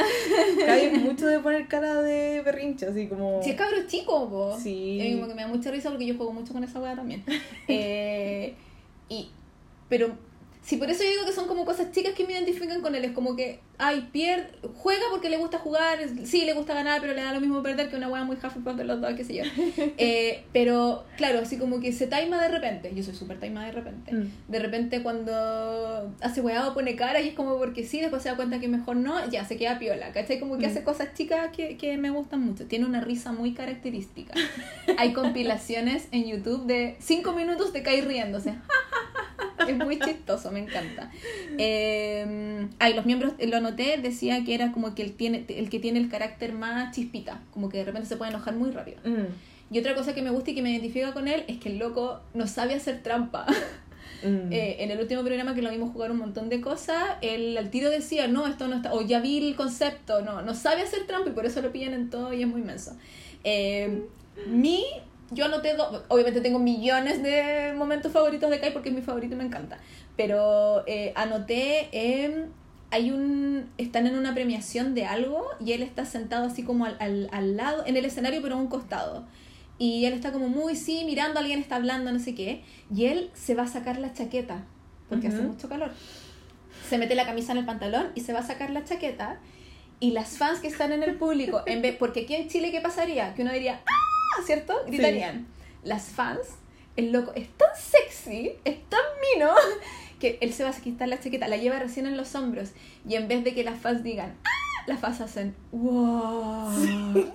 Cae mucho de poner cara de berrinche, así como... Si es cabro chico, po. Sí. Y como que me da mucha risa porque yo juego mucho con esa weá también. Eh, y, pero, sí, por eso yo digo que son como cosas chicas que me identifican con él. Es como que, ay, pierde, juega porque le gusta jugar, sí, le gusta ganar, pero le da lo mismo perder que una weá muy Hufflepuff de los dos, qué sé yo. Eh, pero, claro, así como que se taima de repente. Yo soy súper taima de repente. Mm. De repente cuando hace weá o pone cara y es como porque sí, después se da cuenta que mejor no, ya se queda piola, ¿cachai? Como que Mm. hace cosas chicas que, que me gustan mucho. Tiene una risa muy característica. Hay compilaciones en YouTube de 5 minutos de Kai riéndose. Es muy chistoso, me encanta. Eh, ay, los miembros, lo noté, decía que era como que el, tiene, el que tiene el carácter más chispita, como que de repente se puede enojar muy rápido. Mm. Y otra cosa que me gusta y que me identifica con él es que el loco no sabe hacer trampa. Mm. Eh, en el último programa que lo vimos jugar un montón de cosas, él al tiro decía, no, esto no está, o ya vi el concepto, no, no sabe hacer trampa y por eso lo pillan en todo y es muy menso. Eh, mi, yo anoté dos, obviamente tengo millones de momentos favoritos de Kai porque es mi favorito y me encanta, pero eh, anoté, eh, hay un, están en una premiación de algo y él está sentado así como al, al, al lado, en el escenario pero a un costado. Y él está como muy, sí, mirando, alguien está hablando, no sé qué. Y él se va a sacar la chaqueta, porque hace mucho calor. Se mete la camisa en el pantalón y se va a sacar la chaqueta. Y las fans que están en el público, en vez, porque aquí en Chile, ¿qué pasaría? Que uno diría, ¡ah! ¿Cierto? Gritarían. Las fans, el loco es tan sexy, es tan mino, que él se va a quitar la chaqueta, la lleva recién en los hombros. Y en vez de que las fans digan, ¡ah! Las fans hacen, ¡wow!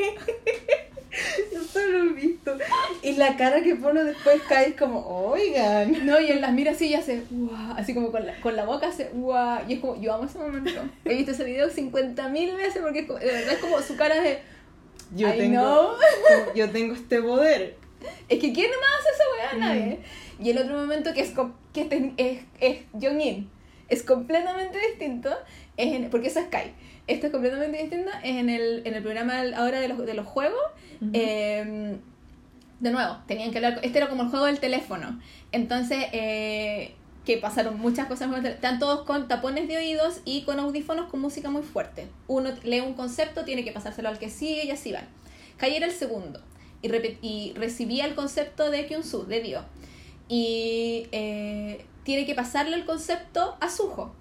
Yo solo lo he visto. Y la cara que pone después cae es como, oigan. No, y él las mira así y hace guau, así como con la, con la boca hace guau, y es como, yo amo ese momento. He visto ese video 50 mil veces porque es como- de verdad es como su cara de, Yo I tengo, como, yo tengo este poder. es que ¿quién más hace esa weá? Nadie. Y el otro momento que es, que este es, es Jong-in, es completamente distinto, es en- porque eso es Kai. Esto es completamente distinto, es en el, en el programa ahora de los, de los juegos. Eh, de nuevo, tenían que hablar. Este era como el juego del teléfono. Entonces, eh, que pasaron muchas cosas. Están todos con tapones de oídos y con audífonos con música muy fuerte. Uno lee un concepto, tiene que pasárselo al que sigue y así van. Kai era el segundo y, y recibía el concepto de Kyunsu, de Dio. Y eh, tiene que pasarle el concepto a Suho.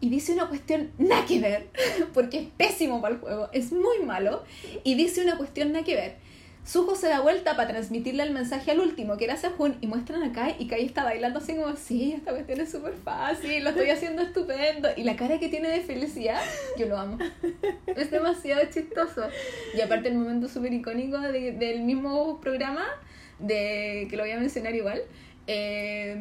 Y dice una cuestión nada que ver, porque es pésimo para el juego, es muy malo. Y dice una cuestión nada que ver. Suho se da vuelta para transmitirle el mensaje al último, que era Sehun, y muestran a Kai, y Kai está bailando así como, sí, esta cuestión es súper fácil, lo estoy haciendo estupendo. Y la cara que tiene de felicidad, yo lo amo. Es demasiado chistoso. Y aparte el momento súper icónico de- del mismo programa, de que lo voy a mencionar igual, eh,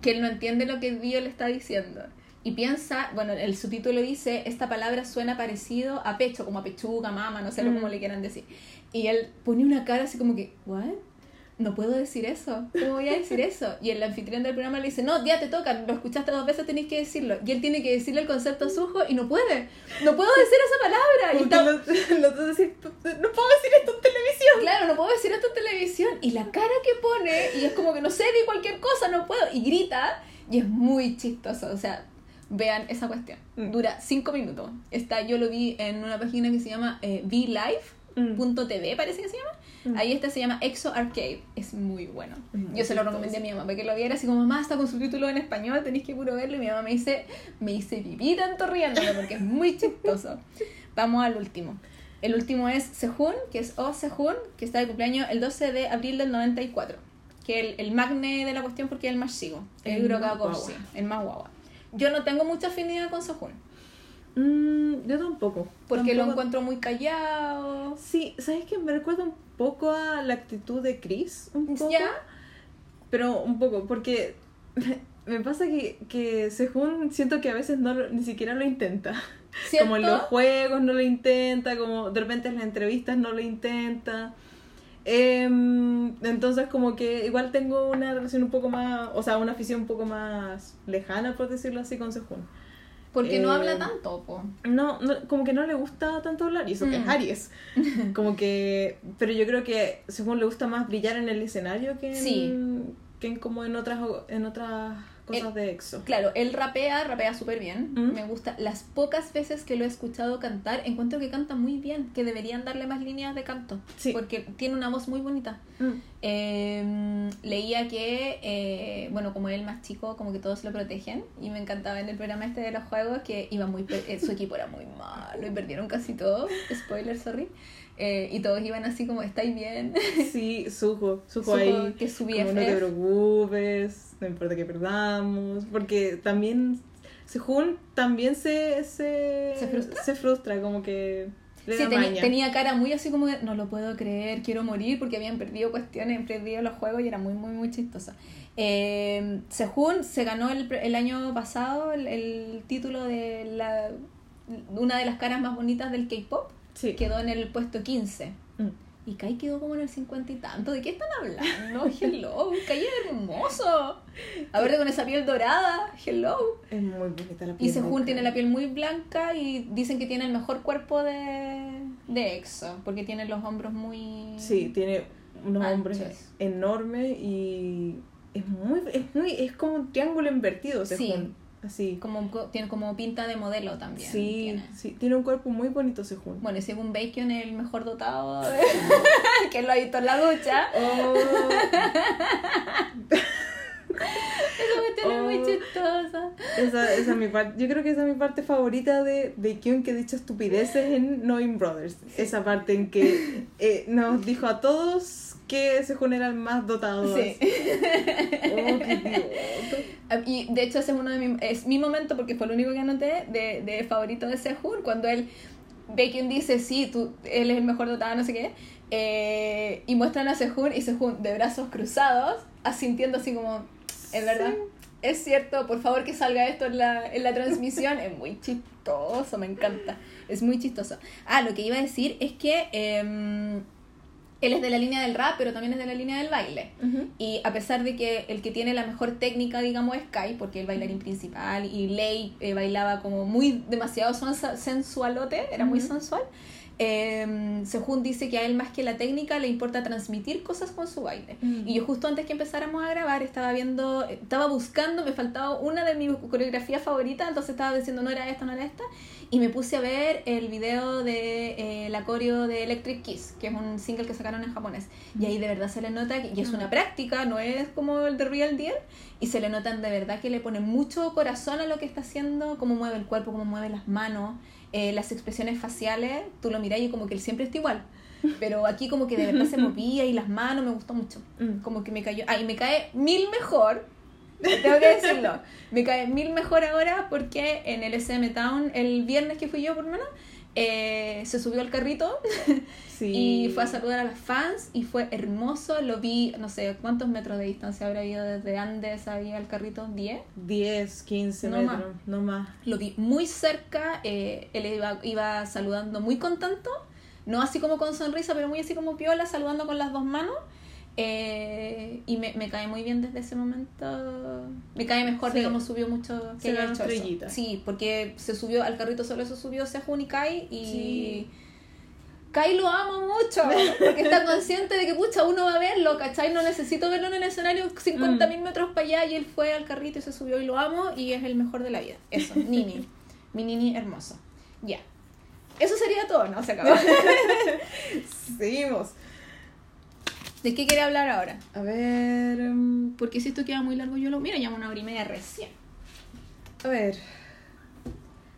que él no entiende lo que Dio le está diciendo. Y piensa, bueno, el subtítulo dice, esta palabra suena parecido a pecho, como a pechuga, mama, no sé lo Mm. como le quieran decir. Y él pone una cara así como que, ¿what? No puedo decir eso. ¿Cómo voy a decir eso? Y el anfitrión del programa le dice, no, ya te toca, lo escuchaste dos veces, tenés que decirlo. Y él tiene que decirle el concepto a Sujo y no puede. No puedo decir esa palabra. Y está- lo, lo decir, no puedo decir esto en televisión. Claro, no puedo decir esto en televisión. Y la cara que pone, y es como que no sé, di cualquier cosa, no puedo. Y grita, y es muy chistoso. O sea, vean esa cuestión. Mm. Dura cinco minutos. Está, yo lo vi en una página que se llama eh, VLive.tv, parece que se llama. Mm. Ahí este se llama Exo Arcade. Es muy bueno. Mm, Yo se lo recomendé a mi mamá para que lo viera así como, mamá, está con subtítulos en español, tenéis que puro verlo. Y mi mamá me dice, me hice vivir tanto riéndome porque es muy chistoso. Vamos al último. El último es Sehun, que es Oh Sehun, que está de cumpleaños el 12 de abril del 94. Que el, el magne de la cuestión porque es el más chico. El, El más guagua. el más guagua. Yo no tengo mucha afinidad con Sehun. Mm, yo tampoco. Porque lo encuentro muy callado. Sí, ¿sabes qué? Me recuerda un poco a la actitud de Chris. Un poco. ¿Ya? Pero un poco, porque me pasa que, que Sehun siento que a veces no ni siquiera lo intenta. ¿Cierto? Como en los juegos no lo intenta, como de repente en las entrevistas no lo intenta. Em, entonces como que igual tengo una relación un poco más, o sea, una afición un poco más lejana, por decirlo así, con Sehun. Porque no Eh, habla tanto, po. No, no, como que no le gusta tanto hablar, y eso que es Mm. Aries. Como que, pero yo creo que según le gusta más brillar en el escenario que en, Sí. que en como en otras, en otras cosas de EXO. Claro, él rapea, rapea súper bien. Mm. Me gusta. Las pocas veces que lo he escuchado cantar, encuentro que canta muy bien, que deberían darle más líneas de canto. Sí. Porque tiene una voz muy bonita. Mm. Eh, leía que, eh, bueno, como él más chico, como que todos lo protegen. Y me encantaba en el programa este de los juegos que iba muy eh, su equipo era muy malo y perdieron casi todo. Spoiler, sorry. Eh, y todos iban así como, ¿estáis bien? Sí, Sujo, Sujo ahí. que es su como no te BFF. preocupes, no importa que perdamos. Porque también Sehun también se, se, ¿Se frustra? se frustra, como que le Sí, maña. tenía cara muy así como de, no lo puedo creer, quiero morir porque habían perdido cuestiones, perdido los juegos y era muy, muy, muy chistosa. Eh, Sehun se ganó el, el año pasado el, el título de la, una de las caras más bonitas del K-pop. Sí. Quedó en el puesto 15. Mm. Y Kai quedó como en el 50 y tanto. ¿De qué están hablando? Hello. Kai es hermoso. A ver, con esa piel dorada. Hello. Es muy bonita la Y piel. Sehun muy tiene cara. la piel muy blanca y dicen que tiene el mejor cuerpo de, de EXO, porque tiene los hombros muy... Sí, tiene unos Anchos. hombres enormes y es muy, es muy, es como un triángulo invertido, Sí. Sehun. Así. Como, tiene como pinta de modelo también. Sí, tiene. sí, tiene un cuerpo muy bonito Sehun. Bueno, y según Bacon es el mejor dotado, de- que lo ha visto en la ducha. Oh, Esa es muy Oh. chistosa. esa, esa es mi parte. Yo creo que esa es mi parte favorita de, de Kyun que dicho estupideces en Knowing Brothers. Esa parte en que eh, nos dijo a todos que Sehun era el más dotado. Sí. Oh, qué. Y de hecho ese es uno de mis, es mi momento porque fue el único que anoté de, de favorito de Sehun cuando él Bacon dice sí, tú, él es el mejor dotado, no sé qué eh, y muestran a Sehun y Sehun de brazos cruzados asintiendo así como es verdad es cierto, por favor que salga esto en la, en la transmisión es muy chistoso, me encanta es muy chistoso ah, lo que iba a decir es que em, él es de la línea del rap pero también es de la línea del baile y a pesar de que el que tiene la mejor técnica, digamos, es Kai, porque el bailarín principal, y Lei eh, bailaba como muy demasiado sensualote, era muy sensual. Eh, Sehun dice que a él más que la técnica le importa transmitir cosas con su baile. Mm. Y yo justo antes que empezáramos a grabar estaba viendo, estaba buscando, me faltaba una de mis coreografías favoritas, entonces estaba diciendo no era esta, no era esta, y me puse a ver el video de eh, la coreo de Electric Kiss, que es un single que sacaron en japonés. Y ahí de verdad se le nota, que, y es una práctica, no es como el de Real Deal, y se le notan de verdad que le pone mucho corazón a lo que está haciendo, cómo mueve el cuerpo, cómo mueve las manos, eh, las expresiones faciales, tú lo miras y como que él siempre está igual. Pero aquí como que de verdad se movía y las manos me gustó mucho. Mm. Como que me cayó... Ah, y me cae mil mejor. Tengo que decirlo. Me cae mil mejor ahora porque en el SM Town, el viernes que fui yo por lo menos, eh, se subió al carrito Sí. y fue a saludar a las fans y fue hermoso. Lo vi, no sé, ¿cuántos metros de distancia habrá ido desde Andes ahí al carrito? ¿10? 10, 15 No metros, no más. Lo vi muy cerca, eh, él iba, iba saludando muy contento, no así como con sonrisa, pero muy así como piola, saludando con las dos manos. Eh, y me, me cae muy bien desde ese momento. Me cae mejor, Sí. digamos, subió mucho que eso. Sí, porque se subió al carrito, solo se subió Sehun y Kai. Y Sí. Kai lo amo mucho, porque está consciente de que, pucha, uno va a verlo, ¿cachai? No necesito verlo en el escenario 50.000 metros para allá y él fue al carrito y se subió y lo amo y es el mejor de la vida. Eso, Nini. Mi Nini hermoso. Ya. Eso sería todo, ¿no? Se acabó. Seguimos. ¿De qué quiere hablar ahora? A ver. em, Porque si esto queda muy largo, yo lo... Mira, llamo una hora y media recién. A ver.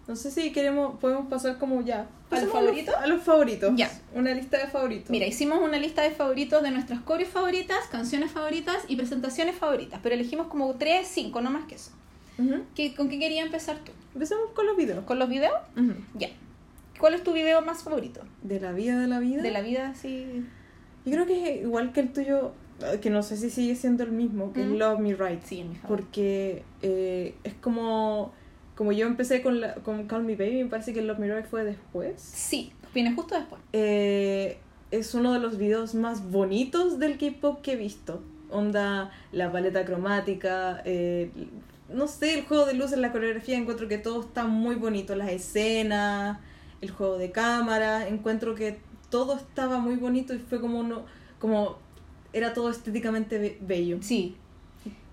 No sé si queremos, podemos pasar como ya. ¿A los favoritos? A los favoritos. Ya. Una lista de favoritos. Mira, hicimos una lista de favoritos de nuestras coreos favoritas, canciones favoritas y presentaciones favoritas, pero elegimos como 3, 5, no más que eso. Ujú. ¿Qué- ¿Con qué quería empezar tú? Empecemos con los videos. ¿Con los videos? Ujú. Ya. ¿Cuál es tu video más favorito? De la vida de la vida. De la vida, sí. Yo creo que es igual que el tuyo, eh, que no sé si sigue siendo el mismo, que es Love Me Right. Sí, mi. Porque eh, es como, como yo empecé con, la, con Call Me Baby, me parece que Love Me Right fue después. Sí, viene justo después. Eh, es uno de los videos más bonitos del K-pop que he visto. Onda, la paleta cromática, eh, no sé, el juego de luces, la coreografía, encuentro que todo está muy bonito. Las escenas, el juego de cámara, encuentro que todo estaba muy bonito y fue como uno, como era todo estéticamente be- bello. Sí.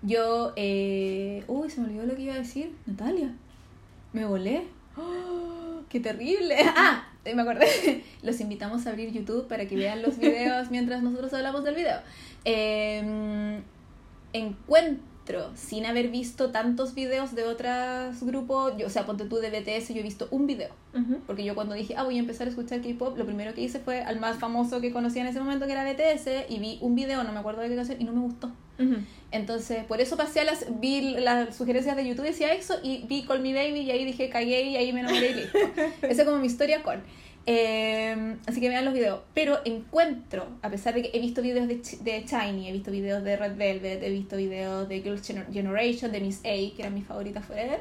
Yo, eh... Uy, se me olvidó lo que iba a decir. Natalia. Me volé. ¡Oh! ¡Qué terrible! ¡Ah! eh, Me acordé. Los invitamos a abrir YouTube para que vean los videos mientras nosotros hablamos del video. Eh, encuentro, sin haber visto tantos videos de otros grupos, yo, o sea, ponte tú de BTS, yo he visto un video. Ujú. Porque yo cuando dije, ah, voy a empezar a escuchar K-pop, lo primero que hice fue al más famoso que conocía en ese momento, que era BTS, y vi un video, no me acuerdo de qué canción, y no me gustó. Ujú. Entonces, por eso pasé a las, vi las sugerencias de YouTube, decía eso, y vi Call Me Baby, y ahí dije, cagué, y ahí me enamoré y listo. Esa es como mi historia con. Eh, así que vean los videos. Pero encuentro, a pesar de que he visto videos de, de Shiny, he visto videos de Red Velvet, he visto videos de Girls' Gener- Generation, de Miss A, que eran mis favoritas forever,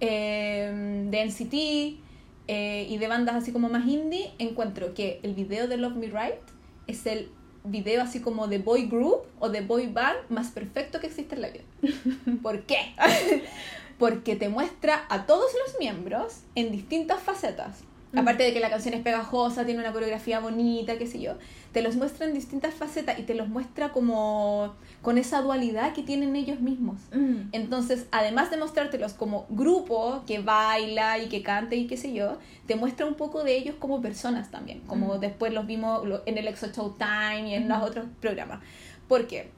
eh, de NCT eh, y de bandas así como más indie, encuentro que el video de Love Me Right es el video así como de boy group o de boy band más perfecto que existe en la vida. ¿Por qué? Porque te muestra a todos los miembros en distintas facetas. Mm. Aparte de que la canción es pegajosa, tiene una coreografía bonita, qué sé yo, te los muestra en distintas facetas y te los muestra como con esa dualidad que tienen ellos mismos. Mm. Entonces, además de mostrártelos como grupo que baila y que canta y qué sé yo, te muestra un poco de ellos como personas también, como Mm. después los vimos en el EXO Showtime y en los otros programas. Porque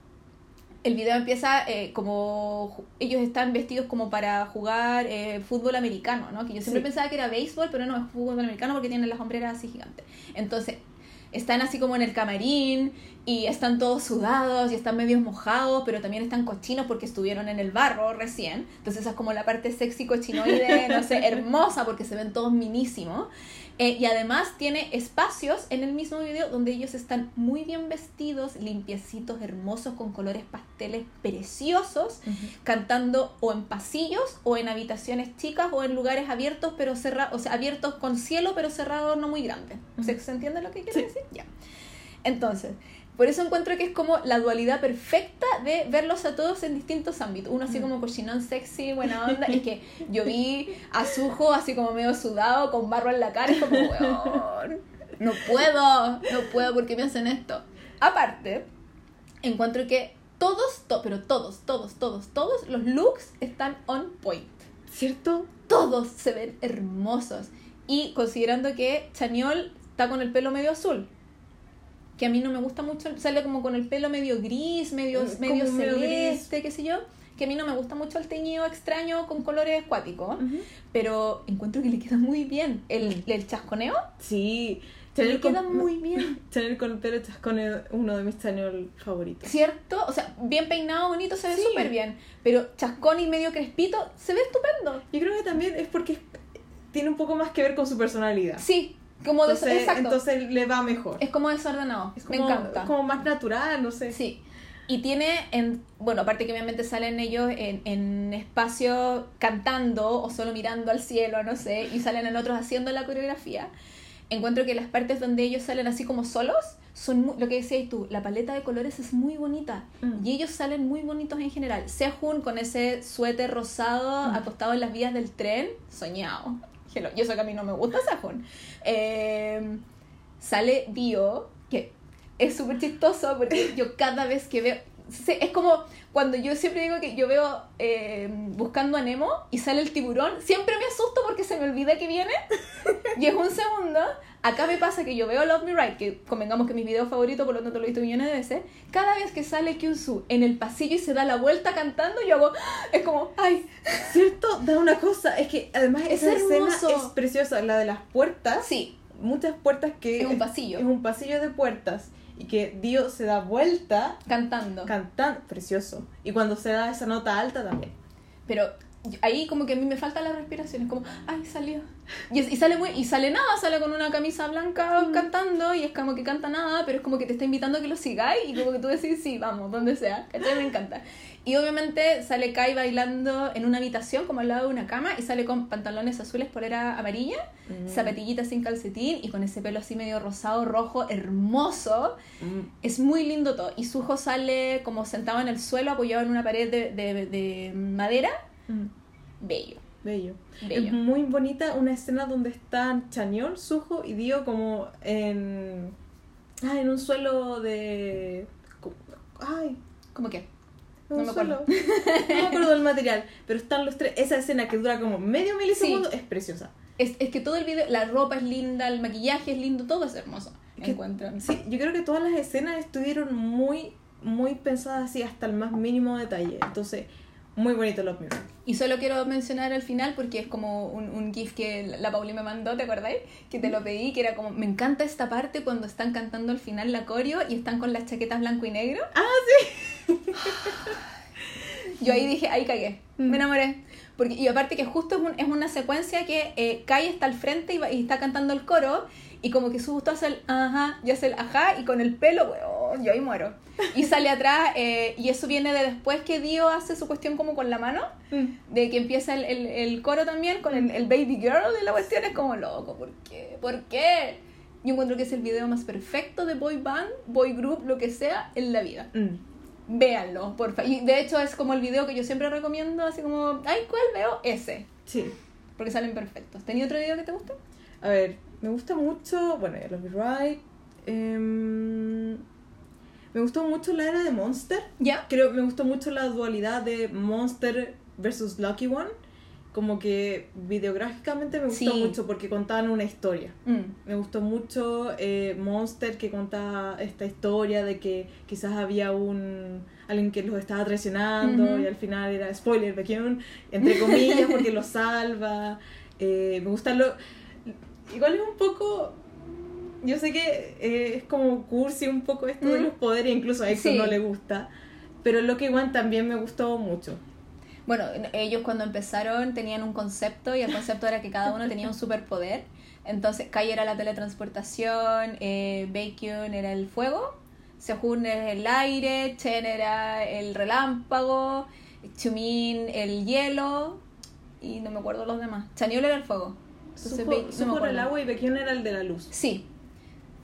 el video empieza eh, como ellos están vestidos como para jugar eh, fútbol americano, ¿no? Que yo siempre Sí. pensaba que era béisbol, pero no, es fútbol americano porque tienen las hombreras así gigantes. Entonces, están así como en el camarín y están todos sudados y están medio mojados, pero también están cochinos porque estuvieron en el barro recién. Entonces esa es como la parte sexy cochinoide, no sé, hermosa porque se ven todos minísimos. Eh, y además tiene espacios en el mismo video donde ellos están muy bien vestidos, limpiecitos, hermosos, con colores pasteles preciosos, cantando o en pasillos o en habitaciones chicas o en lugares abiertos pero cerrados, o sea, abiertos con cielo pero cerrados no muy grandes. ¿Se, entiende lo que quiero Sí. decir? Ya. Entonces, por eso encuentro que es como la dualidad perfecta de verlos a todos en distintos ámbitos. Uno así Mm. como cochinón sexy, buena onda, y que yo vi a Sujo así como medio sudado, con barro en la cara, y como, weón, no puedo, no puedo porque me hacen esto. Aparte, encuentro que todos, to- pero todos, todos, todos, todos los looks están on point. ¿Cierto? Todos se ven hermosos. Y considerando que Chaniol está con el pelo medio azul, que a mí no me gusta mucho, sale como con el pelo medio gris, medio, Mm, medio celeste, qué sé yo, que a mí no me gusta mucho el teñido extraño con colores acuáticos, pero encuentro que le queda muy bien. El, el chasconeo Sí. le Chanel queda con, muy bien. Chanel con el pelo chascón es uno de mis Chanel favoritos. ¿Cierto? O sea, bien peinado, bonito, se ve Sí. súper bien. Pero chascón y medio crespito, se ve estupendo. Yo creo que también es porque tiene un poco más que ver con su personalidad. Sí, como Entonces, exacto. entonces le va mejor. es como desordenado. Es Me como- encanta. como más natural, no sé. Sí. Y tiene, en, bueno, aparte que obviamente salen ellos en, en espacios cantando o solo mirando al cielo, no sé, y salen en otros haciendo la coreografía. Encuentro que las partes donde ellos salen así como solos son mu- lo que decías tú, la paleta de colores es muy bonita Mm. y ellos salen muy bonitos en general. Sehun con ese suéter rosado Mm. acostado en las vías del tren, soñado. Hello. Y eso que a mí no me gusta Sehun. Eh, sale Dio, que es súper chistoso porque yo cada vez que veo... Es como cuando yo siempre digo que yo veo eh, buscando a Nemo y sale el tiburón, siempre me asusto porque se me olvida que viene y es un segundo. Acá me pasa que yo veo Love Me Right, que convengamos que es mi video favorito, por lo tanto lo he visto millones de veces. Cada vez que sale Kyunsu en el pasillo y se da la vuelta cantando, yo hago. Es como, ¡ay! ¿Cierto? Da una cosa. Es que además Es esa escena hermoso. es preciosa. La de las puertas. Sí, Muchas puertas que. es un pasillo Es un pasillo de puertas. Y que Dio se da vuelta cantando. cantando. Precioso. Y cuando se da esa nota alta también. Pero ahí como que a mí me falta la respiración, es como, ay, salió. Y, es- y sale muy, y sale nada, sale con una camisa blanca cantando y es como que canta nada, pero es como que te está invitando a que lo sigáis y como que tú decís, sí, vamos, donde sea, ¿cachai? Me encanta. Y obviamente sale Kai bailando en una habitación como al lado de una cama y sale con pantalones azules, polera amarilla, Mm. zapatillitas sin calcetín y con ese pelo así medio rosado, rojo, hermoso. Mm. Es muy lindo todo. Y Suho sale como sentado en el suelo, apoyado en una pared de, de- de madera. Mm. Bello. Bello. Bello. Es muy bonita una escena donde están Chañol, Sujo y Dio como en. Ah, en un suelo de. Ay, ¿Cómo que? No me acuerdo. No me acuerdo del material. Pero están los tres. Esa escena que dura como medio milisegundo es preciosa. Es, es que todo el video, la ropa es linda, el maquillaje es lindo, todo es hermoso. Que- Encuentro. Sí, yo creo que todas las escenas estuvieron muy, muy pensadas así hasta el más mínimo detalle. Entonces, muy bonito Love Rock. Y solo quiero mencionar al final porque es como un, un gif que la Pauli me mandó, ¿te acordáis? Que te lo pedí, que era como, me encanta esta parte cuando están cantando al final la coreo y están con las chaquetas blanco y negro. Ah, sí. Yo ahí dije, ahí cagué, me enamoré. Porque, y aparte que justo es, un- es una secuencia que eh, Kai está al frente y, va- y está cantando el coro y como que su gusto hace el ajá y hace el ajá y con el pelo, weón, yo ahí muero. Y sale atrás eh, y eso viene de después que Dio hace su cuestión como con la mano de que empieza el, el, el coro también con el, el baby girl de la cuestión, es como loco, ¿por qué? ¿Por qué? Yo encuentro que es el video más perfecto de boy band, boy group, lo que sea, en la vida. Mm. Véanlo, por favor. Y de hecho es como el video que yo siempre recomiendo, así como, ay, ¿cuál veo? Ese, Sí. porque salen perfectos. ¿Tenía otro video que te guste? A ver, me gusta mucho, bueno, ya Love Me Right. em, me gustó mucho la era de Monster. ¿Ya? Creo me gustó mucho la dualidad de Monster versus Lucky One. Como que videográficamente me gustó Sí. mucho porque contaban una historia. Mm. Me gustó mucho eh, Monster que contaba esta historia de que quizás había un alguien que los estaba traicionando y al final era spoiler, Baekhyun, entre comillas, porque lo salva. Eh, me gusta lo... Igual es un poco... Yo sé que eh, es como cursi un poco esto de los poderes, incluso a Exo Sí. no le gusta. Pero Loki One también me gustó mucho. Bueno, ellos cuando empezaron tenían un concepto y el concepto era que cada uno tenía un superpoder. Entonces, Kai era la teletransportación, eh, Baekhyun era el fuego, Sehun era el aire, Chen era el relámpago, Chumin el hielo y no me acuerdo los demás. Chaniol era el fuego. Entonces, no Suho era el agua y Baekhyun era el de la luz. Sí.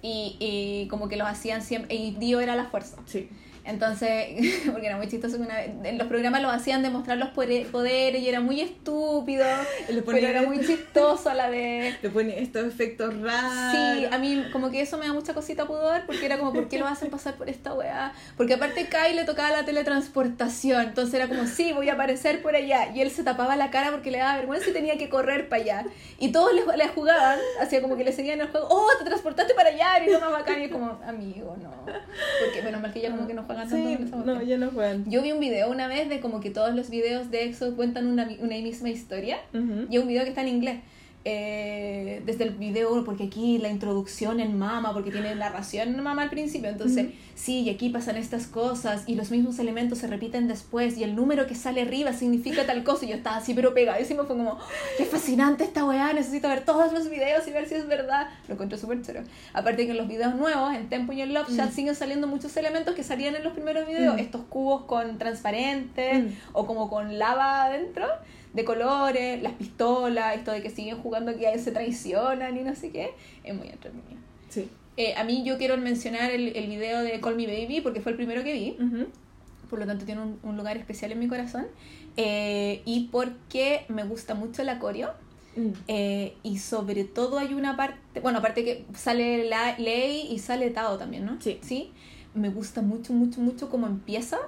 Y, y como que los hacían siempre. Y Dio era la fuerza. Sí. Entonces, porque era muy chistoso que una vez, en los programas los hacían demostrar los poderes y era muy estúpido, pero ponían era muy chistoso a la vez. Le ponen estos efectos raros. Sí, a mí como que eso me da mucha cosita pudor porque era como, ¿por qué lo hacen pasar por esta weá? Porque aparte Kai le tocaba la teletransportación, entonces era como, sí, voy a aparecer por allá. Y él se tapaba la cara porque le daba vergüenza y tenía que correr para allá. Y todos le, le jugaban, hacía como que le seguían el juego, oh, te transportaste para allá, y lo más bacán. Y es como, amigo, no. Porque menos mal que ya como que no juegan tanto Sí, con no, ya no juegan. Yo vi un video una vez de como que todos los videos de EXO cuentan una, una misma historia. Y un video que está en inglés. Eh, desde el video, porque aquí la introducción en Mama, porque tiene narración en Mama al principio. Entonces, sí, y aquí pasan estas cosas, y los mismos elementos se repiten después, y el número que sale arriba significa tal cosa. Y yo estaba así, pero pegadísimo. Fue como, ¡Oh, qué fascinante esta weá, necesito ver todos los videos y ver si es verdad. Lo encuentro súper chero. Aparte que en los videos nuevos, en Tempo y en Love Chat, Mm. siguen saliendo muchos elementos que salían en los primeros videos. Mm. Estos cubos con transparentes Mm. o como con lava adentro de colores, las pistolas, esto de que siguen jugando que se traicionan y no sé qué, es muy entretenido. Sí. Eh, a mí yo quiero mencionar el, el video de Call Me Baby porque fue el primero que vi, Ujú. por lo tanto tiene un, un lugar especial en mi corazón, eh, y porque me gusta mucho la coreo. Mm. eh, y sobre todo hay una parte, bueno, aparte que sale la Lei y sale Tao también, ¿no? Sí. Sí, me gusta mucho, mucho, mucho cómo empieza,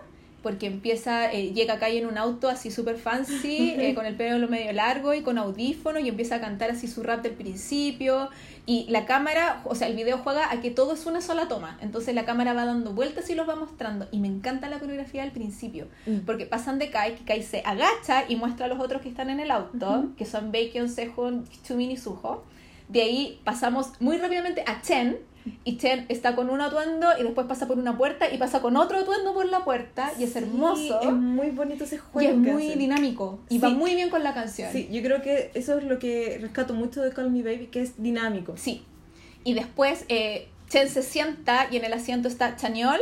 porque empieza, eh, llega acá en un auto así súper fancy, eh, con el pelo medio largo y con audífono, y empieza a cantar así su rap del principio, y la cámara, o sea, el video juega a que todo es una sola toma, entonces la cámara va dando vueltas y los va mostrando, y me encanta la coreografía del principio, Mm. porque pasan de Kai, que Kai se agacha y muestra a los otros que están en el auto, que son Baekhyun, Sehun, Chumin y Suho. De ahí pasamos muy rápidamente a Chen, y Chen está con un atuendo y después pasa por una puerta y pasa con otro atuendo por la puerta y es Sí, hermoso Es muy bonito ese y juego. es que muy hacen. dinámico y Sí. va muy bien con la canción. Sí, yo creo que eso es lo que rescato mucho de Call Me Baby, que es dinámico. Sí. Y después eh, Chen se sienta y en el asiento está Chañol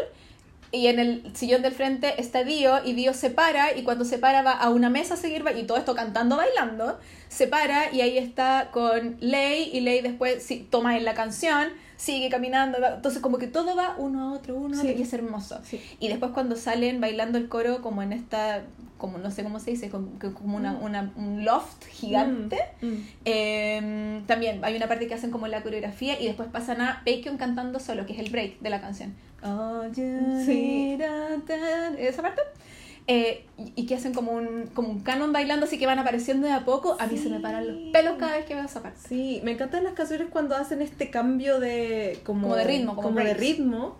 y en el sillón del frente está Dio y Dio se para y cuando se para va a una mesa a seguir y todo esto cantando, bailando, se para y ahí está con Lei y Lei después sí, toma en la canción, sigue caminando, va- entonces como que todo va uno a otro, uno a otro y es hermoso. Sí. Y después cuando salen bailando el coro como en esta, como no sé cómo se dice, como, como una, una- un loft gigante. Mm, mm. Eh, también hay una parte que hacen como la coreografía y después pasan a Bacon cantando solo, que es el break de la canción. All you Sí. need a da- esa parte. Eh, y, que hacen como un, como un canon bailando, así que van apareciendo de a poco. A mí se me paran los pelos cada vez que veo esa parte. Sí, me encantan las canciones cuando hacen este cambio de como, Como de ritmo, como de breaks. ritmo.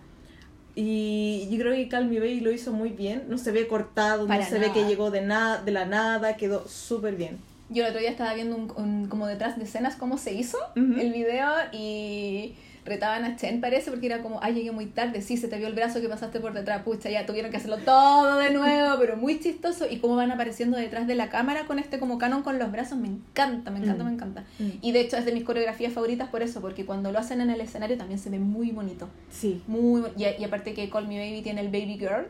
Y yo creo que Call Me Baby lo hizo muy bien. No se ve cortado, Para no se ve nada. que llegó de nada, de la nada, quedó súper bien. Yo el otro día estaba viendo un, un- como detrás de escenas cómo se hizo Ujú. el video y retaban a Chen parece porque era como, ay llegué muy tarde, sí, se te vio el brazo que pasaste por detrás, pucha, ya tuvieron que hacerlo todo de nuevo, pero muy chistoso y cómo van apareciendo detrás de la cámara con este como canon con los brazos, me encanta, me encanta, Mm. me encanta. Mm. Y de hecho es de mis coreografías favoritas por eso, porque cuando lo hacen en el escenario también se ve muy bonito. Sí. Muy, y, y aparte que Call Me Baby tiene el Baby Girl.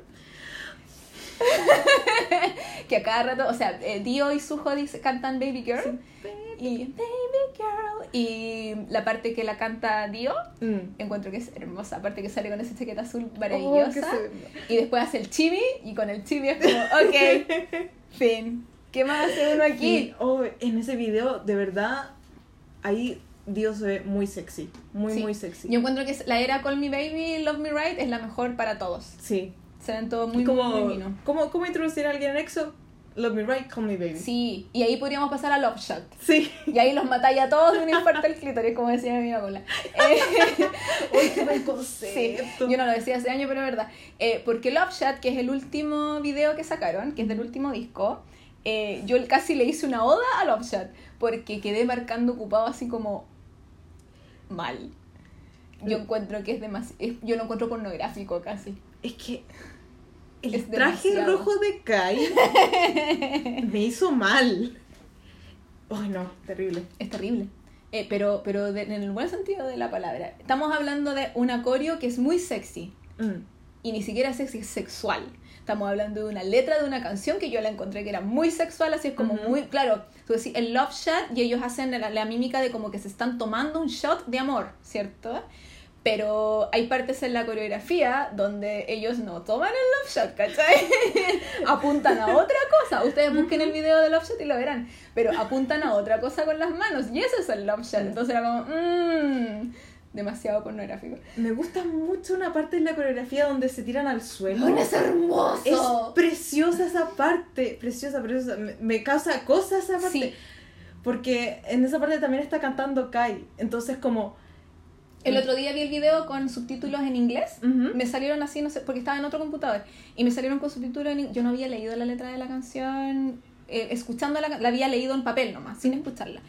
que a cada rato, o sea, eh, Dio y Suho cantan Baby Girl. Y Baby Girl. Y la parte que la canta Dio, Mm. encuentro que es hermosa. Aparte que sale con esa chaqueta azul Oh, maravillosa. Y después hace el chibi, y con el chibi es como, ok, fin. ¿Qué más hace uno aquí? Y, oh, en ese video, de verdad, ahí Dios se ve muy sexy. Muy, Sí. muy sexy. Yo encuentro que la era Call Me Baby, Love Me Right es la mejor para todos. Sí. Se ven todos muy, como, muy, muy. ¿cómo, ¿Cómo introducir a alguien en EXO? Love Me Right, Call Me Baby. Sí, y ahí podríamos pasar a Love Shot. Sí. Y ahí los matáis a todos de un infarto al clítoris, como decía mi abuela. Eh, ¡Uy, qué buen sí, concepto! yo no lo decía hace años, pero es verdad. Eh, porque Love Shot, que es el último video que sacaron, que es del último disco, eh, yo casi le hice una oda a Love Shot, porque quedé marcando ocupado así como mal. Yo Mm. encuentro que es demasiado. Yo lo encuentro pornográfico casi. Es que el Es traje demasiado. rojo de Kai me hizo mal. Ay, no, terrible. Es terrible. Eh, pero pero de- en el buen sentido de la palabra. Estamos hablando de un acorio que es muy sexy. Mm. y ni siquiera sexy, es sexual. Estamos hablando de una letra de una canción que yo la encontré que era muy sexual, así es como muy, claro, tú decís el love shot y ellos hacen la, la mímica de como que se están tomando un shot de amor, ¿cierto? Pero hay partes en la coreografía donde ellos no toman el love shot, ¿cachai? apuntan a otra cosa. Ustedes busquen el video de love shot y lo verán. Pero apuntan a otra cosa con las manos y ese es el love shot. Entonces era como, mmm, demasiado pornográfico. Me gusta mucho una parte de la coreografía donde se tiran al suelo. es hermoso! Es preciosa esa parte, preciosa, preciosa. Me, me causa cosas esa parte. Sí. Porque en esa parte también está cantando Kai. Entonces como... El otro día vi el video con subtítulos en inglés. Me salieron así, no sé, porque estaba en otro computador. Y me salieron con subtítulos en inglés. Yo no había leído la letra de la canción, eh, escuchando la, la había leído en papel nomás, sin escucharla.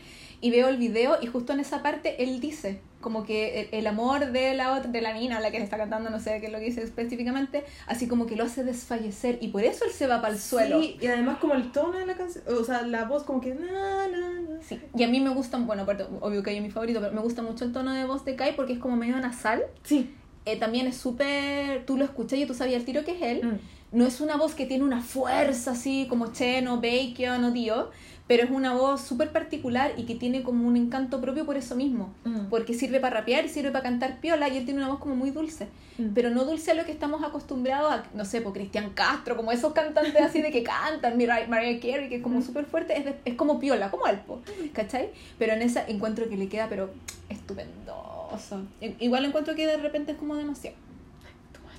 Y veo el video y justo en esa parte él dice como que el, el amor de la otra, de la mina, la que le está cantando, no sé qué es lo que dice específicamente, así como que lo hace desfallecer y por eso él se va para el suelo. Sí, y además como el tono de la canción, o sea, la voz como que... Na, na, na. Sí, y a mí me gusta, bueno, aparte, obvio que es mi favorito, pero me gusta mucho el tono de voz de Kai porque es como medio nasal. Sí. Eh, también es súper, tú lo escuchas y tú sabías el tiro que es él. Mm. No es una voz que tiene una fuerza así como Chen o Bacon o Dio, pero es una voz súper particular y que tiene como un encanto propio por eso mismo. Mm. Porque sirve para rapear, sirve para cantar piola y él tiene una voz como muy dulce. Mm. Pero no dulce a lo que estamos acostumbrados a, no sé, por Cristian Castro, como esos cantantes así de que cantan, Mariah, Mariah Carey, que es como Mm. súper fuerte, es, de- es como piola, como Alpo, ¿cachai? Pero en esa encuentro que le queda, pero estupendoso. Igual encuentro que de repente es como demasiado.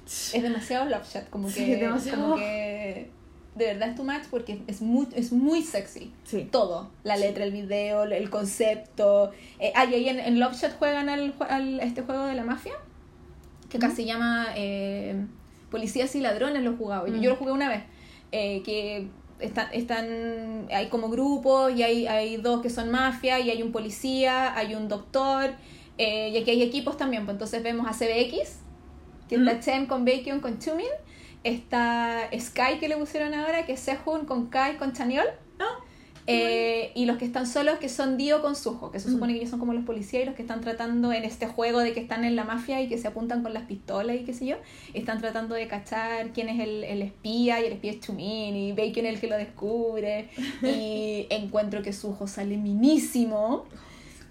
Es demasiado love shot, como que, Sí, demasiado. como que de verdad es too much porque es muy, es muy sexy. Sí. Todo, la letra, el video, el concepto. Eh, ah, y ahí en, en Love Shot juegan al, este juego de la mafia, que se llama eh, Policías y Ladrones, lo he jugado. Yo, Mm. yo lo jugué una vez, eh, que están, están, hay como grupos y hay, hay dos que son mafia y hay un policía, hay un doctor. Eh, y aquí hay equipos también, pues entonces vemos a CBX, que está Chen con Bacon con Chumin, está Sky que le pusieron ahora, que es Sehun con Kai con Chaniol. Ah, Eh, y los que están solos, que son Dio con Suho, que se Mm. supone que ellos son como los policías y los que están tratando en este juego de que están en la mafia y que se apuntan con las pistolas y qué sé yo, están tratando de cachar quién es el, el espía y el espía es Chumin y Bacon es el que lo descubre y encuentro que Suho sale minísimo.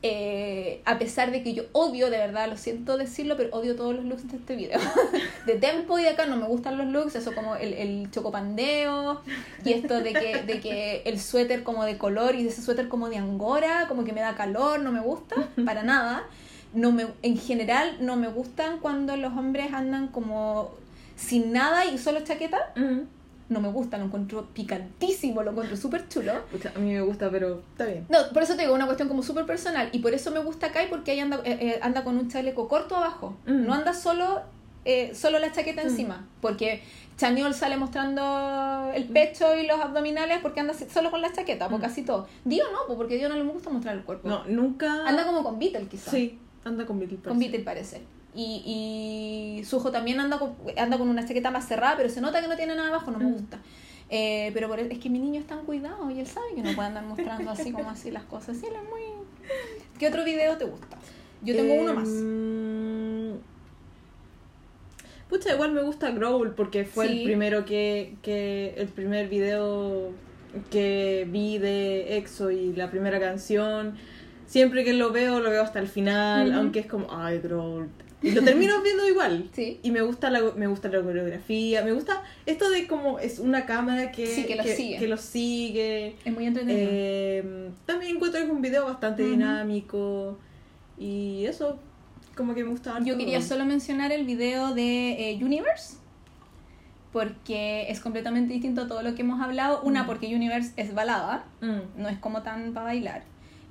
Eh, a pesar de que yo odio, de verdad, lo siento decirlo, pero odio todos los looks de este video. De Tempo y de acá no me gustan los looks, eso como el, el chocopandeo y esto de que, de que el suéter como de color y ese suéter como de angora, como que me da calor, no me gusta, para nada. No me, en general no me gustan cuando los hombres andan como sin nada y solo chaqueta. No me gusta, lo encuentro picantísimo, lo encuentro súper chulo. A mí me gusta, pero está bien. No, por eso te digo, una cuestión como súper personal. Y por eso me gusta Kai, porque ella anda, eh, eh, anda con un chaleco corto abajo. Mm. No anda solo, eh, solo la chaqueta Mm. encima. Porque Chaniol sale mostrando el pecho y los abdominales porque anda solo con la chaqueta, por Mm. casi todo. Dio no, porque Dio no le gusta mostrar el cuerpo. No, nunca. Anda como con Beatle, quizás. Sí, anda con Beatle. Con Beatle parece. Y, y Sujo también anda con, anda con una chaqueta más cerrada, pero se nota que no tiene nada abajo, no me Mm. gusta. Eh, pero por- es que mi niño está en cuidado y él sabe que no puede andar mostrando así como así las cosas. Sí, él es muy... ¿Qué otro video te gusta? Yo tengo uno más. Em, Pucha, igual me gusta Growl porque fue Sí. el primero que, que. El primer video que vi de EXO y la primera canción. Siempre que lo veo, lo veo hasta el final, aunque es como, ay, Growl. Y lo termino viendo igual. Sí. Y me gusta la, me gusta la coreografía, me gusta esto de como es una cámara que, Sí, que lo sigue. que lo sigue. Es muy entretenido. Eh, también encuentro que es un video bastante Ujú. dinámico y eso como que me gusta. Yo quería solo mencionar el video de eh, Universe porque es completamente distinto a todo lo que hemos hablado. Una, Mm. porque Universe es balada, Mm. no es como tan para bailar.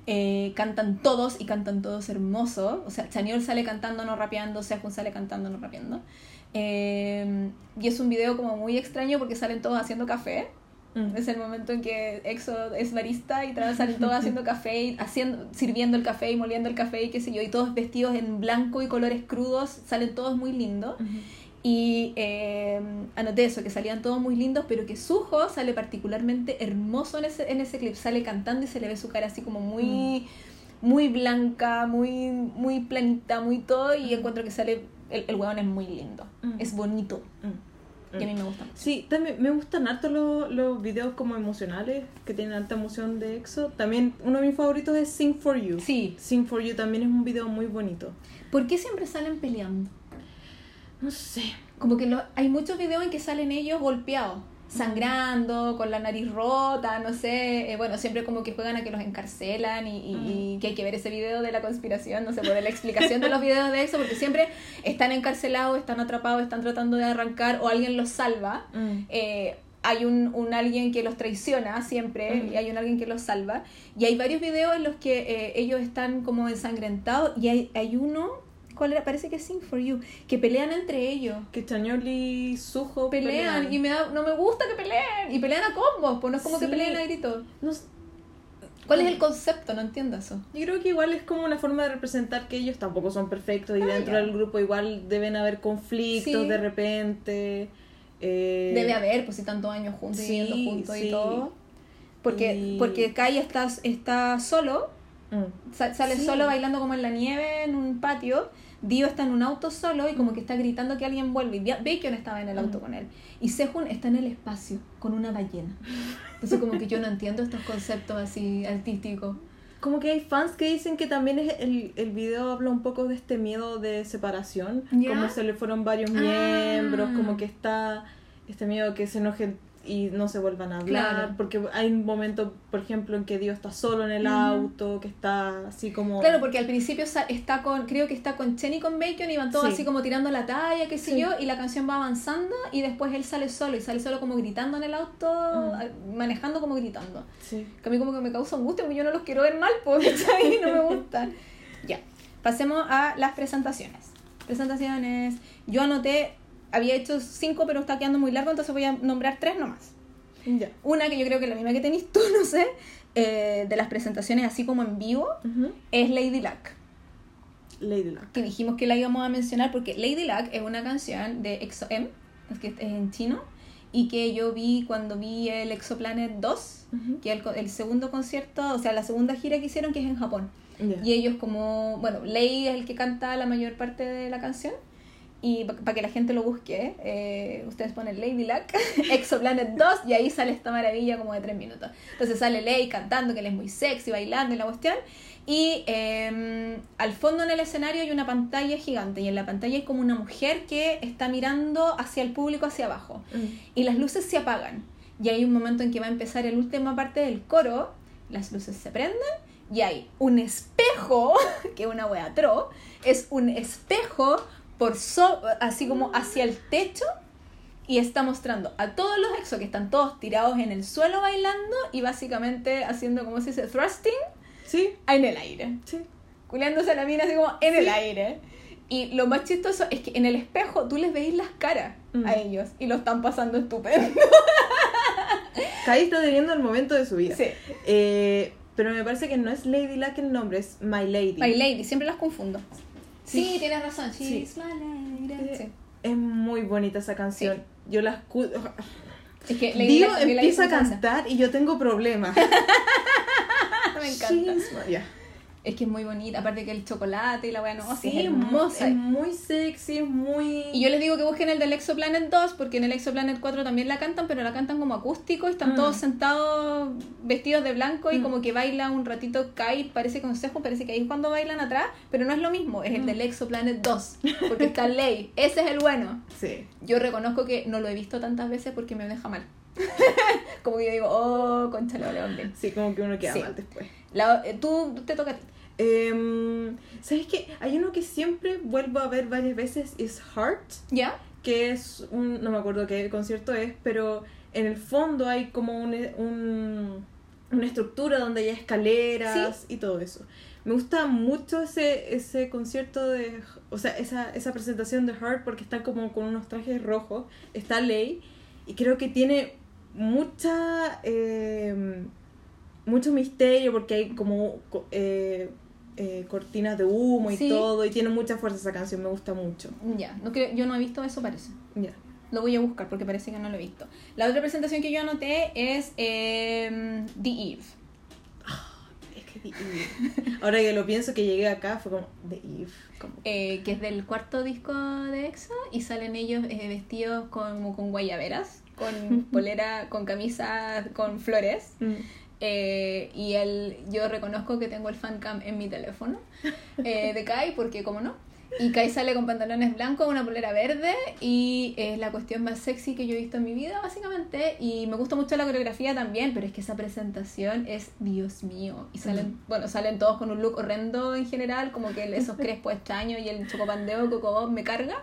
Eh, cantan todos y cantan todos hermoso. O sea, Chaniol sale cantando, no rapeando, Sehun sale cantando, no rapeando. Eh, y es un video como muy extraño porque salen todos haciendo café. Mm. Es el momento en que EXO es barista y salen todos haciendo café, y haciendo, sirviendo el café y moliendo el café y qué sé yo, y todos vestidos en blanco y colores crudos, salen todos muy lindos. Y eh, anoté eso, que salían todos muy lindos, pero que Suho sale particularmente hermoso en ese, en ese clip. Sale cantando y se le ve su cara así como muy, muy blanca, muy, muy planita, muy todo. Y encuentro que sale, el, el hueón es muy lindo, Mm. es bonito. Mm. Y a mí me gusta mucho. Sí, también me gustan harto los, los videos como emocionales que tienen alta emoción de EXO. También uno de mis favoritos es Sing for You. Sí, Sing for You también es un video muy bonito. ¿por qué siempre salen peleando? No sé. Como que lo- hay muchos videos en que salen ellos golpeados, sangrando, con la nariz rota, no sé. eh, bueno, siempre como que juegan a que los encarcelan y, y- y que hay que ver ese video de la conspiración, no sé, por la explicación de los videos de eso, porque siempre están encarcelados, están atrapados, están tratando de arrancar o alguien los salva. Mm. Eh, hay un, un alguien que los traiciona siempre Mm. y hay un alguien que los salva. Y hay varios videos en los que eh, ellos están como ensangrentados y hay, hay uno, ¿cuál era? Parece que es Sing for You, que pelean entre ellos Que Chañol y Suho pelean y me da, no me gusta que peleen y pelean a combos, pues no es como que peleen a gritos. No. ¿Cuál es el concepto? No entiendo eso. Yo creo que igual es como una forma de representar que ellos tampoco son perfectos y Ah, dentro ya. del grupo igual deben haber conflictos Sí. de repente. eh, Debe haber, pues si tantos años juntos sí, viviendo juntos y todo. Porque, Y- porque Kai está, está solo, mm. sa- sale solo bailando como en la nieve en un patio. Dio está en un auto solo y como que está gritando que alguien vuelve. Y Bacon estaba en el auto Mm. con él. Y Sehun está en el espacio con una ballena. Entonces como que yo no entiendo estos conceptos así artísticos. Como que hay fans que dicen que también es el, el video habla un poco de este miedo de separación, como se le fueron varios Ah. miembros, como que está este miedo que se enojen y no se vuelvan a hablar, Claro. porque hay un momento, por ejemplo, en que Dios está solo en el auto, que está así como... Claro, porque al principio está con, creo que está con Chen y con Bacon y van todos Sí. así como tirando la talla, qué sé Sí. yo, y la canción va avanzando y después él sale solo y sale solo como gritando en el auto, manejando como gritando. Sí. Que a mí como que me causa angustia porque yo no los quiero ver mal, porque ¿cachai? no me gusta. ya, pasemos a las presentaciones. Presentaciones, yo anoté, había hecho cinco pero está quedando muy largo, entonces voy a nombrar tres nomás. Ya. Una que yo creo que es la misma que tenés tú, no sé, eh, de las presentaciones así como en vivo, es Lady Luck. Lady Luck. que dijimos que la íbamos a mencionar porque Lady Luck es una canción de EXO M, es que es en chino, y que yo vi cuando vi el Exoplanet 2, Ujú. que es el, el segundo concierto, o sea, la segunda gira que hicieron, que es en Japón. Y ellos como, bueno, Lei es el que canta la mayor parte de la canción. Y para que la gente lo busque, eh, ustedes ponen Lady Luck, Exoplanet 2, y ahí sale esta maravilla como de tres minutos. Entonces sale Lei cantando, que él es muy sexy, bailando y la cuestión. Y eh, al fondo en el escenario hay una pantalla gigante, y en la pantalla hay como una mujer que está mirando hacia el público, hacia abajo Mm. y las luces se apagan. Y hay un momento en que va a empezar la última parte del coro, las luces se prenden y hay un espejo, que es una wea tro, es un espejo por so- así como hacia el techo y está mostrando a todos los exos que están todos tirados en el suelo bailando y básicamente haciendo como se dice thrusting Sí, en el aire sí. culeándose a la mina así como en el aire. Y lo más chistoso es que en el espejo tú les veis las caras Mm. a ellos y lo están pasando estupendo. Kai está teniendo el momento de su vida. Sí. Eh, pero me parece que no es Lady Luck el nombre, es My Lady. My Lady, siempre las confundo. Sí, Sí. tienes razón. She's my lady. Eh. Es muy bonita esa canción. Yo la escucho. Es que Luck empieza a cantar y yo tengo problemas. Me encanta. She's my- ya. Es que es muy bonita. Aparte que el chocolate y la weá, no, sí, Sí, es hermosa. Es muy sexy, es muy. Y yo les digo que busquen el del Exoplanet 2, porque en el Exoplanet 4 también la cantan, pero la cantan como acústico y están Mm. todos sentados vestidos de blanco y Mm. como que baila un ratito Kai, parece consejo, parece que ahí es cuando bailan atrás, pero no es lo mismo, es el Mm. del Exoplanet 2, porque está Ley, ese es el bueno. Sí. Yo reconozco que no lo he visto tantas veces porque me deja mal. como que yo digo, oh, concha la. Sí, como que uno queda Sí. mal después. La- eh, tú te toca a ti. Em, ¿Sabes qué? Hay uno que siempre vuelvo a ver varias veces, es Heart, ¿Ya? que es un, no me acuerdo qué concierto es, pero en el fondo hay como un, un- una estructura donde hay escaleras y todo eso. Me gusta mucho ese, ese concierto de, o sea, esa, esa presentación de Heart porque están como con unos trajes rojos, está Ley y creo que tiene mucha, em, mucho misterio porque hay como co- eh, eh, cortinas de humo y Sí. todo y tiene mucha fuerza esa canción, me gusta mucho. Ya, no creo, yo no he visto eso, parece. Ya. Lo voy a buscar porque parece que no lo he visto. La otra presentación que yo anoté es em, The Eve. Es que The Eve. Ahora que lo pienso que llegué acá fue como The Eve. Como... eh, que es del cuarto disco de EXO y salen ellos eh, vestidos como con guayaberas, con polera, con camisa con flores. Mm. Eh, y el, yo reconozco que tengo el fancam en mi teléfono eh, de Kai, porque como no. Y Kai sale con pantalones blancos, una polera verde y es la cuestión más sexy que yo he visto en mi vida, básicamente. Y me gusta mucho la coreografía también, pero es que esa presentación es Dios mío. Y salen, bueno, salen todos con un look horrendo en general, como que esos crespos extraños y el chocopandeo coco me carga.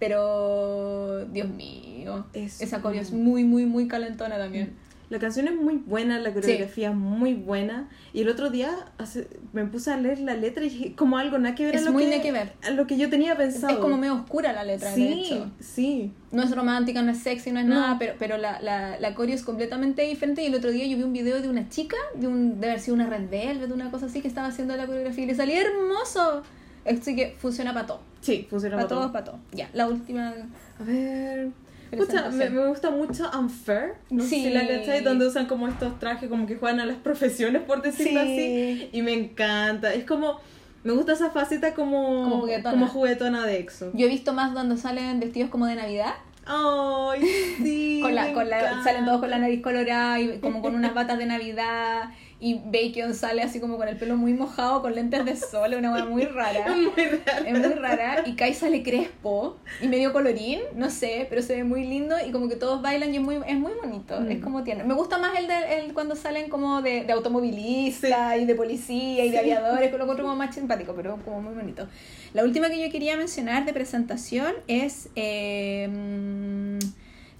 Pero, Dios mío, Es esa coreo es muy- muy, muy, muy calentona también. La canción es muy buena, la coreografía es muy buena. Y el otro día hace- me puse a leer la letra y dije, como algo nada que ver a Es lo muy que, que ver. a lo que yo tenía pensado. es como medio oscura la letra, de Sí, hecho. sí. No es romántica, no es sexy, no es No. nada, pero, pero la, la, la coreo es completamente diferente. Y el otro día yo vi un video de una chica, de, un, de haber sido una Red Velvet, una cosa así, que estaba haciendo la coreografía y le salía hermoso. Así que funciona para todo. Sí, funciona Para para todos, todo. para todo. Ya, la última. A ver. Pucha, me, gusta mucho Unfair. No sé Sí. si la cachai, donde usan como estos trajes, como que juegan a las profesiones, por decirlo Sí. así. Y me encanta. Es como. Me gusta esa faceta como. Como juguetona. como juguetona de EXO. Yo he visto más donde salen vestidos como de Navidad. Ay, sí. con la, con la, salen todos con la nariz colorada y como con unas batas de Navidad. Y Bacon sale así como con el pelo muy mojado, con lentes de sol, una cosa muy rara. Es muy raro. Es muy rara y Kai sale crespo y medio colorín, no sé, pero se ve muy lindo y como que todos bailan y es muy, es muy bonito, Mm. es como tiene. Me gusta más el, de, el cuando salen como de, de automovilista y de policía y de aviadores, lo encuentro como más simpático, pero como muy bonito. La última que yo quería mencionar de presentación es eh, mm,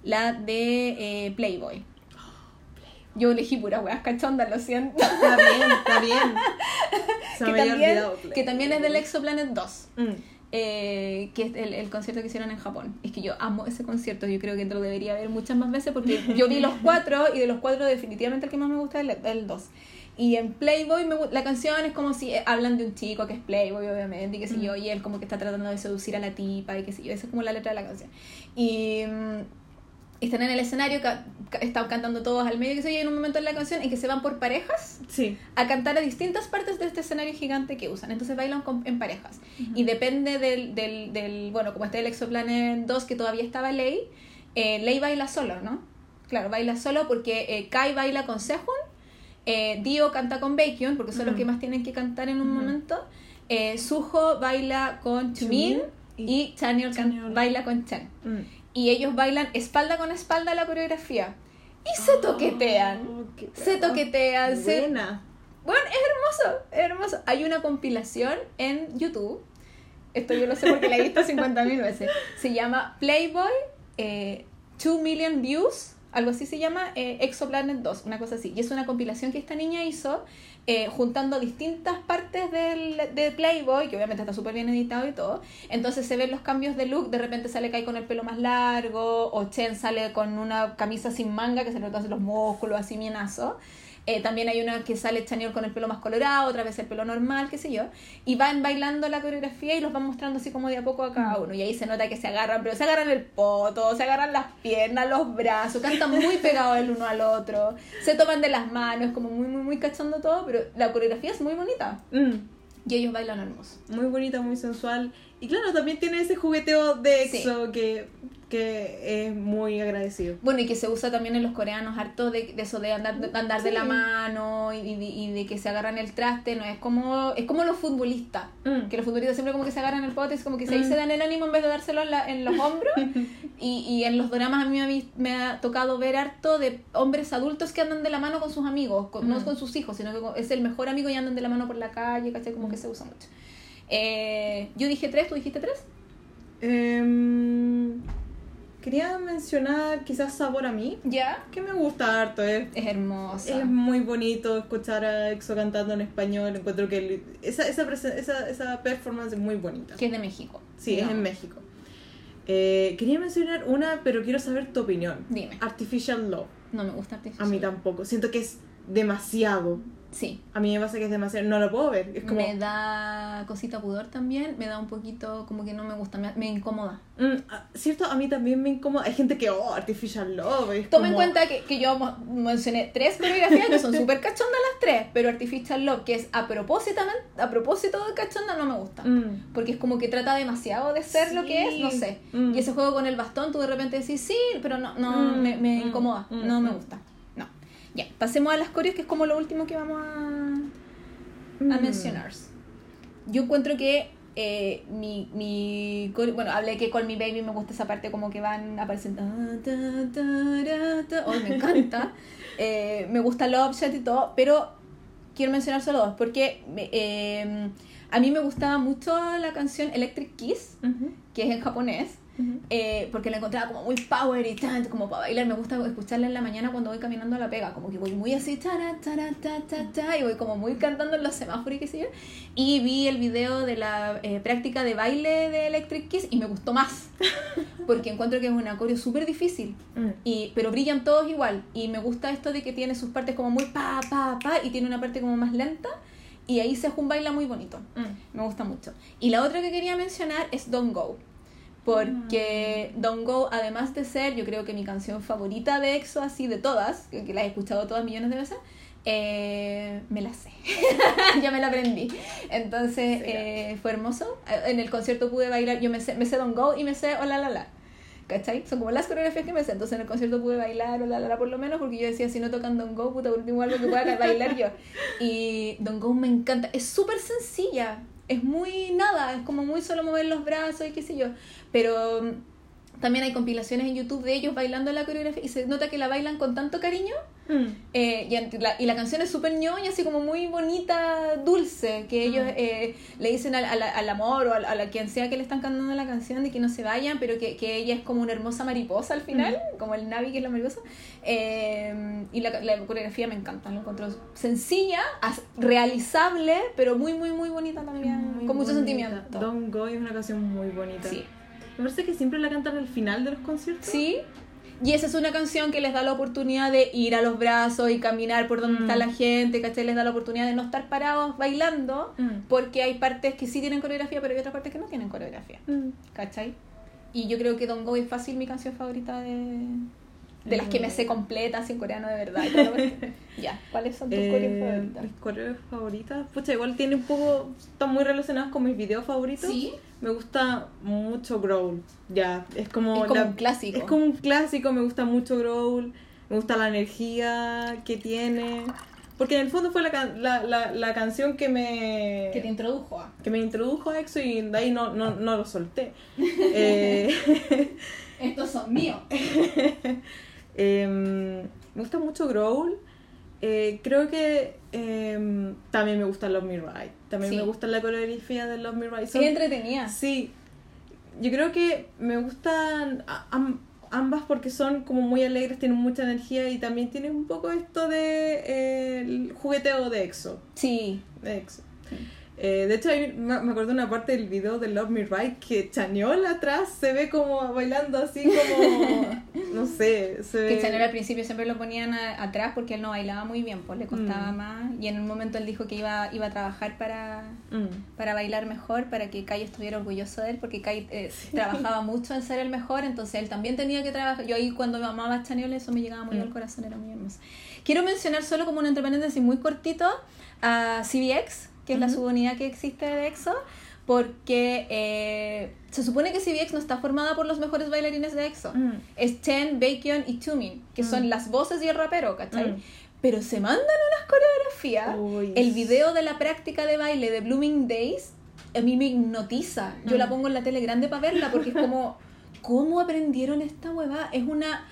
la de eh, Playboy. Yo elegí puras weas cachondas, lo siento. Está bien, está bien. Se que, me había también, olvidado. que también es del Exoplanet 2. Mm. eh, que es el, el concierto que hicieron en Japón. Es que yo amo ese concierto, yo creo que lo debería ver muchas más veces porque yo vi los cuatro y de los cuatro definitivamente el que más me gusta es el, el dos. Y en Playboy me la canción es como si eh, hablan de un chico que es Playboy, obviamente, y qué sé yo, y él como que está tratando de seducir a la tipa y qué sé yo, esa es como la letra de la canción. Y mm, están en el escenario, ca- están cantando todos al medio, sé yo, y en un momento en la canción en que se van por parejas Sí. a cantar a distintas partes de este escenario gigante que usan. Entonces bailan con- en parejas. Y depende del, del, del, bueno, como está el Exoplanet 2, que todavía estaba Lei, eh, Lei baila solo, ¿no? Claro, baila solo porque eh, Kai baila con Sehun, eh, Dio canta con Baekhyun, porque son los Ujú. que más tienen que cantar en un momento. Eh, Suho baila con Chumin Chumin y Chanyeol baila con Chen. Mm. Y ellos bailan espalda con espalda la coreografía. Y se toquetean. Oh, qué Se buena. toquetean, se Buena. bueno, es hermoso, es hermoso. Hay una compilación en YouTube. Esto yo lo sé porque la he visto 50.000 veces. Se llama Playboy eh, 2 Million Views, algo así se llama, eh, Exoplanet 2, una cosa así. Y es una compilación que esta niña hizo eh, juntando distintas partes del, de Playboy, que obviamente está súper bien editado y todo. Entonces se ven los cambios de look, de repente sale Kai con el pelo más largo, o Chen sale con una camisa sin manga que se le notan los músculos así bienazo. Eh, también hay una que sale Chanyeol con el pelo más colorado, otra vez el pelo normal, qué sé yo. Y van bailando la coreografía y los van mostrando así como de a poco a cada uno. Y ahí se nota que se agarran, pero se agarran el poto, se agarran las piernas, los brazos, cantan muy pegados el uno al otro, se toman de las manos, como muy, muy, muy cachando todo, pero la coreografía es muy bonita. Mm. Y ellos bailan hermoso. Muy bonita, muy sensual. Y claro, también tiene ese jugueteo de Sí. EXO que, que es muy agradecido. Bueno, y que se usa también en los coreanos harto de, de eso de andar, de, andar de la mano y, y de- y de que se agarran el traste, no es como es como los futbolistas, Mm. que los futbolistas siempre como que se agarran el pote, es como que se, Mm. se dan el ánimo en vez de dárselo en, la- en los hombros. y, y en los dramas a mí me ha, me ha tocado ver harto de hombres adultos que andan de la mano con sus amigos, con- no Mm. con sus hijos, sino que con- es el mejor amigo y andan de la mano por la calle, ¿cachai? Como que se usa mucho. Eh, yo dije tres, ¿tú dijiste tres? Em, quería mencionar quizás Sabor a mí, Ya. que me gusta harto. Es, Es hermosa. es muy bonito escuchar a EXO cantando en español. Encuentro que el- esa, esa, esa, esa performance es muy bonita. Que es de México. Sí, es en. México. Eh, quería mencionar una, pero quiero saber tu opinión. Dime. Artificial Love. No me gusta Artificial. A mí tampoco. Siento que es demasiado. Sí. A mí me pasa que es demasiado. No lo puedo ver. Es como. Me da cosita pudor también, me da un poquito como que no me gusta, me, me incomoda. Mm, ah, Cierto, a mí también me incomoda. Hay gente que, oh, Artificial Love. Toma en cuenta que, que yo mencioné tres coreografías que son súper cachondas las tres, pero Artificial Love, que es a propósito, a propósito de cachonda, no me gusta. Mm. Porque es como que trata demasiado de ser lo que es, no sé. Mm. Y ese juego con el bastón, tú de repente decís, sí, pero no, no me, me incomoda, no me gusta. Ya, pasemos a las coreos, que es como lo último que vamos a, a Mm. mencionar. Yo encuentro que eh, mi, bueno, hablé que con mi baby me gusta esa parte como que van apareciendo. Ay, me encanta. Eh, me gusta Love Shot y todo, pero quiero mencionar solo dos, porque eh, a mí me gustaba mucho la canción Electric Kiss, que es en japonés. Ujú. eh, porque la encontraba como muy power y tanto como para bailar. Me gusta escucharla en la mañana cuando voy caminando a la pega, como que voy muy así, ta, ta, ta, y voy como muy cantando en los semáforos y qué sé yo. Y vi el video de la eh, práctica de baile de Electric Kiss y me gustó más, porque encuentro que es un coreo súper difícil. Mm. Y, pero brillan todos igual. Y me gusta esto de que tiene sus partes como muy pa, pa, pa, y tiene una parte como más lenta. Y ahí se un baila muy bonito. Mm. Me gusta mucho. Y la otra que quería mencionar es Don't Go. Porque Don't Go, además de ser, yo creo que mi canción favorita de EXO, así de todas, que, la he escuchado todas millones de veces, eh, me la sé. ya me la aprendí. Entonces, Sí. eh, fue hermoso. En el concierto pude bailar, yo me sé, me sé Don't Go y me sé Hola La La. ¿Cachai? Son como las coreografías que me sé. Entonces en el concierto pude bailar Hola La La por lo menos, porque yo decía, si no tocan Don't Go, puta, último algo que pueda bailar yo. Y Don't Go me encanta. Es súper sencilla. Es muy nada. Es como muy solo mover los brazos y qué sé yo. Pero también hay compilaciones en YouTube de ellos bailando la coreografía y se nota que la bailan con tanto cariño Mm. Eh, y, la, y la canción es súper ñoña, así como muy bonita, dulce, que ellos Mm. eh, le dicen al, al- al amor o al- a, la quien sea que le están cantando la canción de que no se vayan, pero que, que ella es como una hermosa mariposa al final, como el Navi que es la mariposa. Eh, y la, la coreografía me encanta, la encuentro sencilla, realizable, pero muy, muy, muy bonita también, Muy con mucho bonita. sentimiento. Don't Go es una canción muy bonita. Sí. Me parece que siempre la cantan al final de los conciertos. Sí. Y esa es una canción que les da la oportunidad de ir a los brazos y caminar por donde Mm. está la gente, ¿cachai? Les da la oportunidad de no estar parados bailando, Mm. porque hay partes que sí tienen coreografía, pero hay otras partes que no tienen coreografía, Mm. ¿cachai? Y yo creo que Don't Go es fácil mi canción favorita de, de las que me sé completa, así en coreano de verdad. ya, ¿cuáles son tus Eh, coreos favoritas? Mis coreos favoritas. Pucha, igual tiene un poco. Están muy relacionados con mis videos favoritos. Sí. Me gusta mucho Growl. Ya, es como. Es como la- un clásico. Es como un clásico, me gusta mucho Growl. Me gusta la energía que tiene. Porque en el fondo fue la, can- la, la, la canción que me. Que te introdujo a. que me introdujo a EXO y de ahí no, no, no lo solté. Eh, Estos son míos. Em, me gusta mucho Growl. Eh, creo que em, también me gusta Love Me Right. También Sí. me gusta la coreografía de Love Me Right. Sí, Son- entretenida. sí. Yo creo que me gustan am- ambas porque son como muy alegres, tienen mucha energía y también tienen un poco esto de eh, el jugueteo de EXO. Sí. de EXO. Eh, de hecho, hay- me me acuerdo una parte del video de Love Me Right que Chañol atrás se ve como bailando así como, no sé, se ve... Que Chanel al principio siempre lo ponían a- atrás porque él no bailaba muy bien, pues le costaba Mm. más. Y en un momento él dijo que iba, iba a trabajar para, Mm. para bailar mejor, para que Kai estuviera orgulloso de él, porque Kai eh, trabajaba mucho en ser el mejor, entonces él también tenía que trabajar. Yo ahí cuando amaba a Chanel eso me llegaba muy Mm. al corazón, era muy hermoso. Quiero mencionar solo como un entre paréntesis muy cortito a CBX, que es la subunidad que existe de EXO, porque eh, se supone que CBX no está formada por los mejores bailarines de EXO Mm. es Chen, Bacon y Tumin, que Mm. son las voces y el rapero, ¿cachai? Mm. Pero se mandan unas coreografías. Uy. El video de la práctica de baile de Blooming Days a mí me hipnotiza. Yo Mm. la pongo en la tele grande para verla porque es como, ¿cómo aprendieron esta huevada? Es una,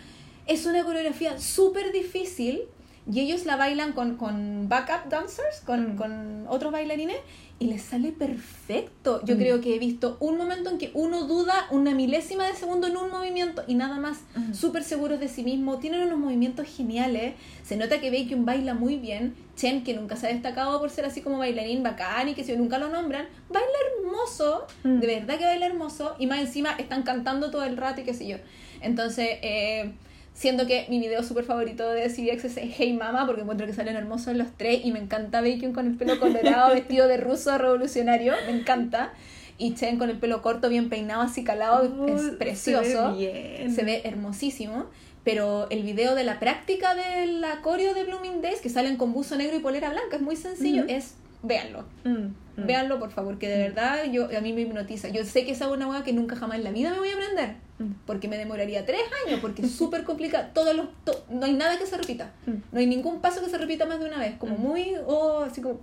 es una coreografía súper difícil y ellos la bailan con, con backup dancers, con, Mm. con otros bailarines y les sale perfecto. Yo Mm. creo que he visto un momento en que uno duda una milésima de segundo en un movimiento y nada más Mm. súper seguros de sí mismo, tienen unos movimientos geniales, se nota que Bacon baila muy bien, Chen, que nunca se ha destacado por ser así como bailarín bacán y que si nunca lo nombran, baila hermoso, Mm. de verdad que baila hermoso, y más encima están cantando todo el rato y qué sé yo. Entonces, eh, siendo que mi video súper favorito de CBX es Hey Mama, porque encuentro que salen hermosos los tres y me encanta Bacon con el pelo colorado, vestido de ruso revolucionario, me encanta. Y Chen con el pelo corto, bien peinado, así calado, es precioso Se ve bien. se ve hermosísimo. Pero el video de la práctica de la coreo de Blooming Days, que salen con buzo negro y polera blanca, es muy sencillo, es véanlo. Mm, mm. Véanlo, por favor, que de verdad yo, a mí me hipnotiza. Yo sé que es una hueá que nunca jamás en la vida me voy a aprender, Mm. Porque me demoraría tres años, porque es súper complicado. Todos los, to- no hay nada que se repita. Mm. No hay ningún paso que se repita más de una vez. Como Mm. muy, oh, así como...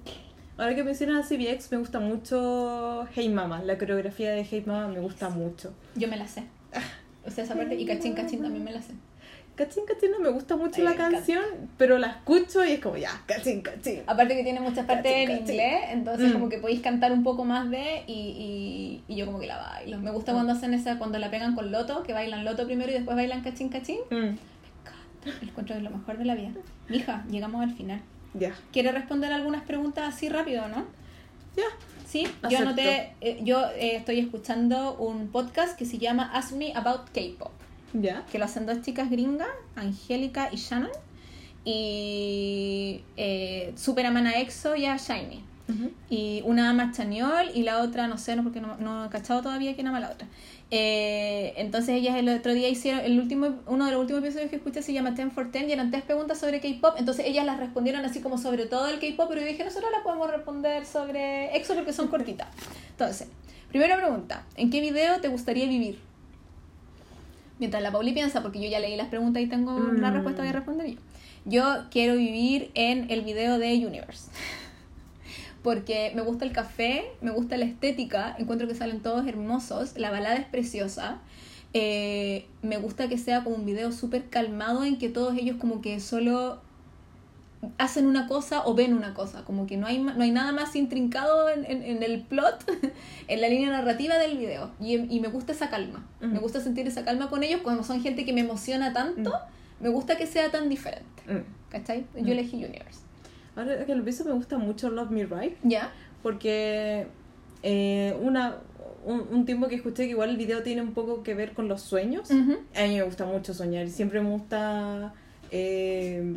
Ahora que mencionas a CBX, me gusta mucho Hey Mama. La coreografía de Hey Mama me gusta mucho. Yo me la sé. O sea, esa parte, y cachín, cachín también me la sé. Cachín, cachín, no me gusta mucho Ay, la me encanta. canción, pero la escucho y es como ya, cachín, cachín. Aparte que tiene muchas partes Cachín, en cachín. inglés, entonces Mm. como que podéis cantar un poco más de y, y, y yo como que la bailo. Me gusta cuando hacen esa, cuando la pegan con loto, que bailan loto primero y después bailan cachín cachín. Mm, El encuentro es lo mejor de la vida. Mija, llegamos al final. Ya, ¿Quiere responder algunas preguntas así rápido, no? ya. Sí, yo anoté, eh, yo eh, estoy escuchando un podcast que se llama Ask Me About K-Pop. Ya. que lo hacen dos chicas gringas, Angélica y Shannon, y eh, super aman a EXO y a Shiny. Y una ama a Chaniol y la otra, no sé, no, porque no, no he cachado todavía quién ama a la otra. Eh, entonces ellas el otro día hicieron, el último, uno de los últimos episodios que escuché se llama 10 for 10 y eran tres preguntas sobre K-Pop. Entonces ellas las respondieron así como sobre todo el K-Pop, pero yo dije, nosotros las podemos responder sobre EXO porque son cortitas. Entonces, primera pregunta, ¿en qué video te gustaría vivir? Mientras la Pauli piensa, porque yo ya leí las preguntas y tengo la Mm. respuesta, voy a responder yo. Yo quiero vivir en el video de Universe. Porque me gusta el café, me gusta la estética, encuentro que salen todos hermosos, la balada es preciosa. eh, me gusta que sea como un video súper calmado en que todos ellos como que solo hacen una cosa o ven una cosa, como que no hay, no hay nada más intrincado en, en- en el plot, en la línea narrativa del video. Y, y me gusta esa calma, Ujú. me gusta sentir esa calma con ellos cuando son gente que me emociona tanto, me gusta que sea tan diferente, Mm. ¿cachai? Yo Mm. elegí Universe. Ahora que lo pienso, me gusta mucho Love Me Right. ¿Ya? Porque eh, una, un, un tiempo que escuché que igual el video tiene un poco que ver con los sueños. A mí me gusta mucho soñar siempre me gusta eh,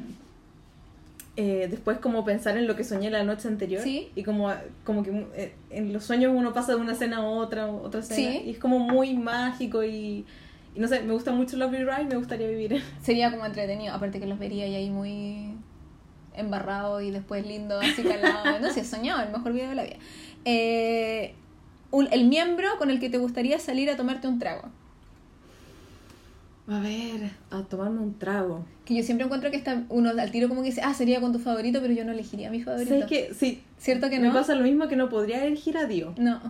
eh, después como pensar en lo que soñé la noche anterior. Sí. Y como, como que eh, en los sueños uno pasa de una escena a otra, otra escena. Sí. Y es como muy mágico y, y no sé, me gusta mucho Love Me Right, me gustaría vivir. Sería como entretenido, aparte que los vería y ahí muy embarrado y después lindo, así calado. No sé, soñado, el mejor video de la vida. Eh, un- el miembro con el que te gustaría salir a tomarte un trago. A ver, a tomarme un trago. Que yo siempre encuentro que está uno al tiro como que dice, ah, sería con tu favorito, pero yo no elegiría a mi favorito. ¿Sabes que Sí, ¿Cierto que me no? pasa lo mismo que no podría elegir a Dio. No.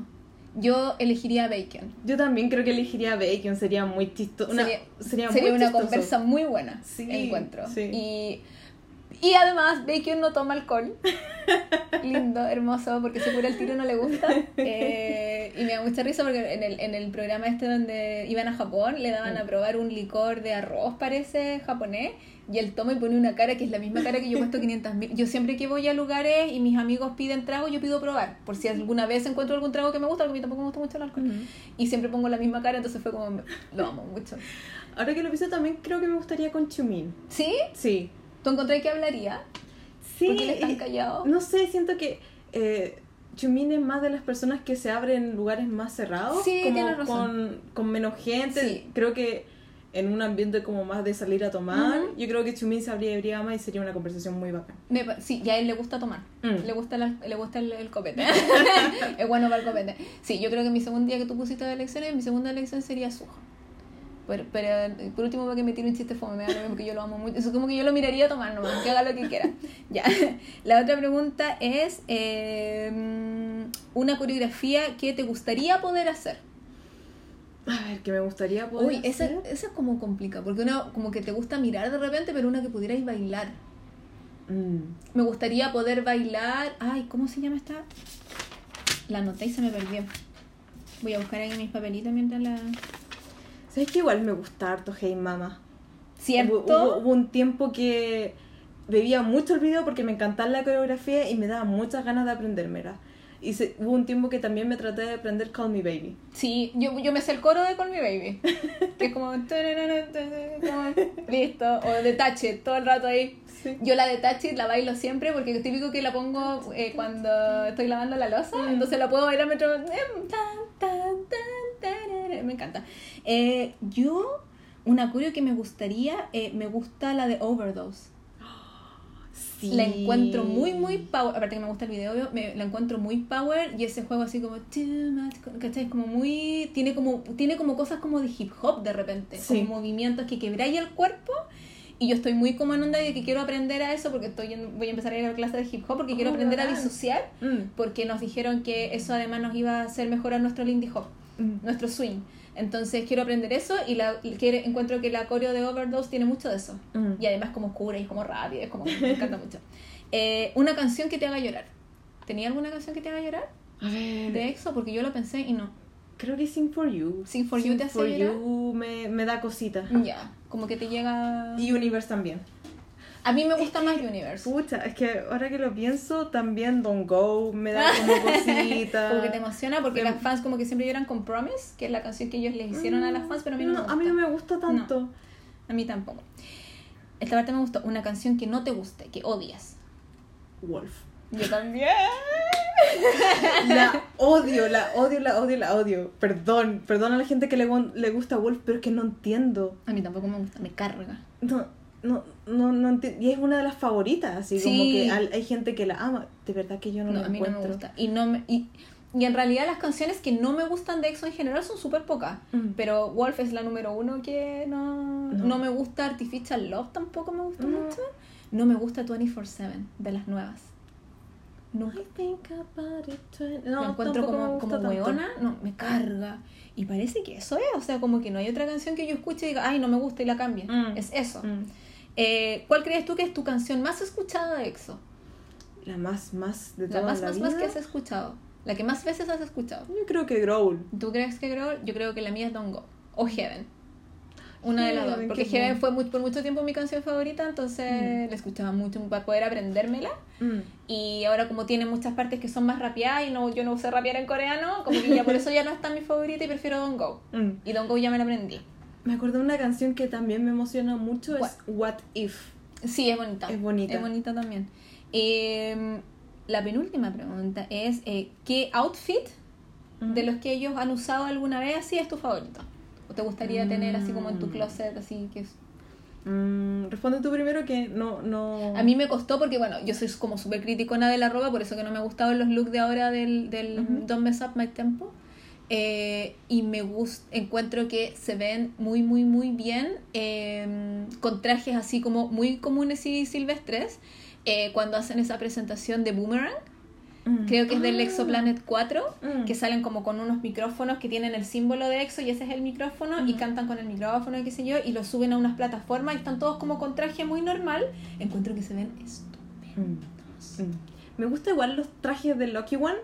Yo elegiría a Bacon. Yo también creo que elegiría a Bacon, sería muy chistoso. Sería sería, sería muy una chistoso. conversa muy buena, Sí, encuentro. sí. Y, y además, Bacon no toma alcohol. Lindo, hermoso, porque se cura el tiro no le gusta. Eh, y me da mucha risa porque en el, en el programa este donde iban a Japón, le daban a probar un licor de arroz, parece, japonés. Y él toma y pone una cara que es la misma cara que yo he puesto 500 mil. Yo siempre que voy a lugares y mis amigos piden trago, yo pido probar. Por si alguna vez encuentro algún trago que me gusta, porque a mí tampoco me gusta mucho el alcohol. Ujú. Y siempre pongo la misma cara, entonces fue como, lo amo mucho. Ahora que lo pienso también creo que me gustaría con Chumin. ¿Sí? Sí. ¿Tú encontré que hablaría? Sí. ¿Por qué él es tan y- callado? No sé, siento que eh, Chumin es más de las personas que se abren en lugares más cerrados. Sí, como razón. Con, con menos gente. Sí. Creo que en un ambiente como más de salir a tomar, yo creo que Chumin se abriría más y sería una conversación muy bacán. Me sí, y a él le gusta tomar. Mm. Le gusta, la- le gusta el, el copete. es bueno para el copete. Sí, yo creo que mi segundo día que tú pusiste de elecciones, mi segunda elección sería Suja. Pero, pero eh, por último, para que me tire un chiste fome, me da lo mismo, porque yo lo amo mucho. Eso como que yo lo miraría a tomar nomás, que haga lo que quiera. Ya. La otra pregunta es: eh, una coreografía que te gustaría poder hacer. A ver, que me gustaría poder Uy, esa, hacer. esa es como complica, porque una como que te gusta mirar de repente, pero una que pudierais bailar. Mm. Me gustaría poder bailar. Ay, ¿cómo se llama esta? La anoté y se me perdió. Voy a buscar ahí mis papelitos mientras la. ¿Sabes que igual me gusta harto Hey Mama? ¿Cierto? Hubo, hubo- un tiempo que bebía mucho el video porque me encantaba la coreografía y me daba muchas ganas de aprendérmela. Y se- hubo un tiempo que también me traté de aprender Call Me Baby. Sí, yo, yo me sé el coro de Call Me Baby. Que es como. como- Listo. O de Touch It, todo el rato ahí. Sí. Yo la de Touch It la bailo siempre porque es típico que la pongo eh, cuando estoy lavando la losa. Mm. Entonces la puedo bailar mientras. em, tan, tan, tan, tarara. Me encanta. Eh, yo, una curio que me gustaría, eh, me gusta la de Overdose. Sí. La encuentro muy, muy power. Aparte que me gusta el video, obvio, me, la encuentro muy power. Y ese juego así como. too much, ¿Cachai? Como muy. Tiene como, tiene como cosas como de hip hop de repente. Sí. Como movimientos que quebráis el cuerpo. Y yo estoy muy como en onda de que quiero aprender a eso porque estoy voy a empezar a ir a clase de hip hop porque quiero Oh, aprender a disociar. Mm, Porque nos dijeron que eso además nos iba a hacer mejorar nuestro lindy hop. Nuestro swing. Entonces quiero aprender eso y, la, y quiero- encuentro que la coreo de Overdose tiene mucho de eso. Y además como oscura y es como rápida, es como me encanta mucho. Eh, una canción que te haga llorar. ¿Tenía alguna canción que te haga llorar? A ver. De EXO, porque yo lo pensé y no. Creo que Sing for You. Sing for You te hace for llorar? You me, me da cosita. Ya, como que te llega... Y Universe también. A mí me gusta más Universe. Pucha, es que ahora que lo pienso, también Don't Go me da como cosita. Como que te emociona porque Me- las fans como que siempre lloran con Promise, que es la canción que ellos les hicieron a las fans, pero a mí no, me gusta. A mí no me gusta tanto. A mí tampoco. Esta parte me gustó. Una canción que no te guste, que odias. Wolf. Yo también. La odio, la odio, la odio, la odio. Perdón, perdón a la gente que le, le gusta Wolf, pero es que no entiendo. A mí tampoco me gusta, me carga. No, no, no, no entiendo. Y es una de las favoritas, así como que hay gente que la ama. De verdad que yo no, No, la a mí no encuentro. me gusta. Y, no me, y, y en realidad las canciones que no me gustan de EXO en general son súper pocas. Mm. Pero Wolf es la número uno que no, No. no. me gusta. Artificial Love tampoco me gusta No. mucho. No me gusta 24-7 de las nuevas. Nunca. I think about it No, encuentro me como, gusta como tanto. hueona, no, me carga. Y parece que eso es, o sea, como que no hay otra canción que yo escuche y diga, ay, no me gusta y la cambie. Mm. Es eso. Mm. Eh, ¿Cuál crees tú que es tu canción más escuchada de EXO? La más, más de La toda más, la más, vida. más que has escuchado. La que más veces has escuchado. Yo creo que Growl. ¿Tú crees que Growl? Yo creo que la mía es Don't Go. O Heaven. Una de las dos. Porque Heaven fue muy- por mucho tiempo mi canción favorita, entonces Mm. la escuchaba mucho para poder aprendérmela. Mm. Y ahora como tiene muchas partes que son más rapeadas y no, yo no sé rapear en coreano, como que ya por eso ya no está mi favorita y prefiero Don't Go. Mm. Y Don't Go ya me la aprendí. Me acordé de una canción que también me emociona mucho, es What If. Sí, es bonita. Es bonita. Es bonita también. Eh, la penúltima pregunta es, eh, ¿qué outfit de los que ellos han usado alguna vez así es tu favorito? ¿O te gustaría tener así como en tu Mm. closet, así que es- Mm, responde tú primero que no... no... A mí me costó porque, bueno, yo soy como súper criticona de la ropa, por eso que no me gustaban los looks de ahora del, del. Don't Mess Up My Tempo. Eh, y me gusta, encuentro que se ven muy, muy, muy bien eh, con trajes así como muy comunes y silvestres. eh, cuando hacen esa presentación de Boomerang, Mm. creo que es del Ah. Exoplanet 4, Mm. que salen como con unos micrófonos que tienen el símbolo de Exo y ese es el micrófono y Ujú. cantan con el micrófono y qué sé yo y lo suben a unas plataformas y están todos como con traje muy normal. Encuentro que se ven estupendos. Mm. Mm. Me gusta igual los trajes de Lucky One.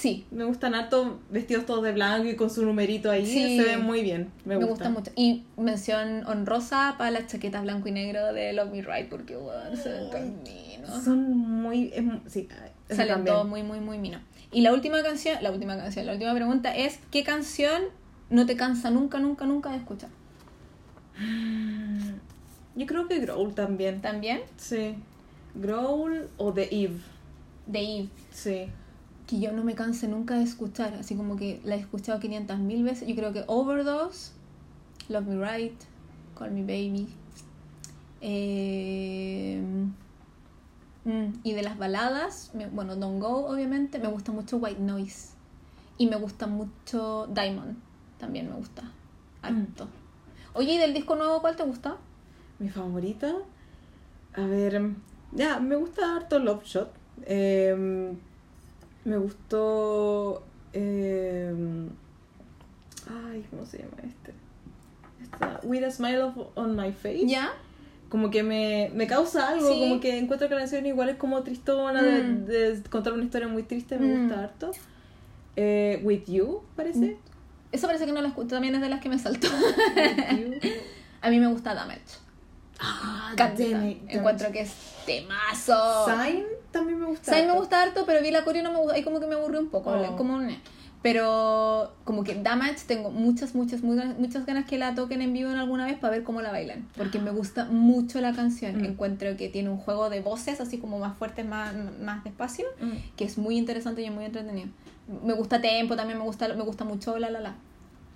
Sí, Me gustan harto vestidos todos de blanco y con su numerito ahí. Sí. Se ven muy bien. Me, me, gusta. mucho. Y mención honrosa para las chaquetas blanco y negro de Love Me Right porque bueno, se ven tan minos. Son muy... es sí, eso Salen todos muy, muy, muy minos. Y la última canción, la última canción, la última pregunta es ¿qué canción no te cansa nunca, nunca, nunca de escuchar? Yo creo que Growl también. También Sí. Growl o The Eve. de Eve. Sí. Que yo no me canse nunca de escuchar, así como que la he escuchado 500 mil veces. Yo creo que Overdose, Love Me Right, Call Me Baby. eh, mm, y de las baladas, bueno, Don't Go, obviamente, me gusta mucho White Noise. Y me gusta mucho Diamond, también me gusta. Harto. Oye, ¿y del disco nuevo cuál te gusta? Mi favorita. A ver. Ya, me gusta harto Love Shot. Eh, me gustó. eh, ay, ¿cómo se llama este? Esta, With a Smile of- on My Face. ¿Ya? Como que me, me causa algo, Sí. como que encuentro que la canción igual es como tristona, de- Mm. de, contar una historia muy triste, me Mm. gusta harto. Eh, With You, parece. Eso parece que no lo escucho, también es de las que me saltó. With You. A mí me gusta Damage. Ah, Canta. Encuentro que es temazo. Sign también me gusta. Sign me gusta harto, pero vi la coreo no me gusta. Ahí como que me aburrió un poco. Oh. Como un- Pero como que Damage tengo muchas, muchas, muy ganas- muchas ganas que la toquen en vivo en alguna vez para ver cómo la bailan. Porque me gusta mucho la canción. Mm. Encuentro que tiene un juego de voces así como más fuertes, más, más despacio, Mm. que es muy interesante y muy entretenido. Me gusta Tempo, también me gusta, me gusta mucho La La La.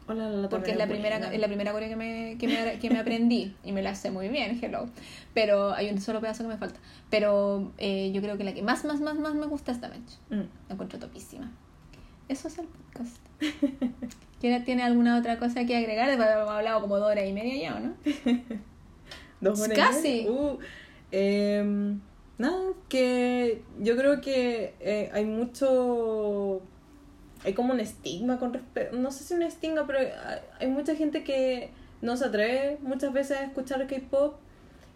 Hola, la, Porque es la primera, es la primera coreo que me, que, me, que me aprendí y me la sé muy bien, hello. Pero hay un solo pedazo que me falta. Pero eh, yo creo que la que más, más, más, más me gusta es Damage. Mm. La encuentro topísima. Eso es el podcast. ¿Quién tiene alguna otra cosa que agregar? Después Hemos hablado como dos horas y media ya, ¿o no? Dos horas y Casi. media. Uh, em, nada, que yo creo que eh, hay mucho. Hay como un estigma con respecto. No sé si un estigma, pero hay, mucha gente que no se atreve muchas veces a escuchar K-pop.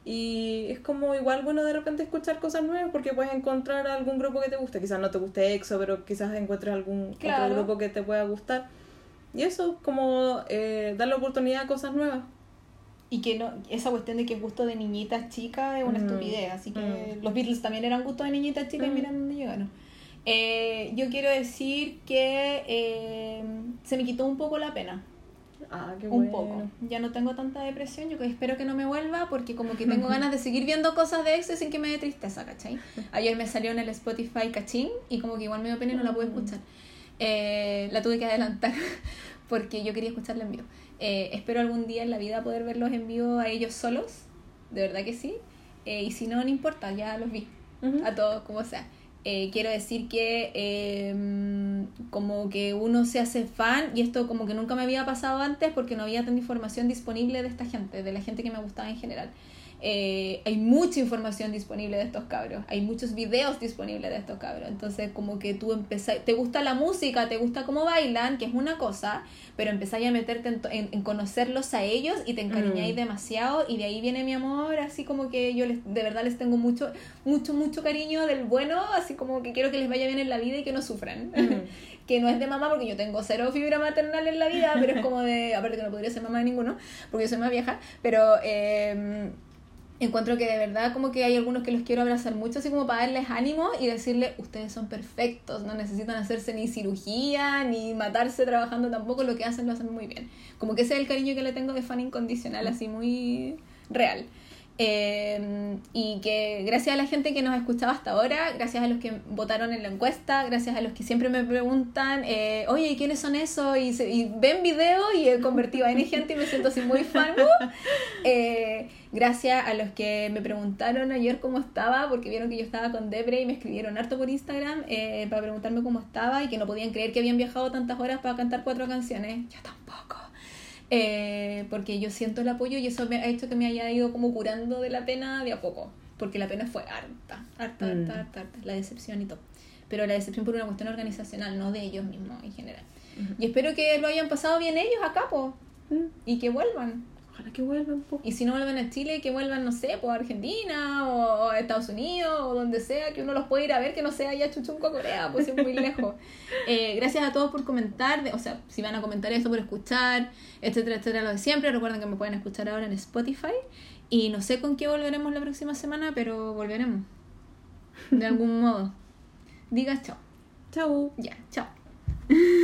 Y es como igual bueno de repente escuchar cosas nuevas porque puedes encontrar algún grupo que te guste. Quizás no te guste EXO, pero quizás encuentres algún Claro. otro grupo que te pueda gustar. Y eso, como eh, darle oportunidad a cosas nuevas. Y que no, esa cuestión de que es gusto de niñitas chicas es una Mm. estupidez. Así que Mm. los Beatles también eran gusto de niñitas chicas y Mm. mira dónde llegaron. Eh, yo quiero decir que eh, se me quitó un poco la pena. Ah, qué un bueno. poco. Ya no tengo tanta depresión, yo que espero que no me vuelva porque como que tengo ganas de seguir viendo cosas de EXO sin que me dé tristeza, ¿cachai? Ayer me salió en el Spotify cachín y como que igual me dio pena y no la pude escuchar. Eh, la tuve que adelantar porque yo quería escucharla en vivo. Eh, espero algún día en la vida poder verlos en vivo a ellos solos, de verdad que sí. Eh, y si no, no importa, ya los vi a todos como sea. Eh, quiero decir que eh, como que uno se hace fan y esto como que nunca me había pasado antes porque no había tanta información disponible de esta gente, de la gente que me gustaba en general. Eh, hay mucha información disponible de estos cabros, hay muchos videos disponibles de estos cabros, entonces como que tú empezás, te gusta la música, te gusta cómo bailan, que es una cosa, pero empezáis a meterte en, en- en conocerlos a ellos y te encariñáis Mm. demasiado y de ahí viene mi amor, así como que yo les, de verdad les tengo mucho, mucho, mucho cariño del bueno, así como que quiero que les vaya bien en la vida y que no sufran. Mm. que no es de mamá porque yo tengo cero fibra maternal en la vida, pero es como de, aparte que no podría ser mamá de ninguno, porque yo soy más vieja, pero eh, encuentro que de verdad como que hay algunos que los quiero abrazar mucho, así como para darles ánimo y decirles, ustedes son perfectos, no necesitan hacerse ni cirugía, ni matarse trabajando tampoco, lo que hacen lo hacen muy bien. Como que ese es el cariño que le tengo de fan incondicional, así muy real. Eh, y que gracias a la gente que nos ha escuchado hasta ahora, gracias a los que votaron en la encuesta, gracias a los que siempre me preguntan, eh, oye, ¿y quiénes son esos? Y, se- y ven videos y he convertido a N gente y me siento así muy fan. Eh, gracias a los que me preguntaron ayer cómo estaba, porque vieron que yo estaba con Debre y me escribieron harto por Instagram eh, para preguntarme cómo estaba y que no podían creer que habían viajado tantas horas para cantar cuatro canciones. Yo tampoco. Eh, porque yo siento el apoyo y eso me ha hecho que me haya ido como curando de la pena de a poco. Porque la pena fue harta, harta, Mm. harta, harta, harta. La decepción y todo. Pero la decepción por una cuestión organizacional, no de ellos mismos en general. Y espero que lo hayan pasado bien ellos acá, po. Mm. Y que vuelvan. Ojalá que vuelvan, po. Y si no vuelven a Chile, que vuelvan, no sé, pues a Argentina o a Estados Unidos o donde sea, que uno los pueda ir a ver, que no sea ya Chuchunco, Corea, pues es muy lejos. Eh, gracias a todos por comentar, de- o sea, si van a comentar esto, por escuchar, etcétera, etcétera, lo de siempre. Recuerden que me pueden escuchar ahora en Spotify. Y no sé con qué volveremos la próxima semana, pero volveremos. De algún modo. Diga chao. Chau. Ya, chao.